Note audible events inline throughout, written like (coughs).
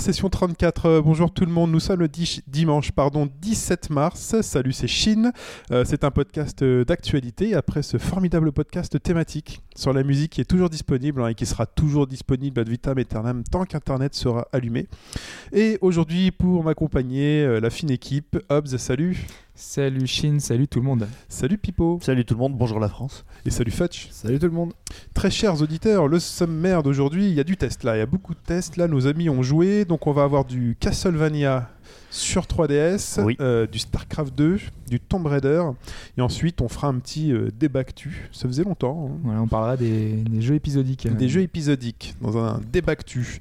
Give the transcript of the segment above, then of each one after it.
Session 34. Euh, bonjour tout le monde, nous sommes le di- dimanche pardon, 17 mars. Salut, c'est Chine. Euh, c'est un podcast euh, d'actualité après ce formidable podcast thématique sur la musique qui est toujours disponible hein, et qui sera toujours disponible ad vitam aeternam tant qu'Internet sera allumé. Et aujourd'hui, pour m'accompagner, la fine équipe, Hobbs, salut. Salut Chine, salut tout le monde. Salut Pipo. Salut tout le monde, bonjour la France. Et salut Fetch. Salut tout le monde. Très chers auditeurs, le sommaire d'aujourd'hui, il y a du test là, il y a beaucoup de tests là, nos amis ont joué, donc on va avoir du Castlevania sur 3DS, Oui. euh, du StarCraft 2, du Tomb Raider, et ensuite on fera un petit euh, débactu, ça faisait longtemps, hein. Voilà, on parlera des, des jeux épisodiques. des jeux épisodiques dans un débactu.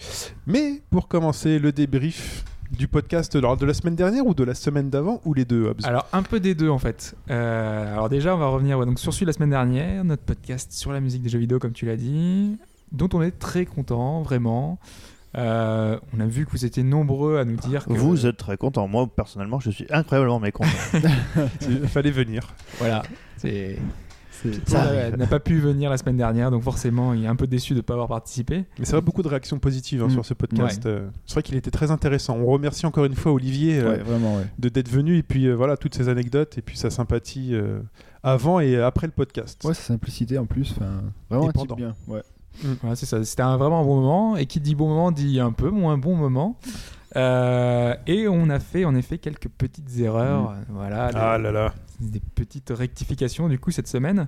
Mais pour commencer le débrief du podcast alors, de la semaine dernière ou de la semaine d'avant, ou les deux, Hobbs? Alors un peu des deux en fait. Euh, alors déjà on va revenir ouais, donc sur celui de la semaine dernière, notre podcast sur la musique des jeux vidéo comme tu l'as dit, dont on est très content vraiment. Euh, on a vu que vous étiez nombreux à nous dire que Vous êtes très content. Moi, personnellement, je suis incroyablement mécontent. (laughs) Il fallait venir. voilà, c'est n'a pas pu venir la semaine dernière donc forcément il est un peu déçu de ne pas avoir participé. Mais c'est vrai, beaucoup de réactions positives hein, Mm. sur ce podcast. Euh, C'est vrai qu'il était très intéressant. On remercie encore une fois Olivier euh, Ouais, vraiment, ouais. de d'être venu et puis euh, voilà toutes ces anecdotes et puis sa sympathie euh, avant et après le podcast. Ouais, sa simplicité en plus. Vraiment un type bien. Ouais. Voilà, c'est ça. C'était un, vraiment un bon moment. Et qui dit bon moment dit un peu moins bon moment. Euh, et on a fait en effet quelques petites erreurs. euh, Voilà, des, Ah là là. des petites rectifications du coup cette semaine.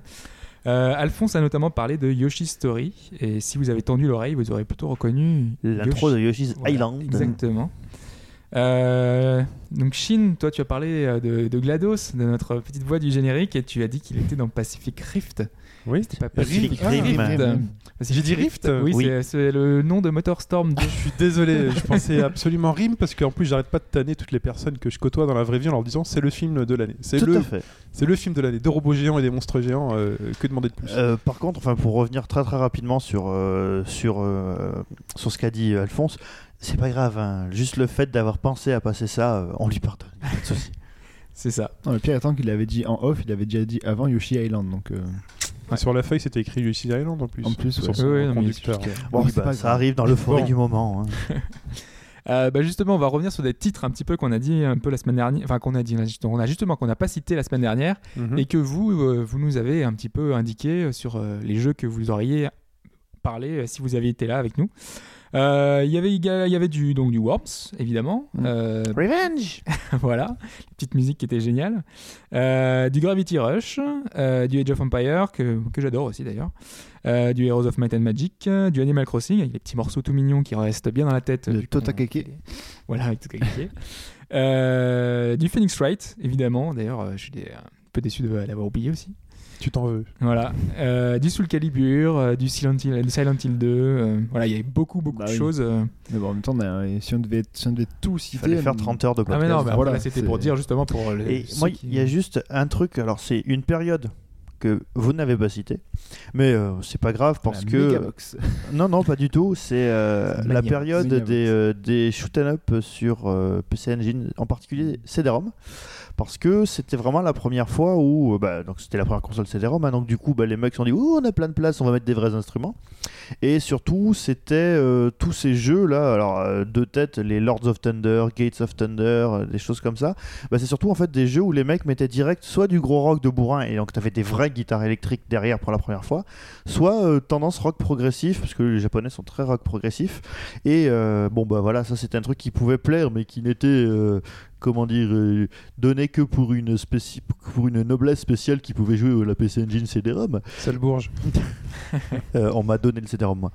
Euh, Alphonse a notamment parlé de Yoshi's Story. Et si vous avez tendu l'oreille, vous aurez plutôt reconnu L'intro de Yoshi's Voilà, Island. Exactement. Euh, donc Shin, toi tu as parlé de, de GLaDOS, de notre petite voix du générique, et tu as dit qu'il était dans Pacific Rift. Oui. C'était pas Rim. Rift. Rim. Pacific J'ai dit Rift Oui, Oui. c'est- le nom de Motorstorm 2. (laughs) Je suis désolé, je pensais absolument rime parce qu'en plus j'arrête pas de tanner toutes les personnes que je côtoie dans la vraie vie en leur disant c'est le film de l'année. C'est Tout le, à fait. c'est le film de l'année. Des robots géants et des monstres géants, euh, que demander de plus? Euh, par contre, enfin, pour revenir très très rapidement sur, euh, sur, euh, sur ce qu'a dit Alphonse, c'est pas grave. hein. Juste le fait d'avoir pensé à passer ça, euh, on lui pardonne. Pas de souci. C'est ça. Non, le pire étant qu'il l'avait dit en off, il avait déjà dit avant Yoshi Island. Donc, euh, Et Sur la feuille c'était écrit Lucy Island en plus. En plus, sur ouais. son conducteur. explique, Bon, Oui, bah, pas ça arrive dans l'euphorie Bon. du moment. hein. (laughs) Euh, bah justement, on va revenir sur des titres un petit peu qu'on a dit un peu la semaine dernière, enfin qu'on a dit, on a justement qu'on n'a pas cité la semaine dernière, Mhm. et que vous, euh, vous nous avez un petit peu indiqué sur euh, les jeux que vous auriez parlé euh, si vous aviez été là avec nous. Euh, Il y avait, il y avait du, donc, du Worms, évidemment. Mm. Euh, Revenge (laughs) voilà, petite musique qui était géniale. Euh, du Gravity Rush, euh, du Age of Empire, que, que j'adore aussi d'ailleurs. Du Heroes of Might and Magic, du Animal Crossing, avec les petits morceaux tout mignons qui restent bien dans la tête. Le Totakeke. (laughs) Voilà, avec Totakeke. Du Phoenix Wright, évidemment. D'ailleurs, je suis un peu déçu de l'avoir oublié aussi. Tu t'en veux. Voilà. Euh, du Soul Calibur, euh, du Silent Hill, du Silent Hill 2. euh, voilà, il y avait beaucoup, beaucoup Bah de oui. choses. euh. Mais bon, en même temps, on a- si, on devait, si on devait tout Il citer. fallait faire on- 30 heures de Ah, podcast. mais non, mais voilà, voilà, c'était c'est- pour dire justement pour. les- Et ceux moi, qui- il y a juste un truc. Alors, c'est une période que vous n'avez pas citée, mais euh, c'est pas grave parce la que Megabox. non, non, pas du tout. C'est euh, C'est la période des, euh, des shoot 'em up sur euh, PC Engine, en particulier CD-ROM, parce que c'était vraiment la première fois où, euh, bah, donc c'était la première console CD-ROM, donc du coup, bah, les mecs se sont dit, on a plein de place, on va mettre des vrais instruments. Et surtout, c'était euh, tous ces jeux-là, alors euh, de tête, les Lords of Thunder, Gates of Thunder, euh, des choses comme ça. Bah, c'est surtout en fait des jeux où les mecs mettaient direct soit du gros rock de bourrin, et donc t'avais des vraies guitares électriques derrière pour la première fois, soit tendance rock progressif, parce que les japonais sont très rock progressif. Et bon, bah voilà, ça c'était un truc qui pouvait plaire, mais qui n'était. Comment dire, euh, donné que pour une, spéci- pour une noblesse spéciale qui pouvait jouer à la PC Engine CD-ROM. Sale bourge. (laughs) Euh, on m'a donné le CD-ROM, moi.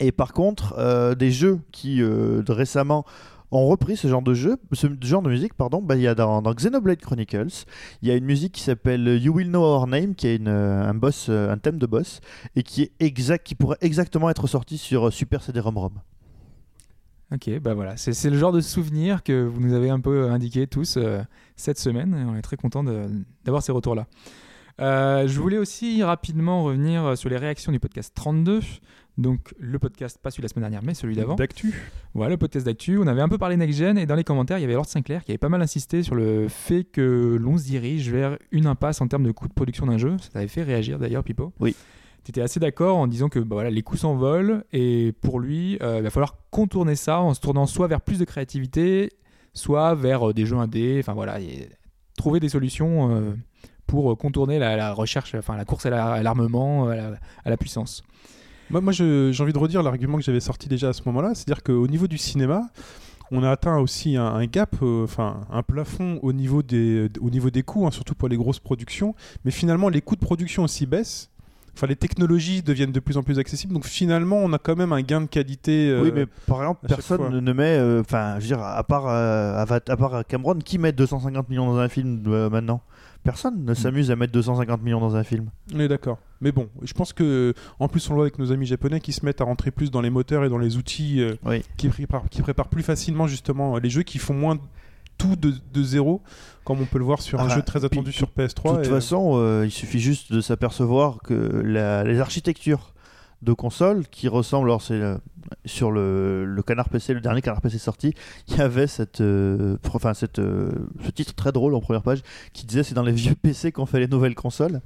Et par contre, euh, des jeux qui euh, récemment ont repris ce genre de jeu, ce genre de musique, pardon, bah, il y a dans, dans Xenoblade Chronicles, il y a une musique qui s'appelle You Will Know Our Name, qui une, euh, un boss, un thème de boss, et qui est exact, qui pourrait exactement être sorti sur Super CD-ROM ROM. Ok, bah voilà, c'est le genre de souvenir que vous nous avez un peu indiqué tous euh, cette semaine. Et on est très content d'avoir ces retours-là. Euh, je voulais aussi rapidement revenir sur les réactions du podcast 32. Donc le podcast, pas celui de la semaine dernière, mais celui d'avant. D'actu. Voilà, le podcast d'actu. On avait un peu parlé Next Gen et dans les commentaires, il y avait Lord Sinclair qui avait pas mal insisté sur le fait que l'on se dirige vers une impasse en termes de coût de production d'un jeu. Ça t'avait fait réagir d'ailleurs, Pipo. Oui. Tu assez d'accord en disant que bah, voilà, les coûts s'envolent et pour lui, euh, il va falloir contourner ça en se tournant soit vers plus de créativité, soit vers euh, des jeux indés. Enfin voilà, trouver des solutions euh, pour contourner la, recherche, enfin la course à la- à l'armement, à la, puissance. Moi, j'ai envie de redire l'argument que j'avais sorti déjà à ce moment-là, c'est-à-dire qu'au niveau du cinéma, on a atteint aussi un, gap, enfin un plafond au niveau des, au niveau des coûts, hein, surtout pour les grosses productions. Mais finalement, les coûts de production aussi baissent. Enfin, les technologies deviennent de plus en plus accessibles. Donc finalement, on a quand même un gain de qualité. euh, Oui, mais par exemple, personne fois. ne met. euh, Enfin, je veux dire, à part, euh, à part Cameron, qui met 250 millions dans un film maintenant? Personne Mm. ne s'amuse à mettre 250 millions dans un film. On est d'accord. Mais bon, je pense que en plus on le voit avec nos amis japonais qui se mettent à rentrer plus dans les moteurs et dans les outils euh, Oui. qui, préparent, qui préparent plus facilement justement les jeux qui font moins tout de, de zéro, comme on peut le voir sur un Ah, jeu très attendu sur De PS3. toute et- façon, euh, il suffit juste de s'apercevoir que la- les architectures de consoles qui ressemblent, alors c'est euh, sur le, le canard PC, le dernier canard PC sorti, il y avait cette, euh, pro- enfin, cette, euh, ce titre très drôle en première page qui disait c'est dans les vieux PC qu'on fait les nouvelles consoles.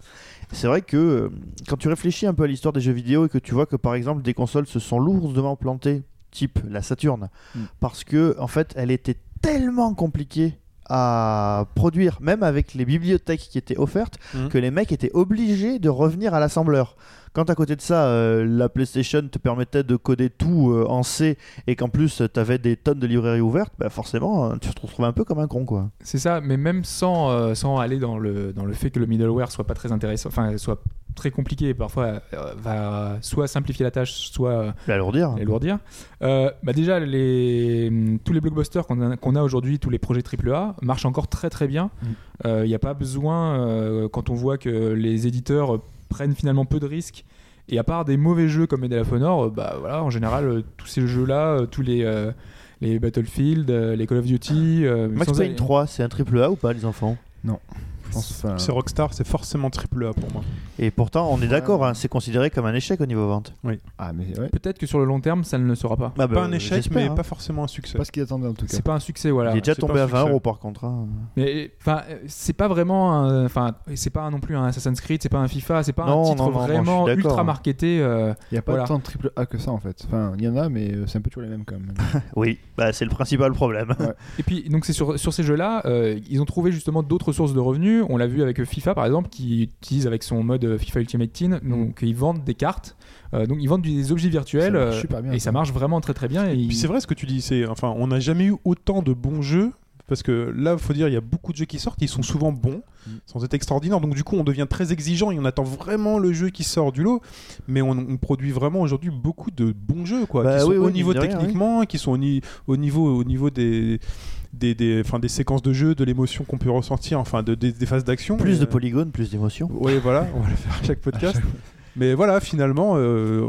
C'est vrai que euh, quand tu réfléchis un peu à l'histoire des jeux vidéo et que tu vois que par exemple des consoles se sont lourdement plantées, type la Saturn, Mm. parce que en fait elle était tellement compliquée à produire, même avec les bibliothèques qui étaient offertes, Mhm. que les mecs étaient obligés de revenir à l'assembleur. Quand à côté de ça, euh, la PlayStation te permettait de coder tout euh, en C et qu'en plus tu avais des tonnes de librairies ouvertes, bah forcément euh, tu te retrouves un peu comme un con quoi. C'est ça, mais même sans, euh, sans aller dans le, dans le fait que le middleware soit pas très intéressant, enfin soit très compliqué et parfois euh, va soit simplifier la tâche, soit euh, L'alourdir. alourdir. Euh, bah déjà, les, tous les blockbusters qu'on a, aujourd'hui, tous les projets AAA, marchent encore très très bien. Il Mm. n'y a pas besoin, euh, quand on voit que les éditeurs euh, prennent finalement peu de risques, et à part des mauvais jeux comme Medal of Honor, euh, bah, voilà, en général, euh, tous ces jeux-là, euh, tous les, euh, les Battlefield, euh, les Call of Duty... euh, Max Payne aller- 3, c'est un triple A ou pas les enfants? Pense, enfin, C'est Rockstar, c'est forcément triple A pour moi. Et pourtant on est Ouais. d'accord, hein, c'est considéré comme un échec au niveau vente. Ah, mais ouais. Peut-être que sur le long terme, ça ne le sera pas. Bah, pas un échec, mais hein. pas forcément un succès. Pas ce qu'il attendait en tout cas. C'est pas un succès, voilà. Il est déjà tombé à 20 succès. euros par contre. hein. Mais enfin, euh, c'est pas vraiment, un- enfin, c'est pas non plus un Assassin's Creed, c'est pas un FIFA, c'est pas Non, un titre non, non, non, vraiment ultra marketé. euh, Il n'y a pas Voilà. tant de triple A que ça en fait. Enfin, il y en a, mais euh, c'est un peu toujours les mêmes quand même. (laughs) Oui, bah, c'est le principal problème. Et puis, donc, c'est sur, sur ces jeux-là, euh, ils ont trouvé justement d'autres sources de revenus. On l'a vu avec FIFA, par exemple, qui utilise avec son mode euh, FIFA Ultimate Team. Donc, ils vendent des cartes. Euh, donc, ils vendent des objets virtuels. Ça euh, super bien, et ça. marche vraiment très très bien. Et Puis ils- c'est vrai ce que tu dis, c'est enfin on n'a jamais eu autant de bons jeux parce que là faut dire il y a beaucoup de jeux qui sortent, ils sont souvent bons Mm. sans être extraordinaires. Donc du coup on devient très exigeant et on attend vraiment le jeu qui sort du lot, mais on, on produit vraiment aujourd'hui beaucoup de bons jeux quoi, Bah qui sont oui, au oui, niveau rien, techniquement, qui sont au, ni- au niveau au niveau des des, des, enfin, des séquences de jeu, de l'émotion qu'on peut ressentir, enfin de, des, des phases d'action. Plus Et, de euh, polygones, plus d'émotions. Oui, voilà, on va le faire à chaque podcast. chaque Mais voilà, finalement, euh,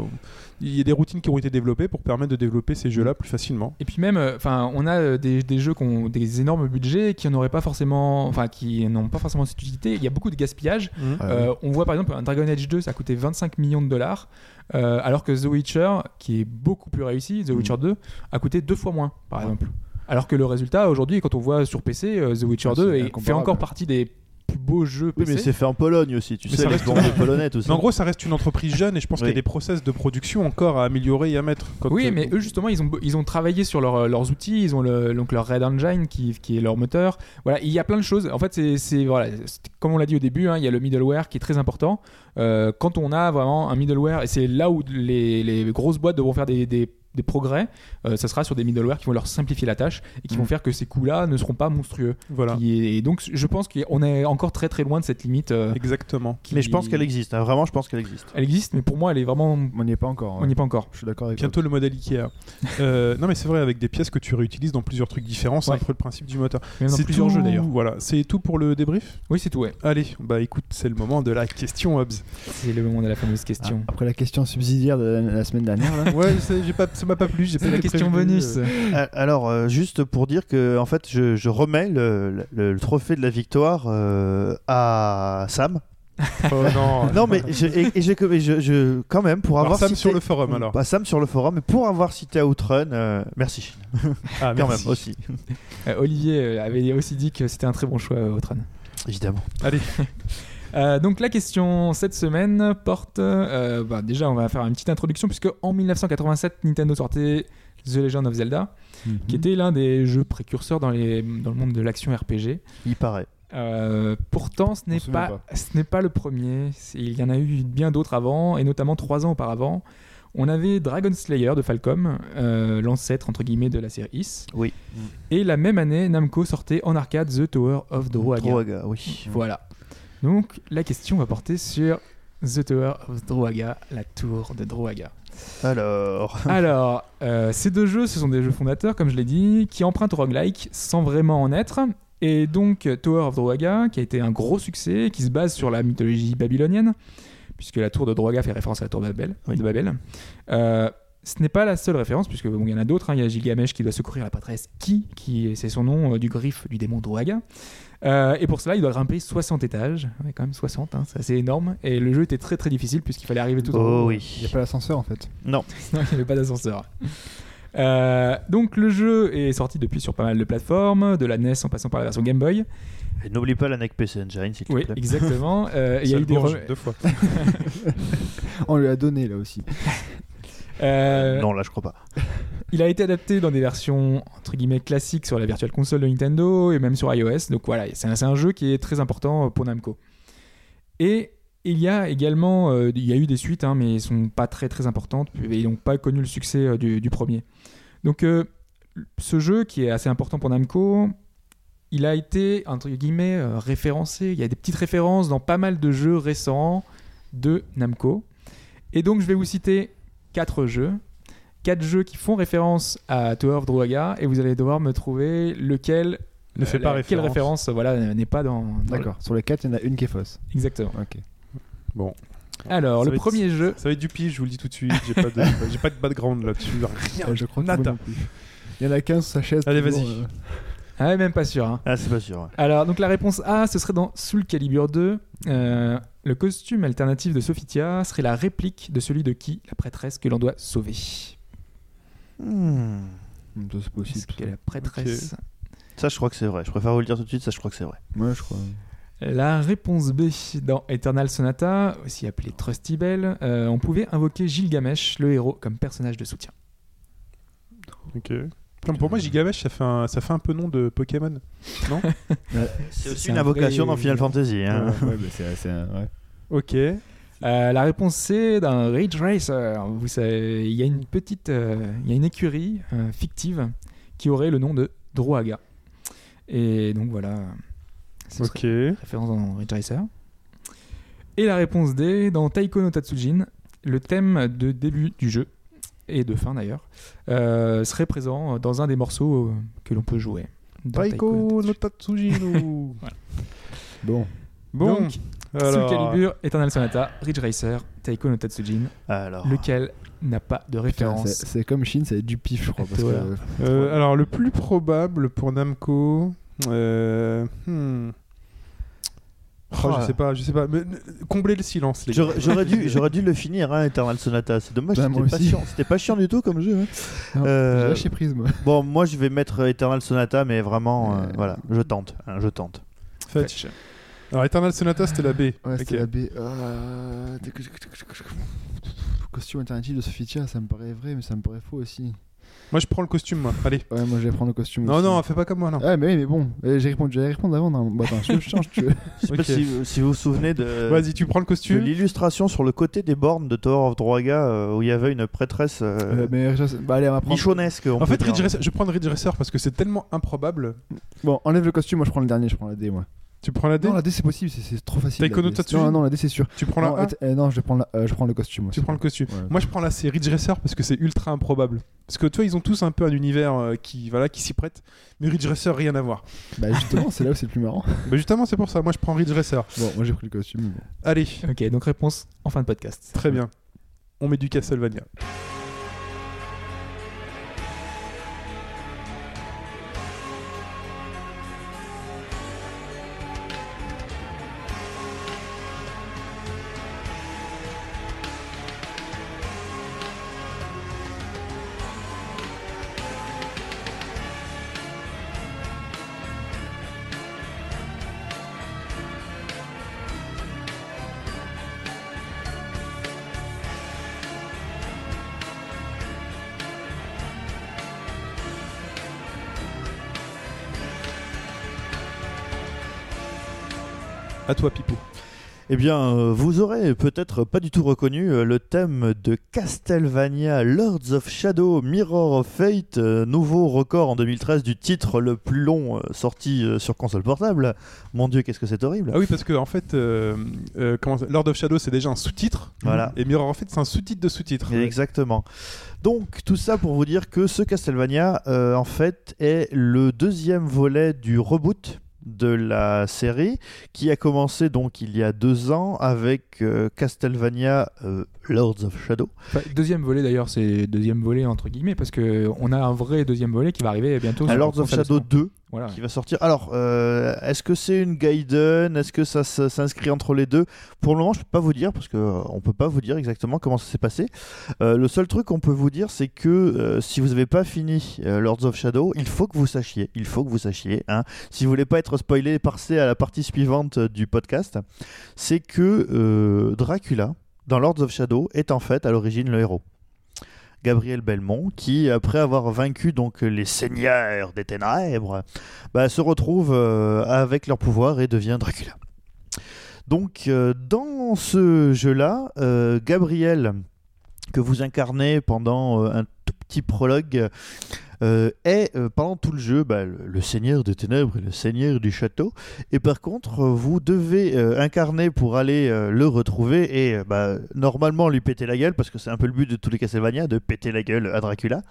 il y a des routines qui ont été développées pour permettre de développer ces jeux-là plus facilement. Et puis même, euh, enfin, on a euh, des, des jeux qui ont des énormes budgets, qui n'auraient pas forcément, enfin, qui n'ont pas forcément cette utilité. Il y a beaucoup de gaspillage. Ah, Euh, ouais. on voit par exemple un Dragon Age 2, ça a coûté 25 millions de dollars, euh, alors que The Witcher, qui est beaucoup plus réussi, The Witcher 2, a coûté deux fois moins, par Ouais. exemple. Alors que le résultat aujourd'hui, quand on voit sur PC, euh, The Witcher Ouais, 2 c'est est- fait encore partie des plus beaux jeux Oui, PC. mais c'est fait en Pologne aussi, tu Mais sais, ça les reste- bandes polonaises aussi. Mais en gros, ça reste une entreprise jeune et je pense qu'il y Oui. a des process de production encore à améliorer et à mettre. Quand, Oui, euh, mais eux justement, ils ont, ils ont travaillé sur leur- leurs outils, ils ont le, donc leur Red Engine qui, qui est leur moteur. Voilà, il y a plein de choses. En fait, c'est- voilà, comme on l'a dit au début, hein, il y a le middleware qui est très important. Euh, quand on a vraiment un middleware, et c'est là où les, les grosses boîtes devront faire des, des- des progrès, euh, ça sera sur des middleware qui vont leur simplifier la tâche et qui Mm. vont faire que ces coûts-là ne seront pas monstrueux. Voilà, Qui et donc, je pense qu'on est encore très très loin de cette limite. euh, exactement. qui- Mais je pense qu'elle existe, hein, vraiment, je pense qu'elle existe. Elle existe, mais pour moi, elle est vraiment. On n'y est pas encore. On n'y est pas encore. Je suis d'accord avec Bientôt le modèle Ikea. (laughs) Euh, non, mais c'est vrai, avec des pièces que tu réutilises dans plusieurs trucs différents, c'est Ouais. un peu le principe du moteur. Même dans C'est plusieurs tout- jeux d'ailleurs. Voilà, c'est tout pour le débrief? Oui, c'est tout, ouais. Allez, bah écoute, c'est le moment de la question Hobbs. C'est le moment de la fameuse Ah, question. après la question subsidiaire de la, la semaine dernière, là. ouais, j'ai pas, ça m'a pas plu. J'ai pas la question bonus. euh. Alors, euh, juste pour dire que en fait, je, je remets le, le- le trophée de la victoire euh, à Sam. Oh non. (laughs) Non, mais je, et, je, je- quand même pour Alors, avoir Sam cité- sur le forum alors. Bah, Sam sur le forum, mais pour avoir cité Outrun, euh, merci. (laughs) Ah, Quand merci. même aussi, Euh, Olivier avait aussi dit que c'était un très bon choix, Outrun. évidemment. Allez. (laughs) Euh, donc la question cette semaine porte... euh, bah, déjà, on va faire une petite introduction, puisque en 1987, Nintendo sortait The Legend of Zelda, qui était l'un des jeux précurseurs dans, les, dans le monde de l'action RPG. Il paraît. Euh, pourtant, ce n'est pas, ce n'est pas le premier. Il y en a eu bien d'autres avant, et notamment trois ans auparavant. On avait Dragon Slayer de Falcom, euh, l'ancêtre entre guillemets de la série Is. Oui. Et la même année, Namco sortait en arcade The Tower of Druaga. Druaga, oui. Voilà. Donc la question va porter sur The Tower of Druaga, la tour de Druaga. Alors, (laughs) Alors, euh, ces deux jeux, ce sont des jeux fondateurs, comme je l'ai dit, qui empruntent roguelike sans vraiment en être. Et donc, Tower of Druaga, qui a été un gros succès, qui se base sur la mythologie babylonienne, puisque la tour de Druaga fait référence à la tour de Babel. Oui. De Babel. Euh, ce n'est pas la seule référence, puisque bon, il y en a d'autres. hein. Il y a Gilgamesh qui doit secourir la prêtresse Ki, qui c'est son nom euh, du griffe du démon Druaga. Euh, et pour cela, il doit grimper 60 étages. Ouais, quand même 60, hein, c'est assez énorme. Et le jeu était très très difficile, puisqu'il fallait arriver tout en haut. oh Il n'y a pas l'ascenseur en fait. Non, (laughs) Non, il n'y avait pas d'ascenseur. Euh, donc le jeu est sorti depuis sur pas mal de plateformes, de la NES en passant par la version Game Boy. Et n'oublie pas la NEC PC Engine, s'il te Oui, plaît. exactement. Euh, il y a eu des bourge, re- deux fois. (laughs) On lui a donné là aussi. (laughs) euh, Non, là, je crois pas. (laughs) Il a été adapté dans des versions entre guillemets classiques sur la Virtual Console de Nintendo et même sur iOS. Donc voilà, c'est un, jeu qui est très important pour Namco. Et il y a également, euh, il y a eu des suites, hein, mais elles sont pas très très importantes et ils n'ont pas connu le succès euh, du, du premier. Donc euh, ce jeu qui est assez important pour Namco, il a été entre guillemets euh, référencé. Il y a des petites références dans pas mal de jeux récents de Namco. Et donc je vais vous citer quatre jeux quatre jeux qui font référence à Tower of Druaga et vous allez devoir me trouver lequel Ne fait euh, pas la- Quelle référence. référence voilà, n'est pas dans. D'accord. Sur les 4, il y en a une qui est fausse. Exactement. Ok. Bon. Alors, Ça le être- premier jeu. Ça va être du pige, je vous le dis tout de suite. J'ai pas de, (laughs) pas de background là-dessus. Rien. Euh, je crois plus. Il y en a 15 sur sa chaise. Allez, vas-y. euh, Ah, même pas sûr. hein. Ah, c'est pas sûr. ouais. Alors, donc la réponse A, ce serait dans Soul Calibur 2. Euh, le costume alternatif de Sophitia serait la réplique de celui de qui La prêtresse que l'on doit sauver. Hmm. ça, C'est Est-ce possible. que la prêtresse. Ça, je crois que c'est vrai. Je préfère vous le dire tout de suite, ça, je crois que c'est vrai. Ouais, je crois. La réponse B, dans Eternal Sonata, aussi appelé Trusty Bell, euh, on pouvait invoquer Gilgamesh, le héros, comme personnage de soutien. Ok. Pour moi, Gigamesh, ça fait un, ça fait un peu nom de Pokémon. Non (laughs) C'est aussi C'est une un invocation vrai- dans Final Fantasy. hein. Ouais, ouais, bah, c'est c'est un- ouais. Ok. Euh, la réponse C d'un Ridge Racer. Vous savez, il y a une petite, euh, il y a une écurie euh, fictive qui aurait le nom de Druaga. Et donc voilà, ce Ok. référence dans Ridge Racer. Et la réponse D dans Taiko no Tatsujin, le thème de début du jeu et de fin d'ailleurs euh, serait présent dans un des morceaux euh, que l'on peut jouer. Taiko no Tatsujin. Tatsujino. (laughs) Bon. Bon. Donc, Soul Calibur, Eternal Sonata, Ridge Racer, Taiko no Tatsujin, Alors, lequel n'a pas de référence. c'est comme Shin, ça va être du pif, je crois. Parce Tower. que, euh, alors, le plus probable pour Namco. euh, hmm. Oh, Ah. je sais pas, je sais pas. Mais, euh, comblez le silence, les gars. J'aurais dû, j'aurais dû le finir, hein, Eternal Sonata. C'est dommage, Bah, c'était pas chiant. C'était pas chiant du tout comme jeu. hein. Non, Euh, lâché prise, moi. Bon, moi, je vais mettre Eternal Sonata, mais vraiment, euh, Euh. voilà, je tente, hein, je tente. Fetch. Alors, Eternal Sonata, c'était la B. Ouais, c'était la B. Euh, Costume alternatif de Sophitia, ça me paraît vrai, mais ça me paraît faux aussi. Moi, je prends le costume, moi. Allez. Ouais, moi je vais prendre le costume. Non, aussi. non, fais pas comme moi, non. Ah, mais oui, mais bon, euh, j'ai répondu, j'allais répondre avant. Non. Bah, attends, je change, tu veux. (laughs) Je sais Ok. pas si, si vous vous souvenez de, Vas-y, tu prends le de costume. l'illustration sur le côté des bornes de Tower of Druaga euh, où il y avait une prêtresse euh, Euh, mais je- bah, allez, on va prendre. on En peut fait, dire. Ridge Racer- je prends le Ridge Racer parce que c'est tellement improbable. Bon, enlève le costume, moi je prends le dernier, je prends la D, moi. Tu prends la D Non, la D c'est possible, c'est- c'est trop facile. D. Tatsujin Non, non, la D c'est sûr. Tu prends non, la A att- euh, non, je, vais prendre la- euh, je prends le costume aussi. Tu prends le costume. Ouais. Moi, je prends la C Ridge Racer parce que c'est ultra improbable. Parce que toi, ils ont tous un peu un univers euh, qui, voilà, qui s'y prête. Mais Ridge Racer, rien à voir. Bah, justement, c'est là où c'est le plus marrant. (laughs) Bah, justement, c'est pour ça. Moi, je prends Ridge Racer. Bon, moi j'ai pris le costume. bon. Allez, Ok, donc réponse en fin de podcast. très bien. On met du Castlevania. Eh bien, euh, vous aurez peut-être pas du tout reconnu euh, le thème de Castlevania Lords of Shadow Mirror of Fate, euh, nouveau record en 2013 du titre le plus long sorti sur console portable. Mon dieu, qu'est-ce que c'est horrible. Ah oui, parce que en fait, euh, euh, comment Lord of Shadow, c'est déjà un sous-titre. Voilà. Et Mirror of Fate, c'est un sous-titre de sous-titre. Exactement. Donc tout ça pour vous dire que ce Castlevania, euh, en fait, est le deuxième volet du reboot de la série qui a commencé donc il y a deux ans avec euh, Castlevania euh, Lords of Shadow. Enfin, deuxième volet d'ailleurs, c'est deuxième volet entre guillemets parce que on a un vrai deuxième volet qui va arriver bientôt. À Lords of Shadow salon. 2 Voilà. qui va sortir. Alors, euh, est-ce que c'est une Gaiden? Est-ce que ça s'inscrit entre les deux? Pour le moment, je peux pas vous dire parce que euh, on peut pas vous dire exactement comment ça s'est passé. Euh, le seul truc qu'on peut vous dire, c'est que euh, si vous n'avez pas fini Lords of Shadow, il faut que vous sachiez. Il faut que vous sachiez. Hein, si vous voulez pas être spoilé, passez à la partie suivante du podcast. C'est que Dracula dans Lords of Shadow est en fait à l'origine le héros. Gabriel Belmont, qui après avoir vaincu donc les seigneurs des ténèbres, bah, se retrouve euh, avec leur pouvoir et devient Dracula. Donc euh, dans ce jeu-là, euh, Gabriel, que vous incarnez pendant un tout petit prologue, euh, est euh, pendant tout le jeu bah, le, seigneur des ténèbres et le seigneur du château. Et par contre, euh, vous devez euh, incarner pour aller euh, le retrouver et euh, bah, normalement lui péter la gueule, parce que c'est un peu le but de tous les Castlevania, de péter la gueule à Dracula.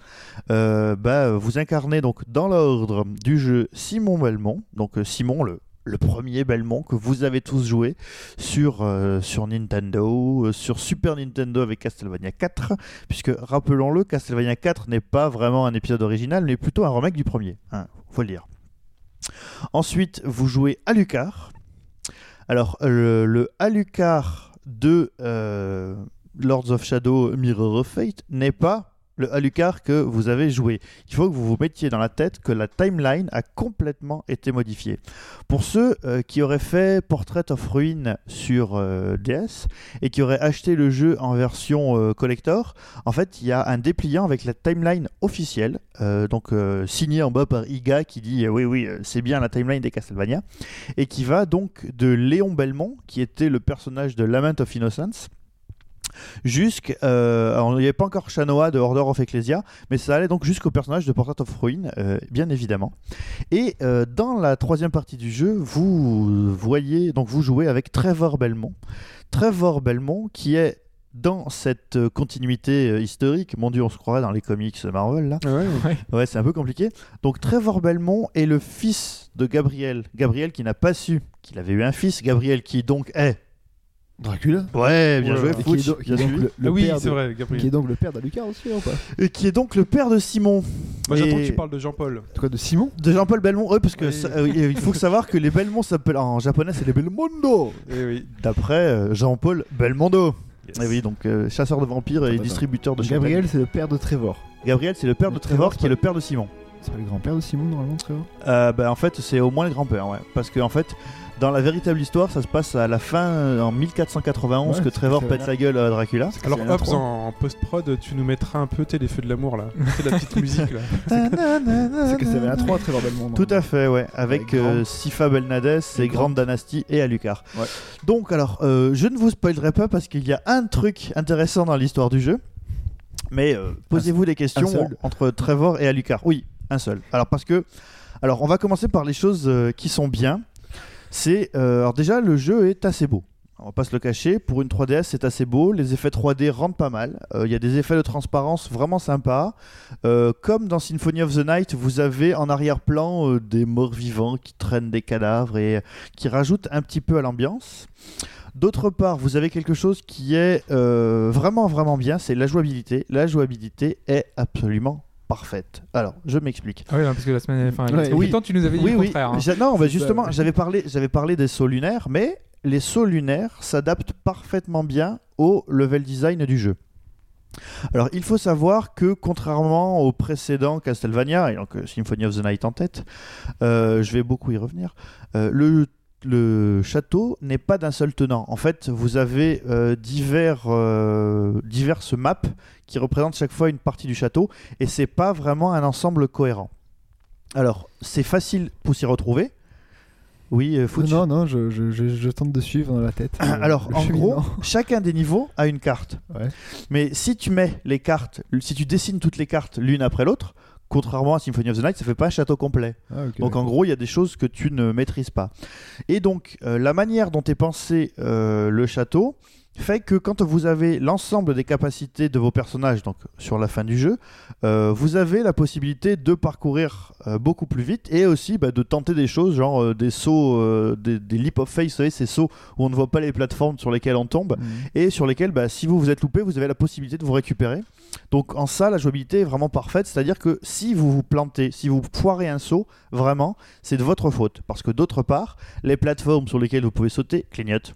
Euh, bah, vous incarnez donc dans l'ordre du jeu Simon Belmont, donc euh, Simon le le premier Belmont que vous avez tous joué sur, euh, Nintendo, euh, sur Super Nintendo avec Castlevania 4, puisque rappelons-le, Castlevania 4 n'est pas vraiment un épisode original, mais plutôt un remake du premier, hein, faut le dire. Ensuite, vous jouez Alucard. Alors, le, le Alucard de euh, Lords of Shadow Mirror of Fate n'est pas le Alucard que vous avez joué. Il faut que vous vous mettiez dans la tête que la timeline a complètement été modifiée. Pour ceux euh, qui auraient fait Portrait of Ruin sur euh, DS et qui auraient acheté le jeu en version euh, collector, en fait, il y a un dépliant avec la timeline officielle, donc signé en bas par Iga qui dit oui, oui, c'est bien la timeline des Castlevania, et qui va donc de Léon Belmont, qui était le personnage de Lament of Innocence, jusqu'à. euh, alors, il n'y avait pas encore Shanoa de Order of Ecclesia, mais ça allait donc jusqu'au personnage de Portrait of Ruin, euh, bien évidemment. Et euh, dans la troisième partie du jeu, vous voyez, donc vous jouez avec Trevor Belmont. Trevor Belmont qui est dans cette continuité historique, mon dieu, on se croirait dans les comics Marvel là. Ouais, Ouais. Ouais, c'est un peu compliqué. Donc Trevor Belmont est le fils de Gabriel. Gabriel qui n'a pas su qu'il avait eu un fils. Gabriel qui donc est. Dracula Ouais, bien Ouais, joué, ouais. Qui est donc- qui bien est donc suivi. le, le Ah oui, père c'est de- vrai, Qui est Gabriel. donc le père d'Alucard aussi, ou pas? Et qui est donc le père de Simon. Moi, j'attends Et- que tu parles de Jean-Paul. En tout cas, de Simon? De Jean-Paul Belmont, oui, parce que Oui. ça- euh, il faut savoir que les Belmonts s'appellent en japonais, c'est les Belmondo, Eh oui. d'après euh, Jean-Paul Belmondo. Yes. Eh oui, donc euh, chasseur de vampires et Attends, distributeur de Gabriel, c'est le père de Trevor. champagne. Gabriel, c'est le père Mais de Trevor, Trevor, qui est le père de Simon. C'est pas le grand-père de Simon, normalement, Trevor? Euh, bah, en fait, c'est au moins le grand-père, ouais. Parce que en fait, dans la véritable histoire, ça se passe à la fin, euh, en 1491, Ouais, que Trevor pète va sa gueule à Dracula. Alors, Hobbs, en post-prod, tu nous mettras un peu feux de l'amour là. C'est la petite (laughs) musique là. (laughs) C'est que ça avait un 3 Trevor Belmont. Tout à fait, ouais, avec, Avec euh. Sifa Belnades et Grande Dynastie et Alucard. Ouais. Donc, alors, euh, je ne vous spoilerai pas parce qu'il y a un truc intéressant dans l'histoire du jeu, mais euh, posez-vous des questions entre Trevor et Alucard. Oui, un seul. Alors, parce que, alors, on va commencer par les choses euh, qui sont bien. Euh, alors déjà, le jeu est assez beau. On va pas se le cacher, pour une 3DS c'est assez beau, les effets 3D rendent pas mal, Euh, il y a des effets de transparence vraiment sympas, Euh, comme dans Symphony of the Night, vous avez en arrière-plan euh, des morts vivants qui traînent des cadavres et euh, qui rajoutent un petit peu à l'ambiance. D'autre part, vous avez quelque chose qui est euh, vraiment vraiment bien, c'est la jouabilité. La jouabilité est absolument parfaite. Alors, je m'explique. Ah oui, non, parce que la semaine, enfin, Ouais, oui. tu nous avais dit Oui, le oui. contraire. hein. J'a- Non, bah, justement, (laughs) j'avais parlé, j'avais parlé des sauts lunaires, mais les sauts lunaires s'adaptent parfaitement bien au level design du jeu. Alors, il faut savoir que contrairement au précédent Castlevania, et donc euh, Symphony of the Night en tête, euh, je vais beaucoup y revenir, euh, le, le château n'est pas d'un seul tenant. En fait, vous avez euh, divers, euh, diverses maps qui représentent chaque fois une partie du château, et c'est pas vraiment un ensemble cohérent. Alors, c'est facile pour s'y retrouver, Oui, euh. Non, non, je, je, je, je tente de suivre dans la tête. (coughs) euh, Alors, en gros, (laughs) chacun des niveaux a une carte. Ouais. Mais si tu mets les cartes, si tu dessines toutes les cartes l'une après l'autre, contrairement à Symphony of the Night, ça fait pas un château complet. Ah, Donc en gros, il y a des choses que tu ne maîtrises pas. Et donc, euh, la manière dont est pensé euh, le château fait que quand vous avez l'ensemble des capacités de vos personnages, donc sur la fin du jeu, euh, vous avez la possibilité de parcourir euh, beaucoup plus vite et aussi bah, de tenter des choses, genre euh, des sauts, des, des leap of faith, vous savez, ces sauts où on ne voit pas les plateformes sur lesquelles on tombe Mhm. et sur lesquels, bah, si vous vous êtes loupé, vous avez la possibilité de vous récupérer. Donc en ça, la jouabilité est vraiment parfaite, c'est-à-dire que si vous vous plantez, si vous foirez un saut, vraiment, c'est de votre faute. Parce que d'autre part, les plateformes sur lesquelles vous pouvez sauter clignotent.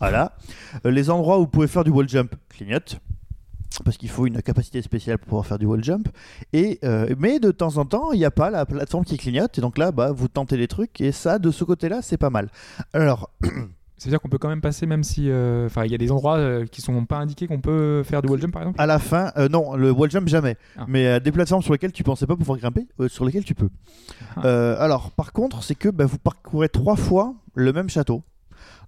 Voilà. Euh, les endroits où vous pouvez faire du wall jump clignotent. Parce qu'il faut une capacité spéciale pour pouvoir faire du wall jump. Et, euh, mais de temps en temps, il n'y a pas la plateforme qui clignote. Et donc là, bah, vous tentez des trucs. Et ça, de ce côté-là, c'est pas mal. Alors, (clears throat) C'est-à-dire qu'on peut quand même passer, même si. euh, Enfin, il y a des endroits euh, qui sont pas indiqués qu'on peut faire du wall jump par exemple? À la fin, euh, non, le wall jump jamais. Ah. Mais des plateformes sur lesquelles tu pensais pas pouvoir grimper, sur lesquelles tu peux. Ah. Alors, par contre, c'est que bah, vous parcourez trois fois le même château.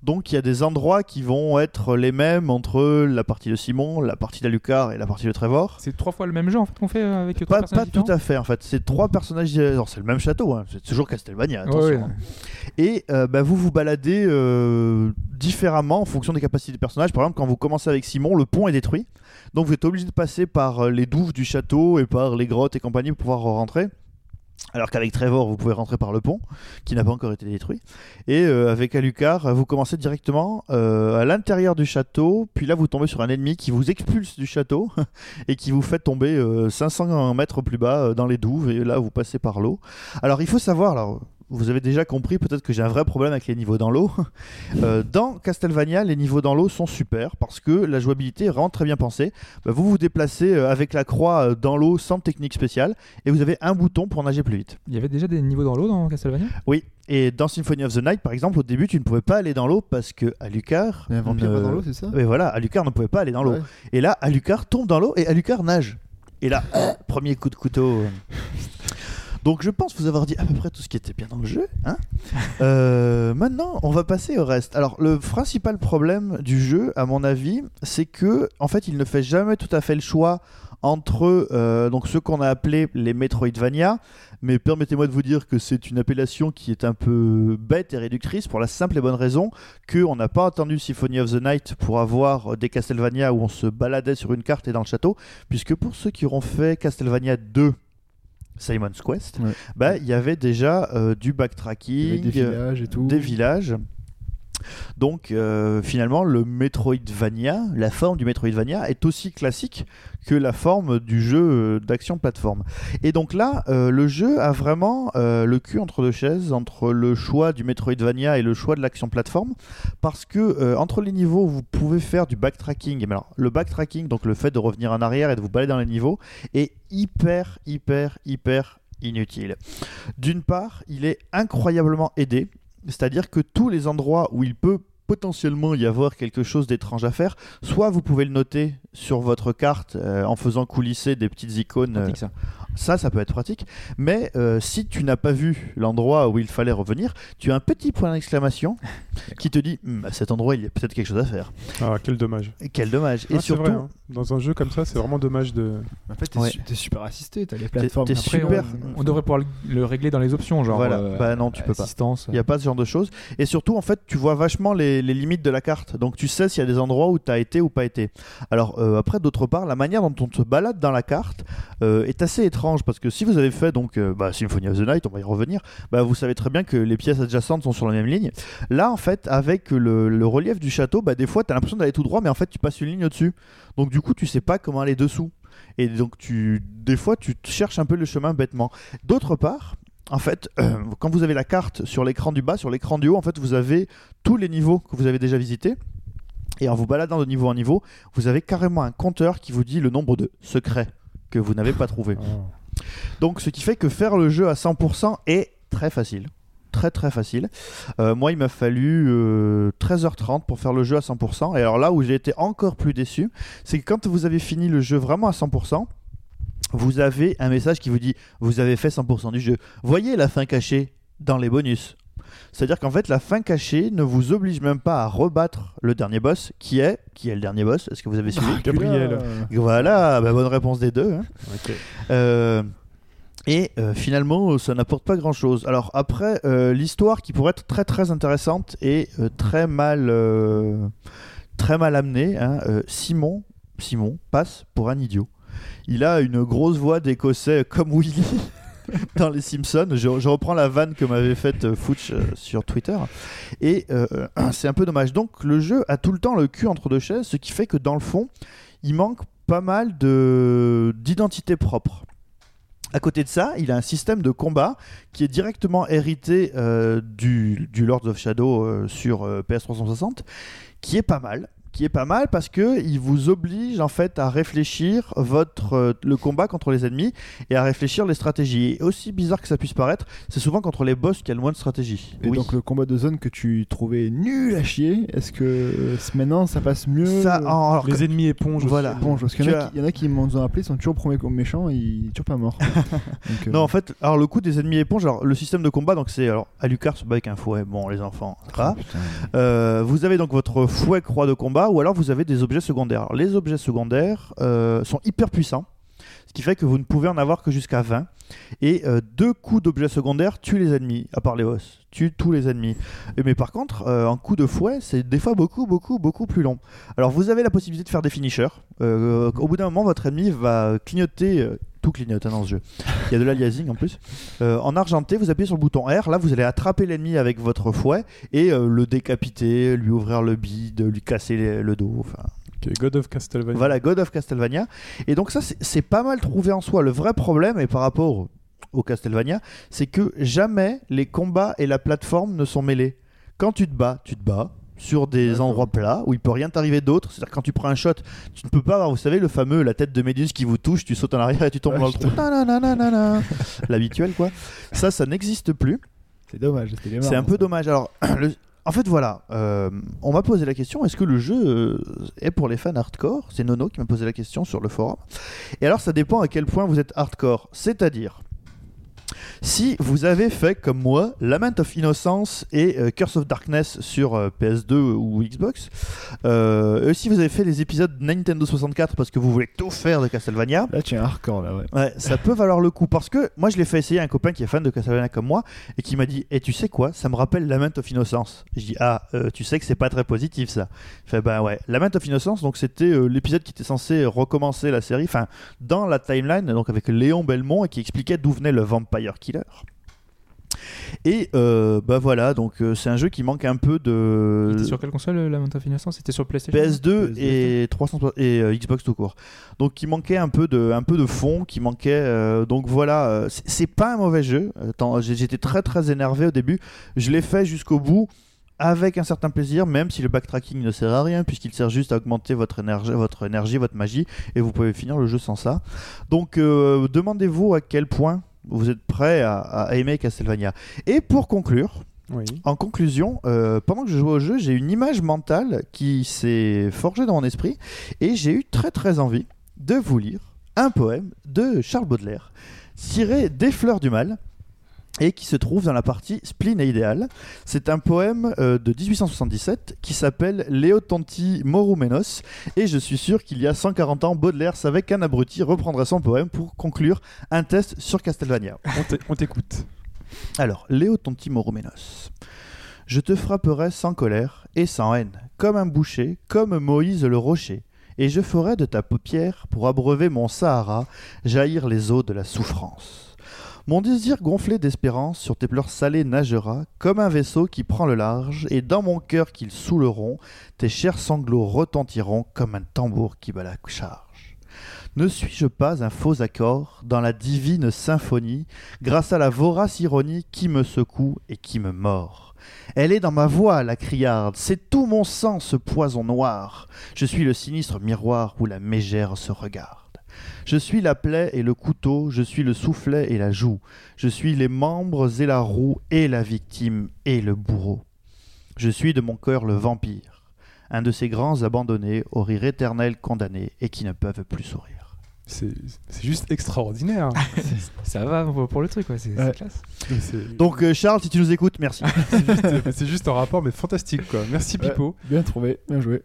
Donc, il y a des endroits qui vont être les mêmes entre la partie de Simon, la partie d'Alucard et la partie de Trevor. C'est trois fois le même jeu en fait qu'on fait euh, avec trois Pas, personnages pas tout à fait en fait, c'est trois personnages. C'est le même château, hein. c'est toujours Castlevania. attention, Ouais, hein. ouais. Et euh, bah, vous vous baladez euh, différemment en fonction des capacités des personnages. Par exemple, quand vous commencez avec Simon, le pont est détruit. Donc vous êtes obligé de passer par les douves du château et par les grottes et compagnie pour pouvoir rentrer. Alors qu'avec Trevor, vous pouvez rentrer par le pont, qui n'a pas encore été détruit. Et euh, avec Alucard, vous commencez directement euh, à l'intérieur du château. Puis là, vous tombez sur un ennemi qui vous expulse du château (laughs) et qui vous fait tomber euh, 500 mètres plus bas euh, dans les douves. Et là, vous passez par l'eau. Alors, il faut savoir, vous avez déjà compris peut-être que j'ai un vrai problème avec les niveaux dans l'eau. (laughs) Euh, dans Castlevania, les niveaux dans l'eau sont super parce que la jouabilité est vraiment très bien pensée. Bah, vous vous déplacez euh, avec la croix euh, dans l'eau sans technique spéciale et vous avez un bouton pour nager plus vite. Il y avait déjà des niveaux dans l'eau dans Castlevania? Oui, et dans Symphony of the Night, par exemple, au début, tu ne pouvais pas aller dans l'eau parce que Alucard. Il y a un vampire ne- dans l'eau, c'est ça? Mais voilà, Alucard ne pouvait pas aller dans l'eau. Ouais. Et là, Alucard tombe dans l'eau et Alucard nage. Et là, (clears throat) premier coup de couteau. (laughs) Donc je pense vous avoir dit à peu près tout ce qui était bien dans le jeu. hein. (laughs) Euh, maintenant, on va passer au reste. Alors le principal problème du jeu, à mon avis, c'est que en fait, il ne fait jamais tout à fait le choix entre euh, donc ce qu'on a appelé les Metroidvania, mais permettez-moi de vous dire que c'est une appellation qui est un peu bête et réductrice pour la simple et bonne raison qu'on n'a pas attendu Symphony of the Night pour avoir des Castlevania où on se baladait sur une carte et dans le château, puisque pour ceux qui auront fait Castlevania 2, Simon's Quest, Ouais. bah il y avait déjà euh, du backtracking, des villages et tout. des villages. Donc euh, finalement, le Metroidvania, la forme du Metroidvania est aussi classique que la forme du jeu euh, d'action plateforme. Et donc là, euh, le jeu a vraiment le cul entre deux chaises, entre le choix du Metroidvania et le choix de l'action plateforme, parce que entre les niveaux, vous pouvez faire du backtracking. Mais alors, le backtracking, donc le fait de revenir en arrière et de vous balader dans les niveaux, est hyper, hyper, hyper inutile. D'une part, il est incroyablement aidé, c'est-à-dire que tous les endroits où il peut potentiellement y avoir quelque chose d'étrange à faire, soit vous pouvez le noter sur votre carte euh, en faisant coulisser des petites icônes. euh, ça. ça, peut être pratique. Mais euh, si tu n'as pas vu l'endroit où il fallait revenir, tu as un petit point d'exclamation qui te dit Hum, à cet endroit, il y a peut-être quelque chose à faire. Ah, quel dommage. Et quel dommage. Ah, Et c'est surtout, vrai, hein. Dans un jeu comme ça, c'est vraiment dommage de. En fait, t'es Ouais. su- t'es super assisté, t'as les plateformes. Après, super- on- On devrait pouvoir le, le régler dans les options, genre. Voilà. euh, Bah non, tu peux pas. assistance. Il n'y a pas ce genre de choses. Et surtout, en fait, tu vois vachement les, les limites de la carte. Donc, tu sais s'il y a des endroits où tu as été ou pas été. Alors, euh, après, d'autre part, la manière dont on se balade dans la carte euh, est assez étrange. Parce que si vous avez fait donc euh, bah, Symphony of the Night, on va y revenir, bah, vous savez très bien que les pièces adjacentes sont sur la même ligne. Là, en fait, avec le, relief du château, bah, des fois, tu as l'impression d'aller tout droit, mais en fait, tu passes une ligne au-dessus. Donc, du coup, tu sais pas comment aller dessous. Et donc, tu, des fois, tu cherches un peu le chemin bêtement. D'autre part, en fait, euh, quand vous avez la carte sur l'écran du bas, sur l'écran du haut, en fait, vous avez tous les niveaux que vous avez déjà visités. Et en vous baladant de niveau en niveau, vous avez carrément un compteur qui vous dit le nombre de secrets que vous n'avez pas trouvé. Donc, ce qui fait que faire le jeu à 100% est très facile. Très très facile. Euh, moi, il m'a fallu euh, 13h30 pour faire le jeu à 100%. Et alors là où j'ai été encore plus déçu, c'est que quand vous avez fini le jeu vraiment à 100%, vous avez un message qui vous dit vous avez fait 100% du jeu. Voyez la fin cachée dans les bonus. C'est-à-dire qu'en fait, la fin cachée ne vous oblige même pas à rebattre le dernier boss, qui est qui est le dernier boss? Est-ce que vous avez suivi? Gabriel. Voilà, bah, bonne réponse des deux. hein. Euh, et euh, finalement, ça n'apporte pas grand-chose. Alors après, euh, l'histoire qui pourrait être très très intéressante et euh, très mal euh, très mal amenée. hein, euh, Simon, Simon passe pour un idiot. Il a une grosse voix d'écossais comme Willy (laughs) (laughs) dans Les Simpsons. Je, reprends la vanne que m'avait faite euh, Fouch euh, sur Twitter. Et euh, (clears throat) c'est un peu dommage. Donc le jeu a tout le temps le cul entre deux chaises, ce qui fait que dans le fond, il manque pas mal de d'identité propre. À côté de ça, il a un système de combat qui est directement hérité du, du Lords of Shadow euh, sur euh, PS360, qui est pas mal. Qui est pas mal parce que il vous oblige en fait à réfléchir votre euh, le combat contre les ennemis et à réfléchir les stratégies. Et aussi bizarre que ça puisse paraître, c'est souvent contre les boss qu'il y a le moins de stratégie. Et donc le combat de zone que tu trouvais nul à chier, est-ce que euh, maintenant ça passe mieux ça, en- alors, Les ennemis éponges. Voilà. parce qu'il y, en a as- qui- il y en a qui m'ont appelé, ils sont toujours premiers comme méchants, ils sont toujours pas morts. (laughs) Donc, euh, Non, en fait, alors le coup des ennemis éponges, alors le système de combat, donc c'est alors Alucard se bat avec un fouet. Bon, les enfants. Euh, vous avez donc votre fouet croix de combat ou alors vous avez des objets secondaires. Les objets secondaires euh, sont hyper puissants, ce qui fait que vous ne pouvez en avoir que jusqu'à 20. Et euh, deux coups d'objets secondaires tuent les ennemis, à part les boss, tuent tous les ennemis. Mais par contre, euh, un coup de fouet, c'est des fois beaucoup, beaucoup, beaucoup plus long. Alors vous avez la possibilité de faire des finishers. Au bout d'un moment, votre ennemi va clignoter. Tout clignote hein, dans ce jeu. Il y a de l'aliasing en plus. Euh, en argenté, vous appuyez sur le bouton R. Là, vous allez attraper l'ennemi avec votre fouet et euh, le décapiter, lui ouvrir le bide, lui casser les- le dos. Enfin, God of Castlevania. voilà, God of Castlevania. Et donc ça, c'est- c'est pas mal trouvé en soi. Le vrai problème, et par rapport au Castlevania, c'est que jamais les combats et la plateforme ne sont mêlés. Quand tu te bats, tu te bats sur des endroits plats où il peut rien t'arriver d'autre. C'est-à-dire quand tu prends un shot, tu ne peux pas avoir, vous savez, le fameux la tête de Méduse qui vous touche, tu sautes en arrière et tu tombes Ouais, dans le trou. (laughs) L'habituel quoi. Ça, ça n'existe plus. C'est dommage, C'est un peu ça. dommage. Alors, (clears throat) le- en fait, voilà. euh, on m'a posé la question est-ce que le jeu euh, est pour les fans hardcore? C'est Nono qui m'a posé la question sur le forum. Et alors, ça dépend à quel point vous êtes hardcore. C'est-à-dire. Si vous avez fait comme moi Lament of Innocence et euh, Curse of Darkness sur euh, PS2 ou Xbox, euh, et si vous avez fait les épisodes Nintendo 64 parce que vous voulez tout faire de Castlevania, Là, tu es hardcore, là, ouais. Ouais, ça peut valoir le coup parce que moi je l'ai fait essayer à un copain qui est fan de Castlevania comme moi et qui m'a dit Et tu sais quoi? Ça me rappelle Lament of Innocence. Je dis Ah, tu sais que c'est pas très positif ça. Il fait Bah ouais, Lament of Innocence, donc c'était l'épisode qui était censé recommencer la série, enfin dans la timeline, donc avec Léon Belmont et qui expliquait d'où venait le Vampire Killer. Et euh, bah voilà, donc euh, c'est un jeu qui manque un peu de. Sur quelle console euh, of Innocence C'était sur PlayStation? PS2 PS2. et 300 et euh, Xbox tout court. Donc qui manquait un peu de un peu de fond, qui manquait euh, donc voilà, c'est- pas un mauvais jeu. J'étais très très énervé au début. Je l'ai fait jusqu'au bout avec un certain plaisir, même si le backtracking ne sert à rien puisqu'il sert juste à augmenter votre énergie, votre énergie, votre magie et vous pouvez finir le jeu sans ça. Donc demandez-vous à quel point vous êtes prêt à, à aimer Castlevania. Et pour conclure, Oui. en conclusion, euh, pendant que je jouais au jeu, j'ai une image mentale qui s'est forgée dans mon esprit et j'ai eu très très envie de vous lire un poème de Charles Baudelaire tiré des Fleurs du Mal et qui se trouve dans la partie Spleen et Idéal. C'est un poème euh, de 1877 qui s'appelle Léotonti Morumenos et je suis sûr qu'il y a 140 ans, Baudelaire savait qu'un abruti reprendrait son poème pour conclure un test sur Castlevania. (laughs) On t'é- On t'écoute. Alors, Léo Tonti Moroménos. Je te frapperai sans colère et sans haine, comme un boucher, comme Moïse le rocher, et je ferai de ta paupière, pour abreuver mon Sahara, jaillir les eaux de la souffrance. Mon désir gonflé d'espérance sur tes pleurs salées nagera, comme un vaisseau qui prend le large, et dans mon cœur qu'ils saouleront, tes chers sanglots retentiront comme un tambour qui bat la charge. Ne suis-je pas un faux accord dans la divine symphonie grâce à la vorace ironie qui me secoue et qui me mord? Elle est dans ma voix, la criarde, c'est tout mon sang, ce poison noir. Je suis le sinistre miroir où la mégère se regarde. Je suis la plaie et le couteau, je suis le soufflet et la joue, je suis les membres et la roue, et la victime et le bourreau. Je suis de mon cœur le vampire, un de ces grands abandonnés au rire éternel condamnés et qui ne peuvent plus sourire. c'est juste extraordinaire. (laughs) Ça va pour, le truc. C'est Ouais. classe. Donc euh, Charles, si tu nous écoutes, merci. (laughs) c'est juste, un rapport, mais fantastique, quoi. Merci, Ouais. Pipo. Bien trouvé, bien joué.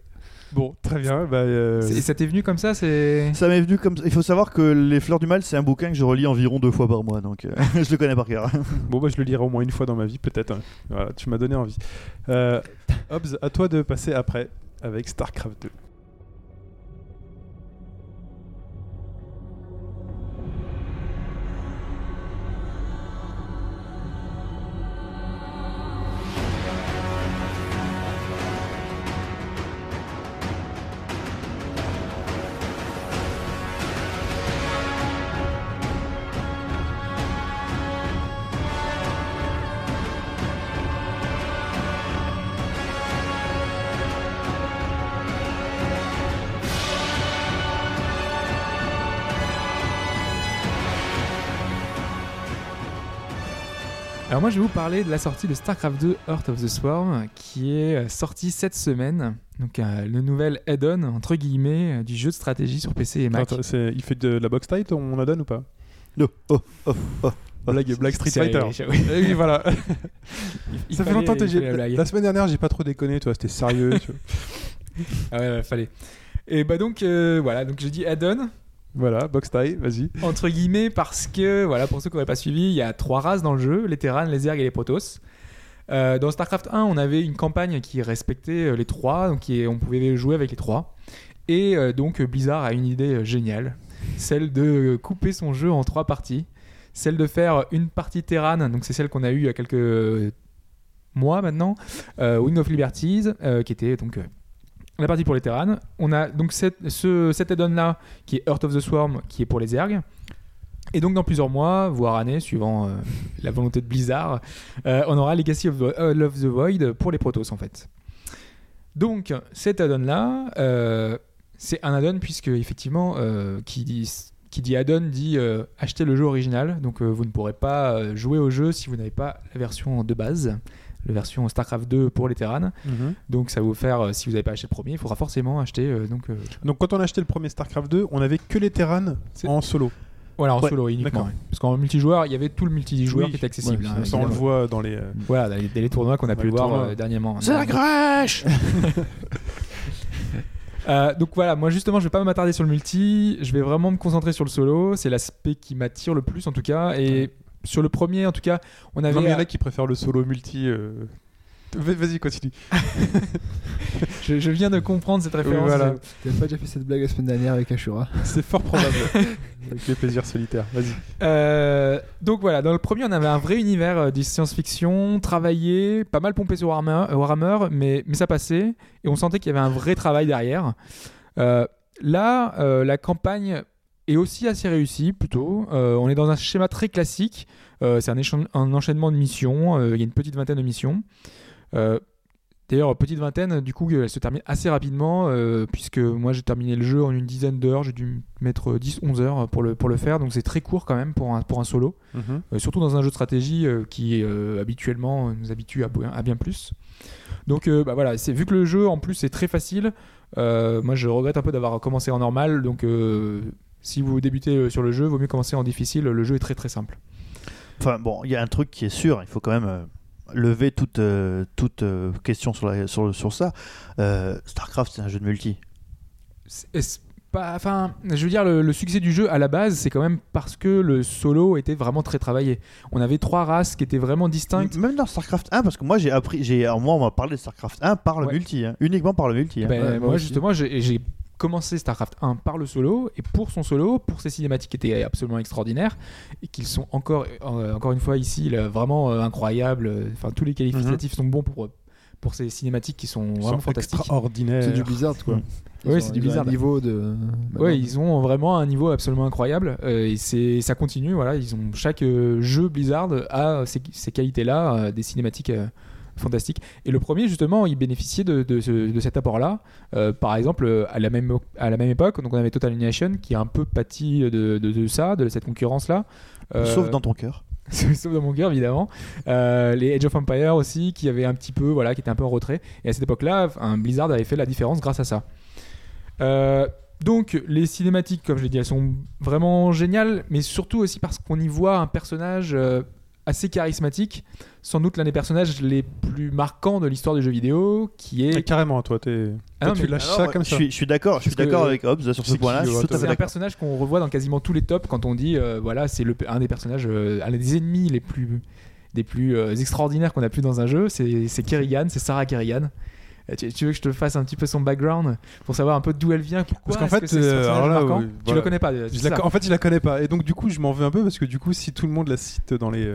Bon, très bien. Bah, euh, Et ça t'est venu comme ça C'est. Ça m'est venu comme Il faut savoir que Les Fleurs du Mal, c'est un bouquin que je relis environ deux fois par mois, donc euh, (laughs) je le connais par cœur. (laughs) Bon, bah, je le lirai au moins une fois dans ma vie, peut-être. hein. Voilà, tu m'as donné envie. Euh, Hobbs, à toi de passer après avec StarCraft 2. Moi je vais vous parler de la sortie de StarCraft 2 Heart of the Swarm qui est euh, sortie cette semaine. Donc euh, le nouvel add-on entre guillemets euh, du jeu de stratégie sur PC et Mac. Attends, c'est- il fait de la box tight, on la donne ou pas? No. Oh, oh, oh. Blague, blague Street C'est- Fighter. oui. Oui, voilà. (laughs) Il Ça fait longtemps que j'ai. la blague. La semaine dernière, j'ai pas trop déconné, toi, c'était sérieux. tu vois. (laughs) Ah ouais, ouais, fallait. Et bah donc euh, voilà, donc j'ai dit add-on Voilà, box tie, vas-y. entre guillemets parce que voilà pour ceux qui n'auraient pas suivi, il y a trois races dans le jeu, les Terrans, les Zerg et les Protoss. Euh, dans StarCraft 1, on avait une campagne qui respectait euh, les trois, donc qui- on pouvait jouer avec les trois. Et euh, donc Blizzard a une idée géniale, celle de couper son jeu en trois parties. Celle de faire une partie Terran, donc c'est celle qu'on a eue il y a quelques mois maintenant, euh, Wing of Liberties, qui était donc la partie pour les Terrans. On a donc cette, ce, cet add-on là qui est Heart of the Swarm, qui est pour les Zerg. Et donc dans plusieurs mois, voire années, suivant euh, (laughs) la volonté de Blizzard, euh, on aura Legacy of the, of the Void pour les Protoss en fait. Donc cet add-on là, euh, c'est un add-on puisque effectivement, qui dit qui dit add-on dit acheter le jeu original. Donc vous ne pourrez pas jouer au jeu si vous n'avez pas la version de base, la version StarCraft 2 pour les Terrans. Donc ça va vous faire, euh, si vous n'avez pas acheté le premier, il faudra forcément acheter euh, donc euh, Donc, quand on a acheté le premier StarCraft 2, on avait que les Terrans C'est- en solo. voilà en Ouais, solo uniquement. ouais. Parce qu'en multijoueur, il y avait tout le multijoueur Oui, qui était accessible. ouais, hein, Ça, on le voit dans les. euh, Voilà, dans les, dans les tournois qu'on a Dans pu voir euh, dernièrement. Zergrash (laughs) Euh, donc voilà, moi justement, je vais pas m'attarder sur le multi. Je vais vraiment me concentrer sur le solo. C'est l'aspect qui m'attire le plus en tout cas. Et sur le premier, en tout cas, on avait. Non, mais il y en a qui préfèrent le solo multi. euh, va- Vas-y, continue. (laughs) je, je viens de comprendre cette référence. voilà. T'avais pas déjà fait cette blague la semaine dernière avec Ashura C'est fort probable. (laughs) Avec les plaisirs solitaires. Vas-y. Euh, donc voilà, dans le premier, on avait un vrai univers euh, de science-fiction, travaillé, pas mal pompé sur Warhammer, euh, Warhammer, mais, mais ça passait, et on sentait qu'il y avait un vrai travail derrière. Euh, là, euh, la campagne est aussi assez réussie, plutôt. Euh, on est dans un schéma très classique. Euh, c'est un, enchaînement de missions. Euh, Il y a une petite vingtaine de missions. D'ailleurs, petite vingtaine, du coup, elle se termine assez rapidement, euh, puisque moi j'ai terminé le jeu en une dizaine d'heures, j'ai dû mettre 10-11 heures pour le, pour le faire, donc c'est très court quand même pour un, pour un solo, Euh, surtout dans un jeu de stratégie euh, qui habituellement nous habitue à, bien- à bien plus. Donc bah voilà, c'est vu que le jeu en plus est très facile, moi je regrette un peu d'avoir commencé en normal, donc si vous débutez euh, sur le jeu, vaut mieux commencer en difficile, le jeu est très très simple. Enfin bon, il y a un truc qui est sûr, il faut quand même euh, lever toute, euh, toute euh, question sur, la- sur, sur ça. Euh, StarCraft, c'est un jeu de multi. C'est- pas, enfin, je veux dire, le, le succès du jeu à la base, c'est quand même parce que le solo était vraiment très travaillé. On avait trois races qui étaient vraiment distinctes. Même dans StarCraft 1, parce que moi j'ai appris, j'ai, alors, moi on m'a parlé de StarCraft 1 par le Ouais. multi, hein, uniquement par le multi. hein. Ben, Ouais, moi justement, j'ai j'ai commencé StarCraft 1 par le solo, et pour son solo, pour ses cinématiques qui étaient absolument extraordinaires, et qu'ils sont encore, euh, encore une fois ici, là, vraiment euh, incroyables. Enfin, tous les qualificatifs sont bons pour, pour ces cinématiques qui sont Ils vraiment sont fantastiques. extraordinaires. C'est du Blizzard quoi. (laughs) Ont- c'est du Blizzard. Un niveau de. Ouais, ils ont vraiment un niveau absolument incroyable euh, et c'est ça continue. Voilà, ils ont chaque euh, jeu Blizzard a ces, ces qualités-là, euh, des cinématiques fantastiques. Et le premier justement, il bénéficiait de, de, ce- de cet apport-là. Euh, par exemple, euh, à la même à la même époque, donc on avait Total Annihilation qui a un peu pâti de, ça, de cette concurrence-là. Euh, Sauf dans ton cœur. (laughs) sauf dans mon cœur évidemment Euh, les Age of Empire aussi qui avaient un petit peu voilà qui étaient un peu en retrait et à cette époque là un Blizzard avait fait la différence grâce à ça Euh, Donc les cinématiques, comme je l'ai dit, elles sont vraiment géniales, mais surtout aussi parce qu'on y voit un personnage euh, assez charismatique, sans doute l'un des personnages les plus marquants de l'histoire du jeu vidéo, qui Ah, est... carrément, toi, t'es- Ah tu mais- lâches Alors, ça comme je ça. suis, je suis d'accord, je suis d'accord avec Hobbes sur ce point-là. C'est un personnage qu'on revoit dans quasiment tous les tops quand on dit euh, voilà c'est le un des personnages euh, un des ennemis les plus des plus euh, extraordinaires qu'on a pu dans un jeu c'est Kerrigan c'est Sarah Kerrigan tu, tu veux que je te fasse un petit peu son background pour savoir un peu d'où elle vient pourquoi Parce qu'en fait, que euh, personnage alors là, marquant? oui, tu voilà. le connais pas Je la- en fait, je la connais pas. Et donc, du coup, je m'en veux un peu parce que, du coup, si tout le monde la cite dans les.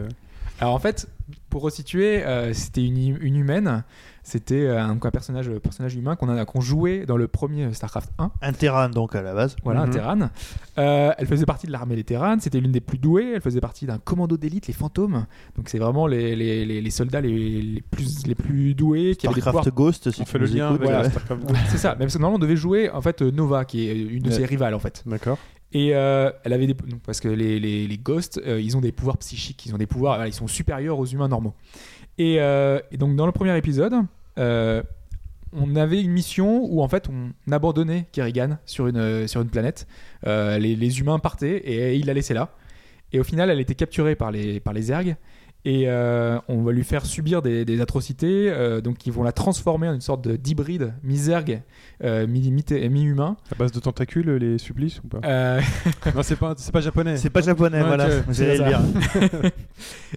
alors en fait pour resituer euh, c'était une, une humaine c'était euh, un, un personnage personnage humain qu'on jouait dans le premier Starcraft 1 Un terrain donc à la base. Voilà, un Mhm. Terran. Euh, elle faisait partie de l'armée des Terran, c'était l'une des plus douées. Elle faisait partie d'un commando d'élite, les fantômes. Donc c'est vraiment les, les, les, les soldats les, les, plus, les plus doués qui avaient des. Ghost, si on tu fait le lien voilà. la Starcraft 2. C'est ça, même parce que normalement on devait jouer en fait Nova, qui est une de Ouais. ses rivales en fait. D'accord. Et euh, elle avait des parce que les, les, ghosts, euh, ils ont des pouvoirs psychiques, ils ont des pouvoirs, ils sont supérieurs aux humains normaux. Et, euh, donc dans le premier épisode, on avait une mission où en fait on abandonnait Kerrigan sur une sur une planète. Les, les humains partaient et il la laissait là. Et au final, elle était capturée par les par les Zergs. Et euh, on va lui faire subir des, des atrocités, euh, donc ils vont la transformer en une sorte de- d'hybride mi-zerg, euh, mi- mi- mi-humain. À base de tentacules, les supplices ou pas Euh, (laughs) Non, c'est pas, c'est pas japonais. C'est pas japonais, Ouais, voilà. J'allais le dire. (laughs)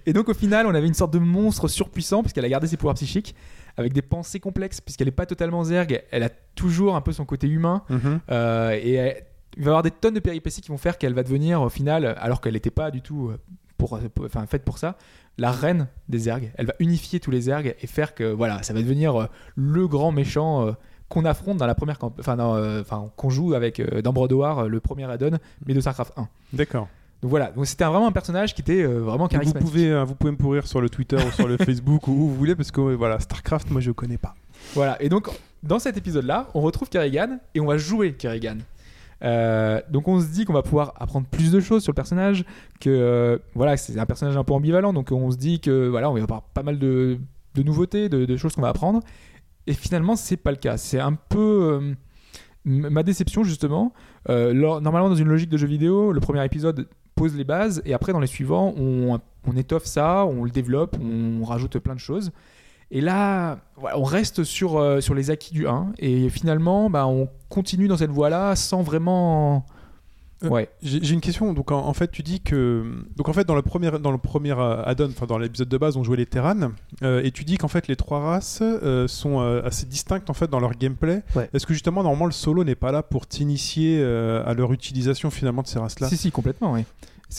Et donc au final, on avait une sorte de monstre surpuissant puisqu'elle a gardé ses pouvoirs psychiques avec des pensées complexes puisqu'elle n'est pas totalement zerg, elle a toujours un peu son côté humain Mhm. euh, et elle- il va y avoir des tonnes de péripéties qui vont faire qu'elle va devenir au final, alors qu'elle n'était pas du tout euh, pour, pour- enfin, faite pour ça, la reine des zergs. Elle va unifier tous les zergs et faire que voilà, ça va devenir euh, le grand méchant. euh, qu'on affronte dans la première camp- enfin, euh, enfin qu'on joue avec euh, le premier add-on mais de Starcraft 1 D'accord. donc voilà donc c'était vraiment un personnage qui était vraiment Donc Vous charismatique pouvez, vous pouvez me pourrir sur le Twitter ou sur le (laughs) Facebook ou où vous voulez parce que voilà, Starcraft, moi je connais pas. Voilà, et donc dans cet épisode-là, on retrouve Kerrigan et on va jouer Kerrigan. Euh, donc on se dit qu'on va pouvoir apprendre plus de choses sur le personnage, que euh, voilà, c'est un personnage un peu ambivalent, donc on se dit que voilà, on va avoir pas mal de, nouveautés, de, choses qu'on va apprendre. Et finalement, c'est pas le cas. C'est un peu euh, ma déception justement. Normalement, dans une logique de jeu vidéo, le premier épisode pose les bases et après dans les suivants, on étoffe ça, on le développe, on rajoute plein de choses. Et là, on reste sur, euh, sur les acquis du 1 et finalement, bah, on continue dans cette voie-là sans vraiment. Euh, Ouais. J'ai j'ai une question. Donc en, en fait, tu dis que donc en fait dans le premier dans le premier euh, add-on, enfin dans l'épisode de base, on jouait les Terran euh, et tu dis qu'en fait les trois races euh, sont euh, assez distinctes en fait dans leur gameplay. Ouais. Est-ce que justement normalement le solo n'est pas là pour t'initier euh, à leur utilisation finalement de ces races-là? Si, si, complètement, oui.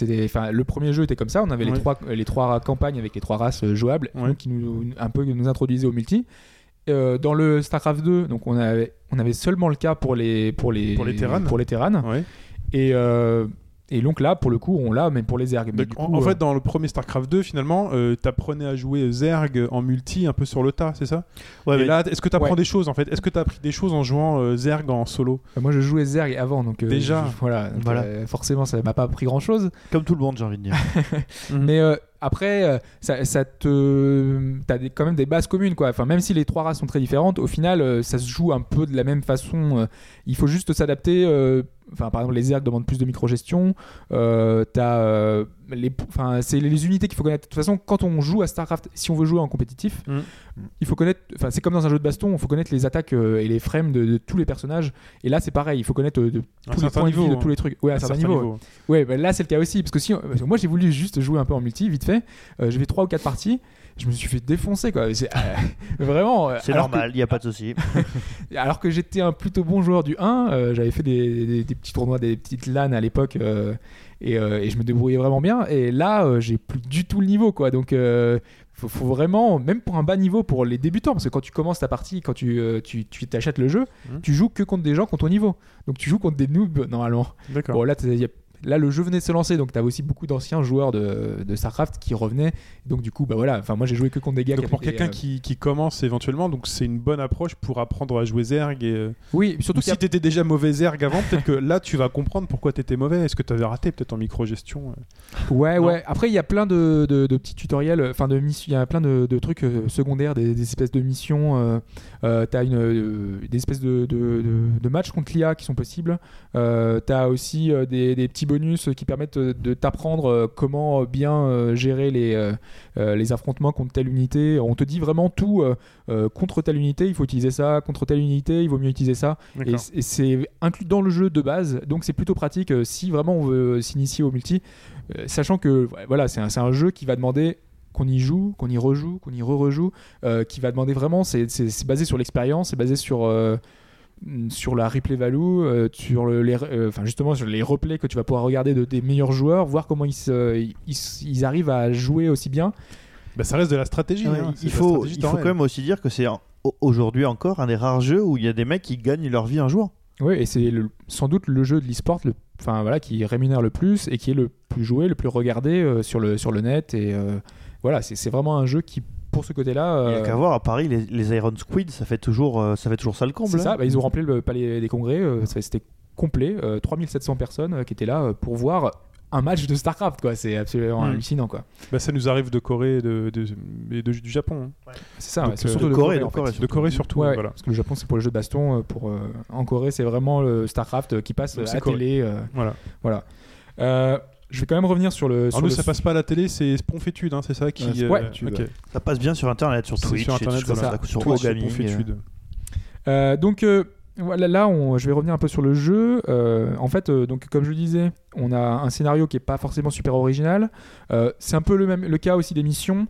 Des- enfin, le premier jeu était comme ça, on avait Ouais. les, trois, les trois campagnes avec les trois races euh, jouables Ouais. donc qui nous, un peu nous introduisaient au multi. Euh, dans le StarCraft 2, donc on avait, on avait seulement le cas pour les, pour les, Pour les Terran. Pour les. Ouais. Et, euh, et donc là, pour le coup, on l'a, mais pour les Zerg. Mais Donc, en, coup, en euh, fait, dans le premier StarCraft 2, finalement, euh, t'apprenais à jouer Zerg en multi un peu sur le tas, c'est ça? Ouais, Et mais là, est-ce que t'apprends Ouais. des choses en fait? Est-ce que t'as appris des choses en jouant euh, Zerg en solo? Bah, moi, je jouais Zerg avant, donc euh, Déjà. je- voilà, donc, Voilà. euh, forcément, ça m'a pas appris grand chose. comme tout le monde, j'ai envie de dire. (laughs) Mais euh, après, euh, ça, ça te, t'as des- quand même des bases communes, quoi. Enfin, même si les trois races sont très différentes, au final, euh, ça se joue un peu de la même façon. euh, il faut juste s'adapter. Enfin, par exemple, les Zerg demandent plus de microgestion. Euh, euh, les, enfin, c'est les, les unités qu'il faut connaître. De toute façon, quand on joue à Starcraft, si on veut jouer en compétitif, Mm. il faut connaître. Enfin, c'est comme dans un jeu de baston, il faut connaître les attaques euh, et les frames de, de tous les personnages. Et là, c'est pareil. Il faut connaître euh, de, tous les points de vie, de tous les trucs. Ouais, à un certain niveau. Ouais, bah là c'est le cas aussi parce que si moi j'ai voulu juste jouer un peu en multi vite fait, j'ai fait trois ou quatre parties, je me suis fait défoncer quoi. C'est euh, (laughs) vraiment. euh, C'est normal, il n'y a pas de souci. Que, (laughs) alors que j'étais un plutôt bon joueur du 1, euh, j'avais fait des, des- des petits tournois, des petites LAN à l'époque euh, et, et je me débrouillais vraiment bien. Et là j'ai plus du tout le niveau quoi. Donc faut, faut vraiment, même pour un bas niveau pour les débutants, parce que quand tu commences ta partie, quand tu tu tu t'achètes le jeu, Mhm. tu joues que contre des gens ont ton niveau. Donc tu joues contre des noobs normalement. D'accord. Bon, là, t'as- y a- là le jeu venait de se lancer, donc tu avais aussi beaucoup d'anciens joueurs de, de StarCraft qui revenaient. Donc du coup, bah voilà, enfin moi j'ai joué que contre des gars Donc qui pour quelqu'un euh, qui, qui commence éventuellement, donc c'est une bonne approche pour apprendre à jouer Zerg. Et, euh, Oui, surtout y a- si t'étais déjà mauvais Zerg avant, peut-être que là tu vas comprendre pourquoi t'étais mauvais. Est-ce que t'avais raté peut-être en micro-gestion euh. Ouais, Non. ouais. Après, il y a plein de, de- de petits tutoriels, enfin de missions, il y a plein de, de trucs secondaires, des, des espèces de missions. Euh, t'as une, des espèces de, de, de- de matchs contre l'IA qui sont possibles. Euh, t'as aussi des, des petits bonus qui permettent euh, de t'apprendre euh, comment bien euh, gérer les, euh, euh, les affrontements contre telle unité. On te dit vraiment tout euh, euh, contre telle unité, il faut utiliser ça, contre telle unité, il vaut mieux utiliser ça. Et, c'est inclus dans le jeu de base, donc c'est plutôt pratique euh, si vraiment on veut s'initier au multi, euh, sachant que voilà, c'est un, un jeu qui va demander qu'on y joue, qu'on y rejoue, qu'on y re-rejoue, euh, qui va demander vraiment, c'est basé sur l'expérience, c'est basé sur euh, sur la replay value, euh, sur le, les, euh, enfin justement sur les replays que tu vas pouvoir regarder de tes meilleurs joueurs, voir comment ils, se- ils, ils arrivent à jouer aussi bien. Bah, ça reste de la stratégie. Ouais, hein, il faut, stratégie il faut quand même aussi dire que c'est aujourd'hui encore un des rares jeux où il y a des mecs qui gagnent leur vie en jouant. Oui, et c'est sans doute le jeu de l'e-sport le, enfin, voilà, qui rémunère le plus et qui est le plus joué, le plus regardé euh, sur, le, sur le net. Et euh, voilà, c'est c'est vraiment un jeu qui, pour ce côté-là, Il y a euh, qu'à voir à Paris les, les Iron Squid, ça fait toujours, euh, ça fait toujours ça le comble. c'est hein. ça. Bah, ils ont rempli le palais des congrès, euh, c'était complet, euh, 3700 personnes euh, qui étaient là euh, pour voir un match de StarCraft. quoi. C'est absolument Mm. hallucinant. quoi. Bah, ça nous arrive de Corée et de, de- et de- du Japon. hein. C'est ça, Donc, surtout de de Corée, Corée. de en fait. Corée, De Corée surtout. Ouais, hein, ouais, voilà. parce que le Japon c'est pour le jeu de baston. Pour, euh, en Corée, c'est vraiment le StarCraft qui passe Donc, à Corée. télé. euh, Voilà. voilà. Euh, je vais quand même revenir sur le. Sur nous, le- ça passe pas à la télé, c'est Sponfétude, hein, c'est ça qui. Ouais, euh, Sponfétude, ok. ouais. Ça passe bien sur internet, sur Twitch, sur et internet, tout comme c'est ça, ça. sur Twitch Sponfétude. Euh, donc euh, voilà, là, on- je vais revenir un peu sur le jeu. Euh, en fait, euh, donc comme je le disais, on a un scénario qui est pas forcément super original. Euh, c'est un peu le même le cas aussi des missions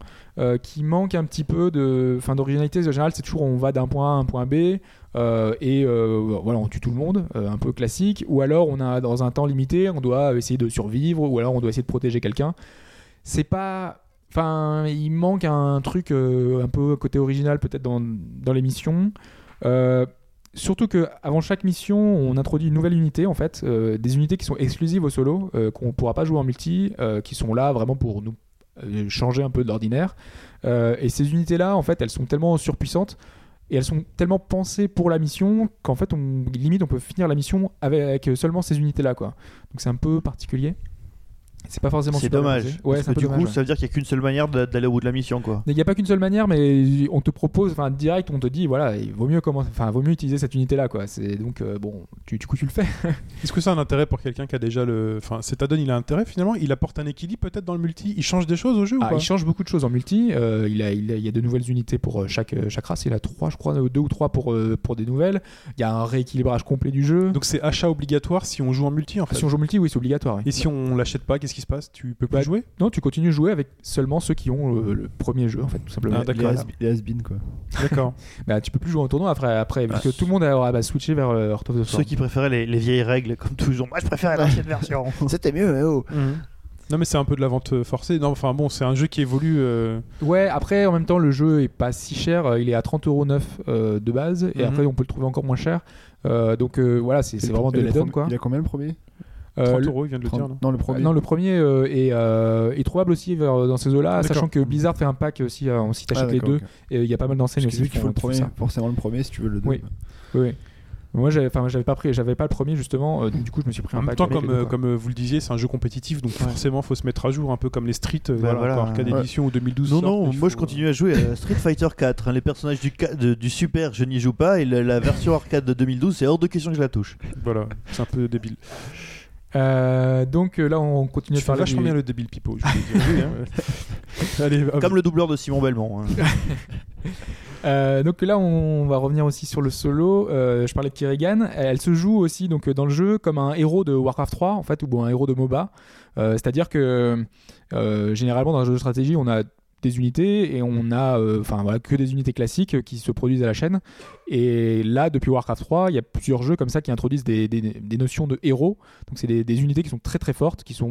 qui manquent un petit peu de, fin d'originalité. En général, c'est toujours on va d'un point A à un point B et euh, voilà, on tue tout le monde, un peu classique. Ou alors on a dans un temps limité, on doit essayer de survivre, ou alors on doit essayer de protéger quelqu'un. C'est pas Enfin, il manque un truc un peu côté original peut-être dans, dans. Euh, surtout que avant chaque mission, on introduit une nouvelle unité en fait, euh, des unités qui sont exclusives au solo, euh, qu'on ne pourra pas jouer en multi, euh, qui sont là vraiment pour nous changer un peu de l'ordinaire. Et ces unités-là, en fait, elles sont tellement surpuissantes et elles sont tellement pensées pour la mission qu'en fait, on, limite, on peut finir la mission avec seulement ces unités-là, quoi. Donc c'est un peu particulier. C'est pas forcément C'est dommage. Ouais, parce c'est un que du dommage, coup, ouais. ça veut dire qu'il n'y a qu'une seule manière d'aller au bout de la mission, quoi. Il n'y a pas qu'une seule manière, mais on te propose, enfin direct, on te dit voilà, il vaut mieux commencer, enfin vaut mieux utiliser cette unité-là, quoi. C'est donc euh, bon, tu, du coup tu le fais. (laughs) Est-ce que ça a un intérêt pour quelqu'un qui a déjà le. Enfin, cet add-on, il a intérêt finalement? Il apporte un équilibre peut-être dans le multi? Il change des choses au jeu Ah, ou pas? il change beaucoup de choses en multi. euh, il, a, il, a- il y a de nouvelles unités pour euh, chaque, chaque race. Il a trois, je crois, deux ou trois pour, euh, pour des nouvelles. Il y a un rééquilibrage complet du jeu. Donc c'est achat obligatoire si on joue en multi en fait? si on joue en multi, oui, c'est obligatoire. oui. Et si on l'achète pas, qu'est-ce qui se passe Tu peux pas Bah, jouer Non, tu continues de jouer avec seulement ceux qui ont euh, le premier jeu, en fait, tout simplement. Ah, Les d'accord. has- les has-been, quoi. D'accord. (laughs) Bah, tu peux plus jouer en tournoi après, après parce Ah, que tout le monde a bah, switché vers euh, Heart of the Storm. Ceux qui préféraient les, les vieilles règles, comme toujours. Moi, je préfère (laughs) l'ancienne version. C'était mieux, eh oh. Non mais c'est un peu de la vente euh, forcée. Non, enfin bon, c'est un jeu qui évolue. euh, Ouais, après, en même temps, le jeu est pas si cher. euh, Il est à 30,9€ euh, de base. Et Mhm. après, on peut le trouver encore moins cher. Euh, donc euh, voilà, c'est vraiment de l'add-on, quoi. Il a combien le premier? Euh, 30 le- euros, il vient de le dire, 30 non Non, le premier. Non, le premier euh, est, euh, est trouvable aussi vers- dans ces eaux-là, sachant que Blizzard fait un pack aussi, euh, si Ah, t'achètes les d'accord, deux, il y a pas mal d'enseignes aussi qui qu'il faut font, le premier, forcément le premier si tu veux le deux. Oui. Oui. Moi, j'avais, enfin, j'avais pas pris, j'avais pas le premier justement, euh, du coup, je me suis pris un En même pack temps, comme, les deux, euh, comme euh, vous le disiez, c'est un jeu compétitif, donc forcément, faut se mettre à jour, un peu comme les Street, euh, Bah voilà, Arcade ouais. Edition ou 2012. Non, non, moi faut- je continue à jouer à Street Fighter 4. hein. Les personnages du, de- du Super, je n'y joue pas. Et la, la version arcade de 2012, c'est hors de question que je la touche. Voilà, c'est un peu débile. Euh, donc euh, là, on continue Tu de fais parler. vachement du- bien le débile pipo. Hein. (laughs) Comme le doubleur de Simon Belmont. hein. (laughs) Euh, donc là, on va revenir aussi sur le solo. Euh, je parlais de Kerrigan. Elle se joue aussi donc dans le jeu comme un héros de Warcraft 3 en fait, ou bon, un héros de MOBA. Euh, C'est-à-dire que euh, généralement dans un jeu de stratégie, on a des unités et on a euh, enfin voilà que des unités classiques qui se produisent à la chaîne. Et là depuis Warcraft 3 il y a plusieurs jeux comme ça qui introduisent des, des- notions de héros. Donc c'est des, unités qui sont très très fortes qui sont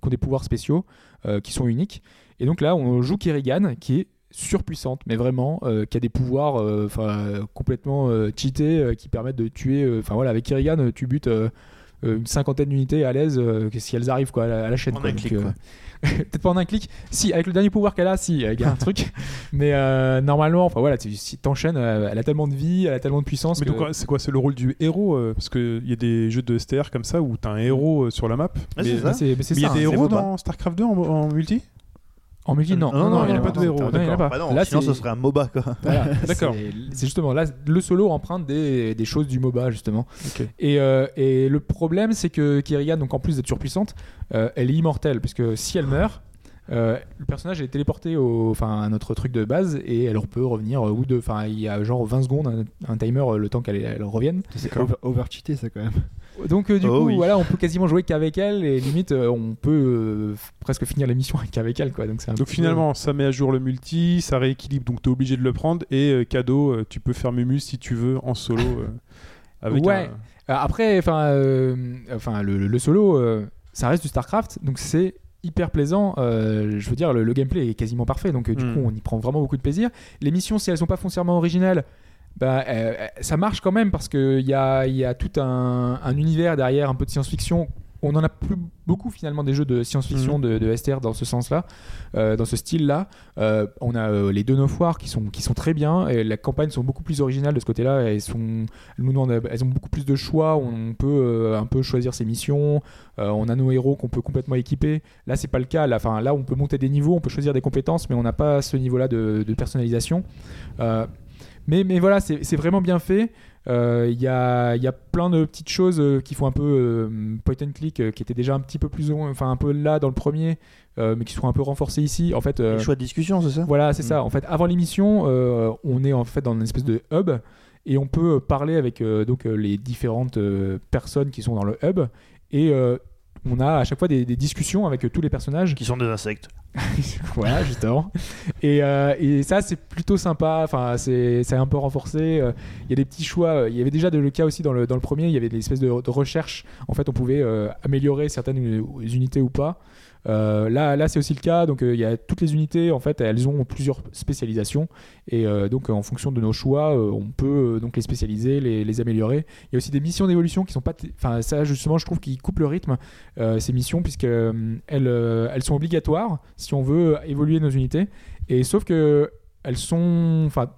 qui ont des pouvoirs spéciaux euh, qui sont uniques. Et donc là on joue Kerrigan qui est surpuissante mais vraiment euh, qui a des pouvoirs complètement cheatés qui permettent de tuer enfin voilà avec Kerrigan tu butes une cinquantaine d'unités à l'aise euh, si elles arrivent quoi, à la, à la chaîne. En quoi. un Donc, clic, euh, quoi. (laughs) Peut-être pas en un clic. Si, avec le dernier pouvoir qu'elle a, si, il y a un truc. (laughs) Mais euh, normalement, enfin voilà, tu- si t'enchaînes, euh, elle a tellement de vie, elle a tellement de puissance. Mais que- donc, c'est quoi C'est le rôle du héros euh, Parce qu'il y a des jeux de STR comme ça où t'as un héros euh, sur la map. Ouais, mais c'est ça. Il y a des hein, héros dans StarCraft 2 en, en multi? En multi, non. Non, non, il y a pas de héros, Non, il y en a d'accord. pas. Bah non, Là, sinon ce serait un MOBA quoi. (laughs) Voilà, (laughs) D'accord. c'est- justement là, le solo emprunte des, des choses du MOBA justement. Et, euh, et le problème, c'est que Kerrigan, donc en plus d'être surpuissante, euh, elle est immortelle, puisque si elle meurt, euh, le personnage est téléporté au, enfin, à notre truc de base et elle peut revenir euh, ou de, enfin, il y a genre 20 secondes un, un timer le temps qu'elle elle revienne. C'est over, overcheaté ça quand même. Donc euh, du Oh coup, oui. voilà, on peut quasiment jouer qu'avec elle et limite euh, on peut euh, presque finir l'émission (laughs) qu'avec elle, quoi. Donc Donc finalement, ça met à jour le multi, ça rééquilibre, donc t'es obligé de le prendre. Et cadeau, tu peux faire Mumu si tu veux en solo. (laughs) avec Ouais. un- Après, enfin, enfin, le, le- le solo, ça reste du Starcraft, donc c'est hyper plaisant. Euh, je veux dire, le, le gameplay est quasiment parfait, donc euh, du Mm. coup, on y prend vraiment beaucoup de plaisir. Les missions, si elles sont pas foncièrement originales, bah, euh, euh, ça marche quand même parce qu'il y a, il y a tout un, un univers derrière, un peu de science-fiction. On en a plus beaucoup finalement des jeux de science-fiction de, de STR dans ce sens-là, euh, dans ce style-là. Euh, on a les deux War qui sont, qui sont très bien et la campagne sont beaucoup plus originales de ce côté-là. Elles, sont, nous, on a- elles ont beaucoup plus de choix. On peut un peu choisir ses missions. On a nos héros qu'on peut complètement équiper. Là, c'est pas le cas. Là, on peut monter des niveaux, on peut choisir des compétences, mais on n'a pas ce niveau-là de, de personnalisation. Euh, mais, mais voilà, c'est c'est vraiment bien fait. Euh, Il y, a, il y a plein de petites choses euh, qui font un peu euh, point and click, euh, qui étaient déjà un petit peu plus, enfin un peu là dans le premier, euh, mais qui seront un peu renforcées ici. En fait, euh, choix de discussion, c'est ça? voilà, c'est Mm. ça. En fait, avant l'émission, euh, on est en fait dans une espèce de hub et on peut parler avec euh, donc les différentes euh, personnes qui sont dans le hub et euh, on a à chaque fois des, des discussions avec tous les personnages. Qui sont des insectes. (laughs) voilà, justement. Et, euh, et ça, c'est plutôt sympa. Enfin, c'est un peu renforcé. Euh, Il y a des petits choix. Euh, Il y avait déjà le cas aussi dans le, dans le premier. Il y avait des espèces de, recherches. En fait, on pouvait améliorer certaines unités ou pas. Euh, là, c'est aussi le cas. Donc, euh, il y a toutes les unités. En fait, elles ont plusieurs spécialisations. Et euh, donc, en fonction de nos choix, on peut donc les spécialiser, les, améliorer. Il y a aussi des missions d'évolution qui sont pas. Enfin, ça, justement, je trouve qu'ils coupent le rythme ces missions puisque euh, elles, sont obligatoires si on veut évoluer nos unités. Et sauf que elles sont, enfin,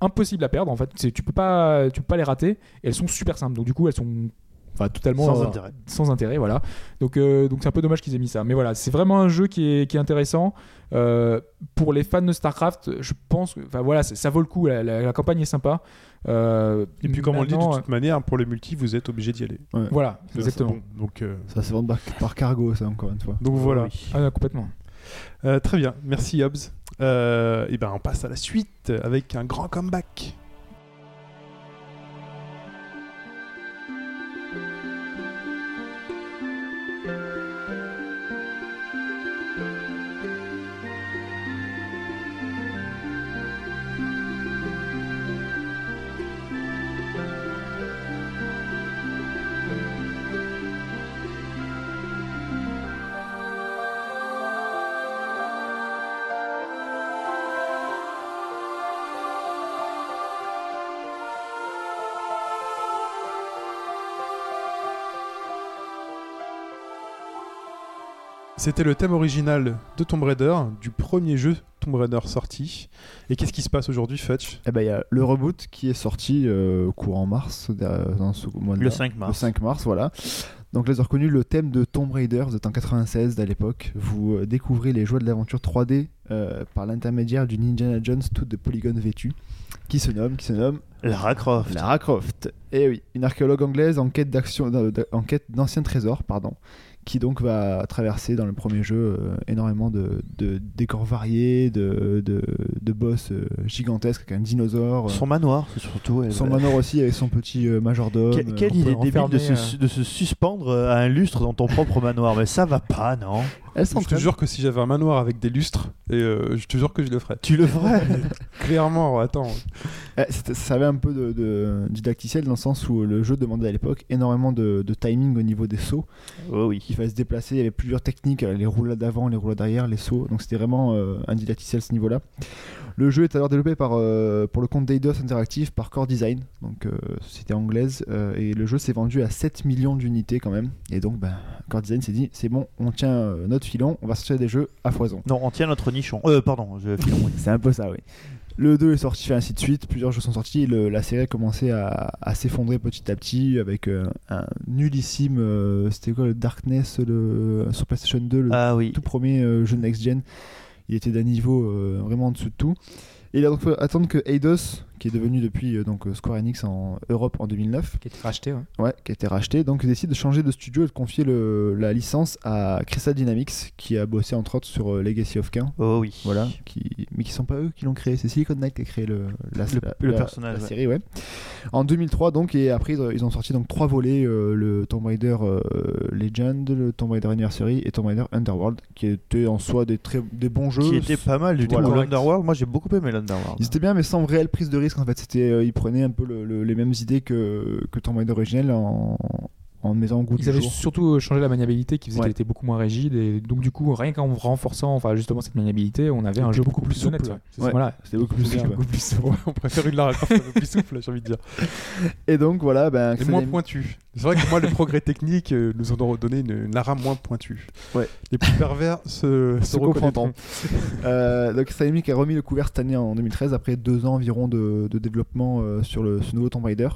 impossibles à perdre. En fait, tu peux pas, tu peux pas les rater. Et elles sont super simples. Donc du coup, elles sont, enfin, totalement Sans euh, intérêt. sans intérêt, voilà. Donc, euh, donc c'est un peu dommage qu'ils aient mis ça. Mais voilà, c'est vraiment un jeu qui est, qui est intéressant. Euh, pour les fans de StarCraft, je pense que, enfin voilà, ça, vaut le coup. La, la- la campagne est sympa. Euh, Et puis comme on le dit, de toute manière, pour le multi, vous êtes obligé d'y aller. Voilà, exactement. bon. Donc, euh, Ça se vend par, par cargo ça encore une fois. donc voilà. Ah, complètement. Euh, très bien, merci Hobbs. Euh, et ben on passe à la suite avec un grand comeback. C'était le thème original de Tomb Raider, du premier jeu Tomb Raider sorti. Et qu'est-ce qui se passe aujourd'hui, Fetch? Eh ben il y a le reboot qui est sorti euh, courant mars euh, dans ce mois de Le mars. 5 Le mars. 5 mars, voilà. Donc, là, vous reconnu le thème de Tomb Raider, vous êtes en 96 à l'époque. Vous euh, découvrez les joies de l'aventure 3D euh, par l'intermédiaire d'une Indiana Jones toute de polygones vêtus, qui se nomme, qui se nomme Lara Croft. Lara Croft. Et oui, une archéologue anglaise en quête d'action, d- en quête d'anciens trésors, pardon, qui donc va traverser dans le premier jeu euh, énormément de, de décors variés, de, de, de boss euh, gigantesques avec un dinosaure. euh, Son manoir, c'est surtout. elle- son manoir aussi avec son petit euh, majordome. Que- euh, quelle on idée débile de se, de se suspendre euh, à un lustre dans ton propre manoir. Mais ça va pas, non? Elles Je te jure que si j'avais un manoir avec des lustres, et euh, je te jure que je le ferais. Tu le ferais? (laughs) Clairement, attends. Eh, ça avait un peu de, de didacticiel dans le sens où le jeu demandait à l'époque énormément de, de timing au niveau des sauts. Oh oui. Il fallait se déplacer. Il y avait plusieurs techniques, euh, les roulades d'avant, les roulades d'arrière, les sauts. Donc c'était vraiment euh, un didacticiel à ce niveau-là. Le jeu est alors développé par, euh, pour le compte d'Eidos Interactive par Core Design, donc société anglaise. euh, et le jeu s'est vendu à 7 millions d'unités quand même. Et donc ben, Core Design s'est dit c'est bon, on tient notre filon, on va sortir des jeux à foison. Non, on tient notre nichon. Euh, pardon, je filon, oui. (laughs) C'est un peu ça, oui. Le 2 est sorti, ainsi de suite, plusieurs jeux sont sortis, le- la série a commencé à, à s'effondrer petit à petit avec euh, un nullissime, euh, c'était quoi le Darkness le, sur PlayStation 2, le Ah oui. tout premier euh, jeu de Next Gen. Il était d'un niveau euh, vraiment en dessous de tout. Et il a donc fallu attendre que Eidos, qui est devenu depuis euh, donc euh, Square Enix en Europe en 2009, Qui a été racheté, ouais. ouais, qui a été racheté, donc décide de changer de studio et de confier le- la licence à Crystal Dynamics, qui a bossé entre autres sur euh, Legacy of Kain. Oh oui. Voilà, qui... mais qui sont pas eux qui l'ont créé, c'est Silicon Knight qui a créé le, la, Le- la- le personnage, la ouais. série, ouais. En 2003 donc, et après ils- ils ont sorti donc trois volets, euh, le Tomb Raider euh, Legend, le Tomb Raider Anniversary et Tomb Raider Underworld, qui étaient en soi des très des bons jeux. Qui était pas mal du tout. Voilà. L'Underworld, moi j'ai beaucoup aimé l'Underworld. Ils étaient bien, mais sans réelle prise de risque en fait. C'était, euh, ils prenaient un peu le- le- les mêmes idées que, que Tomb Raider originel en, en mettant au goût Ils du avaient jour. surtout changé la maniabilité qui faisait Ouais. qu'elle était beaucoup moins rigide et donc du coup rien qu'en renforçant enfin justement cette maniabilité on avait un jeu beaucoup, plus souple. ouais. C'est Ouais. Voilà, C'était beaucoup plus souple. Beaucoup plus souple. Ouais, on préfère une Lara Croft un peu plus souple, j'ai envie de dire. (laughs) Et donc voilà, ben, Et moins pointu. C'est vrai que moi, les progrès techniques euh, nous ont donné une, une Lara moins pointue. Ouais. Les plus pervers se, (laughs) se se reconnaîtront. Euh, donc Dynamics a remis le couvert cette année en 2013 après deux ans environ de, de développement euh, sur le, ce nouveau Tomb Raider.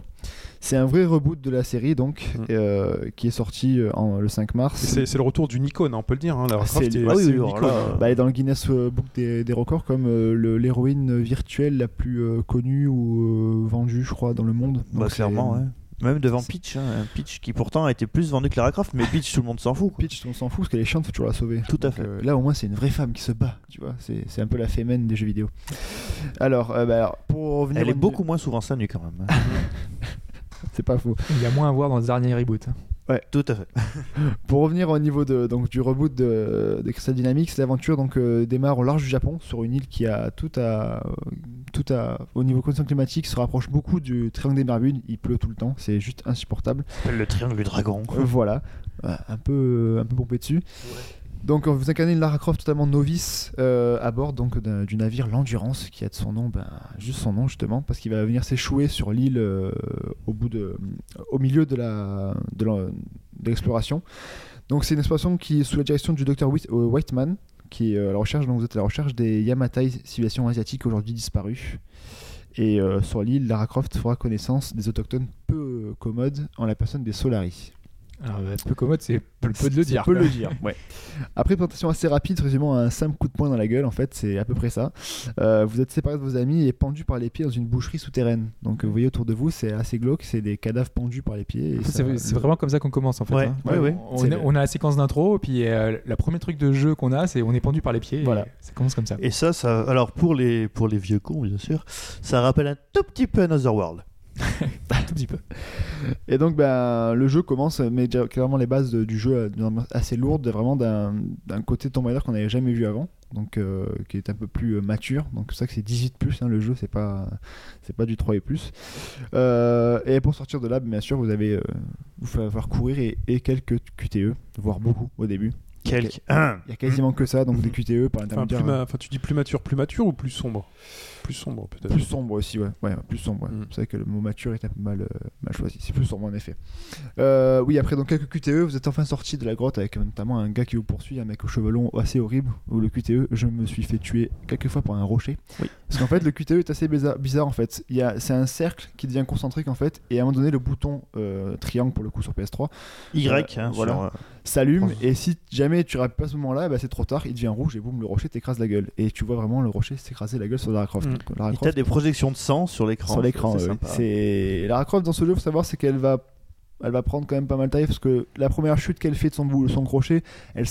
C'est un vrai reboot de la série donc Mm. euh, qui est sorti euh, en, le 5 mars. C'est le retour d'une icône, hein, on peut le dire. Hein. Lara Ah, Croft c'est- est, ah oui, oui, une icône. là, hein. Bah, elle est dans le Guinness euh, Book des, des records comme euh, le- l'héroïne virtuelle la plus euh, connue ou euh, vendue, je crois, dans le monde. Bah, Donc, clairement, c'est- ouais. Même devant Peach, hein, Peach qui pourtant a été plus vendu que Lara Croft, mais Peach tout le monde s'en fout. quoi. Peach, on s'en fout parce qu'elle est chiante, faut toujours la sauver. Tout à Donc, fait. euh, là, au moins, c'est une vraie femme qui se bat, tu vois. C'est c'est un peu la fémène des jeux vidéo. Alors, euh, bah, alors, pour revenir. Elle est au- beaucoup moins souvent nus quand même. (laughs) (laughs) C'est pas faux. Il y a moins à voir dans le dernier reboot. Tout à fait. (laughs) Pour revenir au niveau de, donc, du reboot de, de Crystal Dynamics, l'aventure donc, euh, démarre au large du Japon, sur une île qui a tout à, tout à, au niveau conditions climatiques, se rapproche beaucoup du triangle des Bermudes. Il pleut tout le temps, c'est juste insupportable. Le triangle du dragon. Euh, voilà, Euh, un peu, un peu pompé dessus. Donc euh, vous incarnez Lara Croft totalement novice euh, à bord donc du navire l'Endurance qui a de son nom, ben, juste son nom justement, parce qu'il va venir s'échouer sur l'île euh, au bout de, au milieu de la de l'exploration. Donc c'est une exploration qui est sous la direction du docteur Whit- Whiteman, qui est à la recherche. Donc à la recherche des Yamatai, civilisations asiatiques aujourd'hui disparues. Et sur l'île, Lara Croft fera connaissance des autochtones peu commodes en la personne des Solari. Alors, peu commode, c'est peu, peu de le dire. On peut quoi. le dire, ouais. (laughs) Après, présentation assez rapide, résumant un simple coup de poing dans la gueule, en fait, c'est à peu près ça. Euh, vous êtes séparés de vos amis et pendus par les pieds dans une boucherie souterraine. Donc, vous voyez autour de vous, c'est assez glauque, c'est des cadavres pendus par les pieds. ça- C'est vraiment comme ça qu'on commence en fait. Ouais, hein. ouais, ouais. On, a, on a la séquence d'intro, et puis euh, le premier truc de jeu qu'on a, c'est on est pendu par les pieds. et Voilà. Ça commence comme ça. Et ça, ça, alors pour les, pour les vieux cons, bien sûr, ça rappelle un tout petit peu Another World. (laughs) Un tout petit peu. Et donc, ben, le jeu commence, mais déjà, clairement, les bases de- du jeu euh, assez lourde, vraiment d'un côté Tomb Raider qu'on n'avait jamais vu avant, donc euh, qui est un peu plus euh, mature. Donc, c'est ça que c'est 18 plus, hein, le jeu, c'est pas, c'est pas du 3 et plus. Euh, et pour sortir de là, bien sûr, vous avez, euh, vous falloir courir et, et quelques QTE, voire beaucoup au début. Quelques. Il y a quasiment que ça, donc des QTE par Enfin, l'intermédiaire. plus ma- enfin, tu dis plus mature, plus mature ou plus sombre? Plus sombre, peut-être. Plus sombre aussi, ouais. ouais plus sombre. ouais. Mm. C'est vrai que le mot mature est un peu mal, euh, mal choisi. C'est plus sombre en effet. Euh, oui, après donc quelques QTE, vous êtes enfin sorti de la grotte avec euh, notamment un gars qui vous poursuit, un mec aux cheveux longs assez horrible. Où le QTE, je me suis fait tuer quelques fois par un rocher. Oui. Parce qu'en fait, le QTE est assez bizarre, bizarre en fait. Il y a, c'est un cercle qui devient concentrique en fait, et à un moment donné, le bouton euh, triangle pour le coup sur PS3 Y, hein, voilà. s'allume et si jamais tu rappelles pas à ce moment-là, bah, c'est trop tard, il devient rouge et boum, le rocher t'écrase la gueule. Et tu vois vraiment le rocher s'écraser la gueule sur Lara Croft. Mm. Lara Et Croft, t'as des projections de sang sur l'écran. sur l'écran. c'est sympa. C'est Lara Croft dans ce jeu, faut savoir, c'est qu'elle va, elle va prendre quand même pas mal de taille parce que la première chute qu'elle fait de son son crochet, elle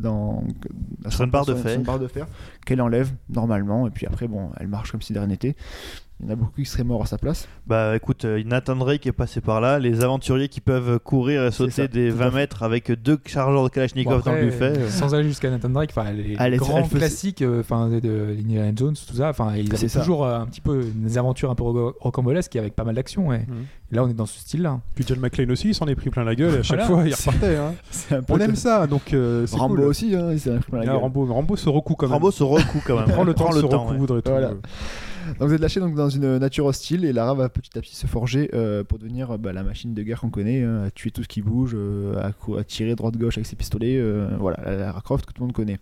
dans barre de sur fer. une barre de fer qu'elle enlève normalement et puis après bon, elle marche comme si de rien n'était. Il y en a beaucoup qui seraient morts à sa place. Bah écoute, euh, Nathan Drake est passé par là. Les aventuriers qui peuvent courir et sauter ça, des tout à 20 fait. mètres avec deux chargeurs de Kalachnikov Bon, après, dans le buffet. euh. Sans aller jusqu'à Nathan Drake, enfin, les Elle est- grands classiques euh, enfin, de, de Indiana Jones, tout ça, enfin, ils C'est avaient ça. toujours un petit peu des aventures un peu rocambolesques avec pas mal d'action. Et Mhm. et là, on est dans ce style-là. Puis John McClane aussi, il s'en est pris plein la gueule et à chaque Voilà. fois il repartait. hein. (laughs) On le- aime ça, donc euh, Rambo cool. aussi, hein, il s'est pris plein la Ah, gueule. Rambo, Rambo se recoue quand même. Rambo se recoue quand même. prend le temps de se ouais. recoudre et tout. Donc vous êtes lâché donc dans une nature hostile et Lara va petit à petit se forger euh, pour devenir euh, bah, la machine de guerre qu'on connaît, hein, à tuer tout ce qui bouge, euh, à, tirer droite-gauche avec ses pistolets, voilà, la Lara Croft que tout le monde connaît.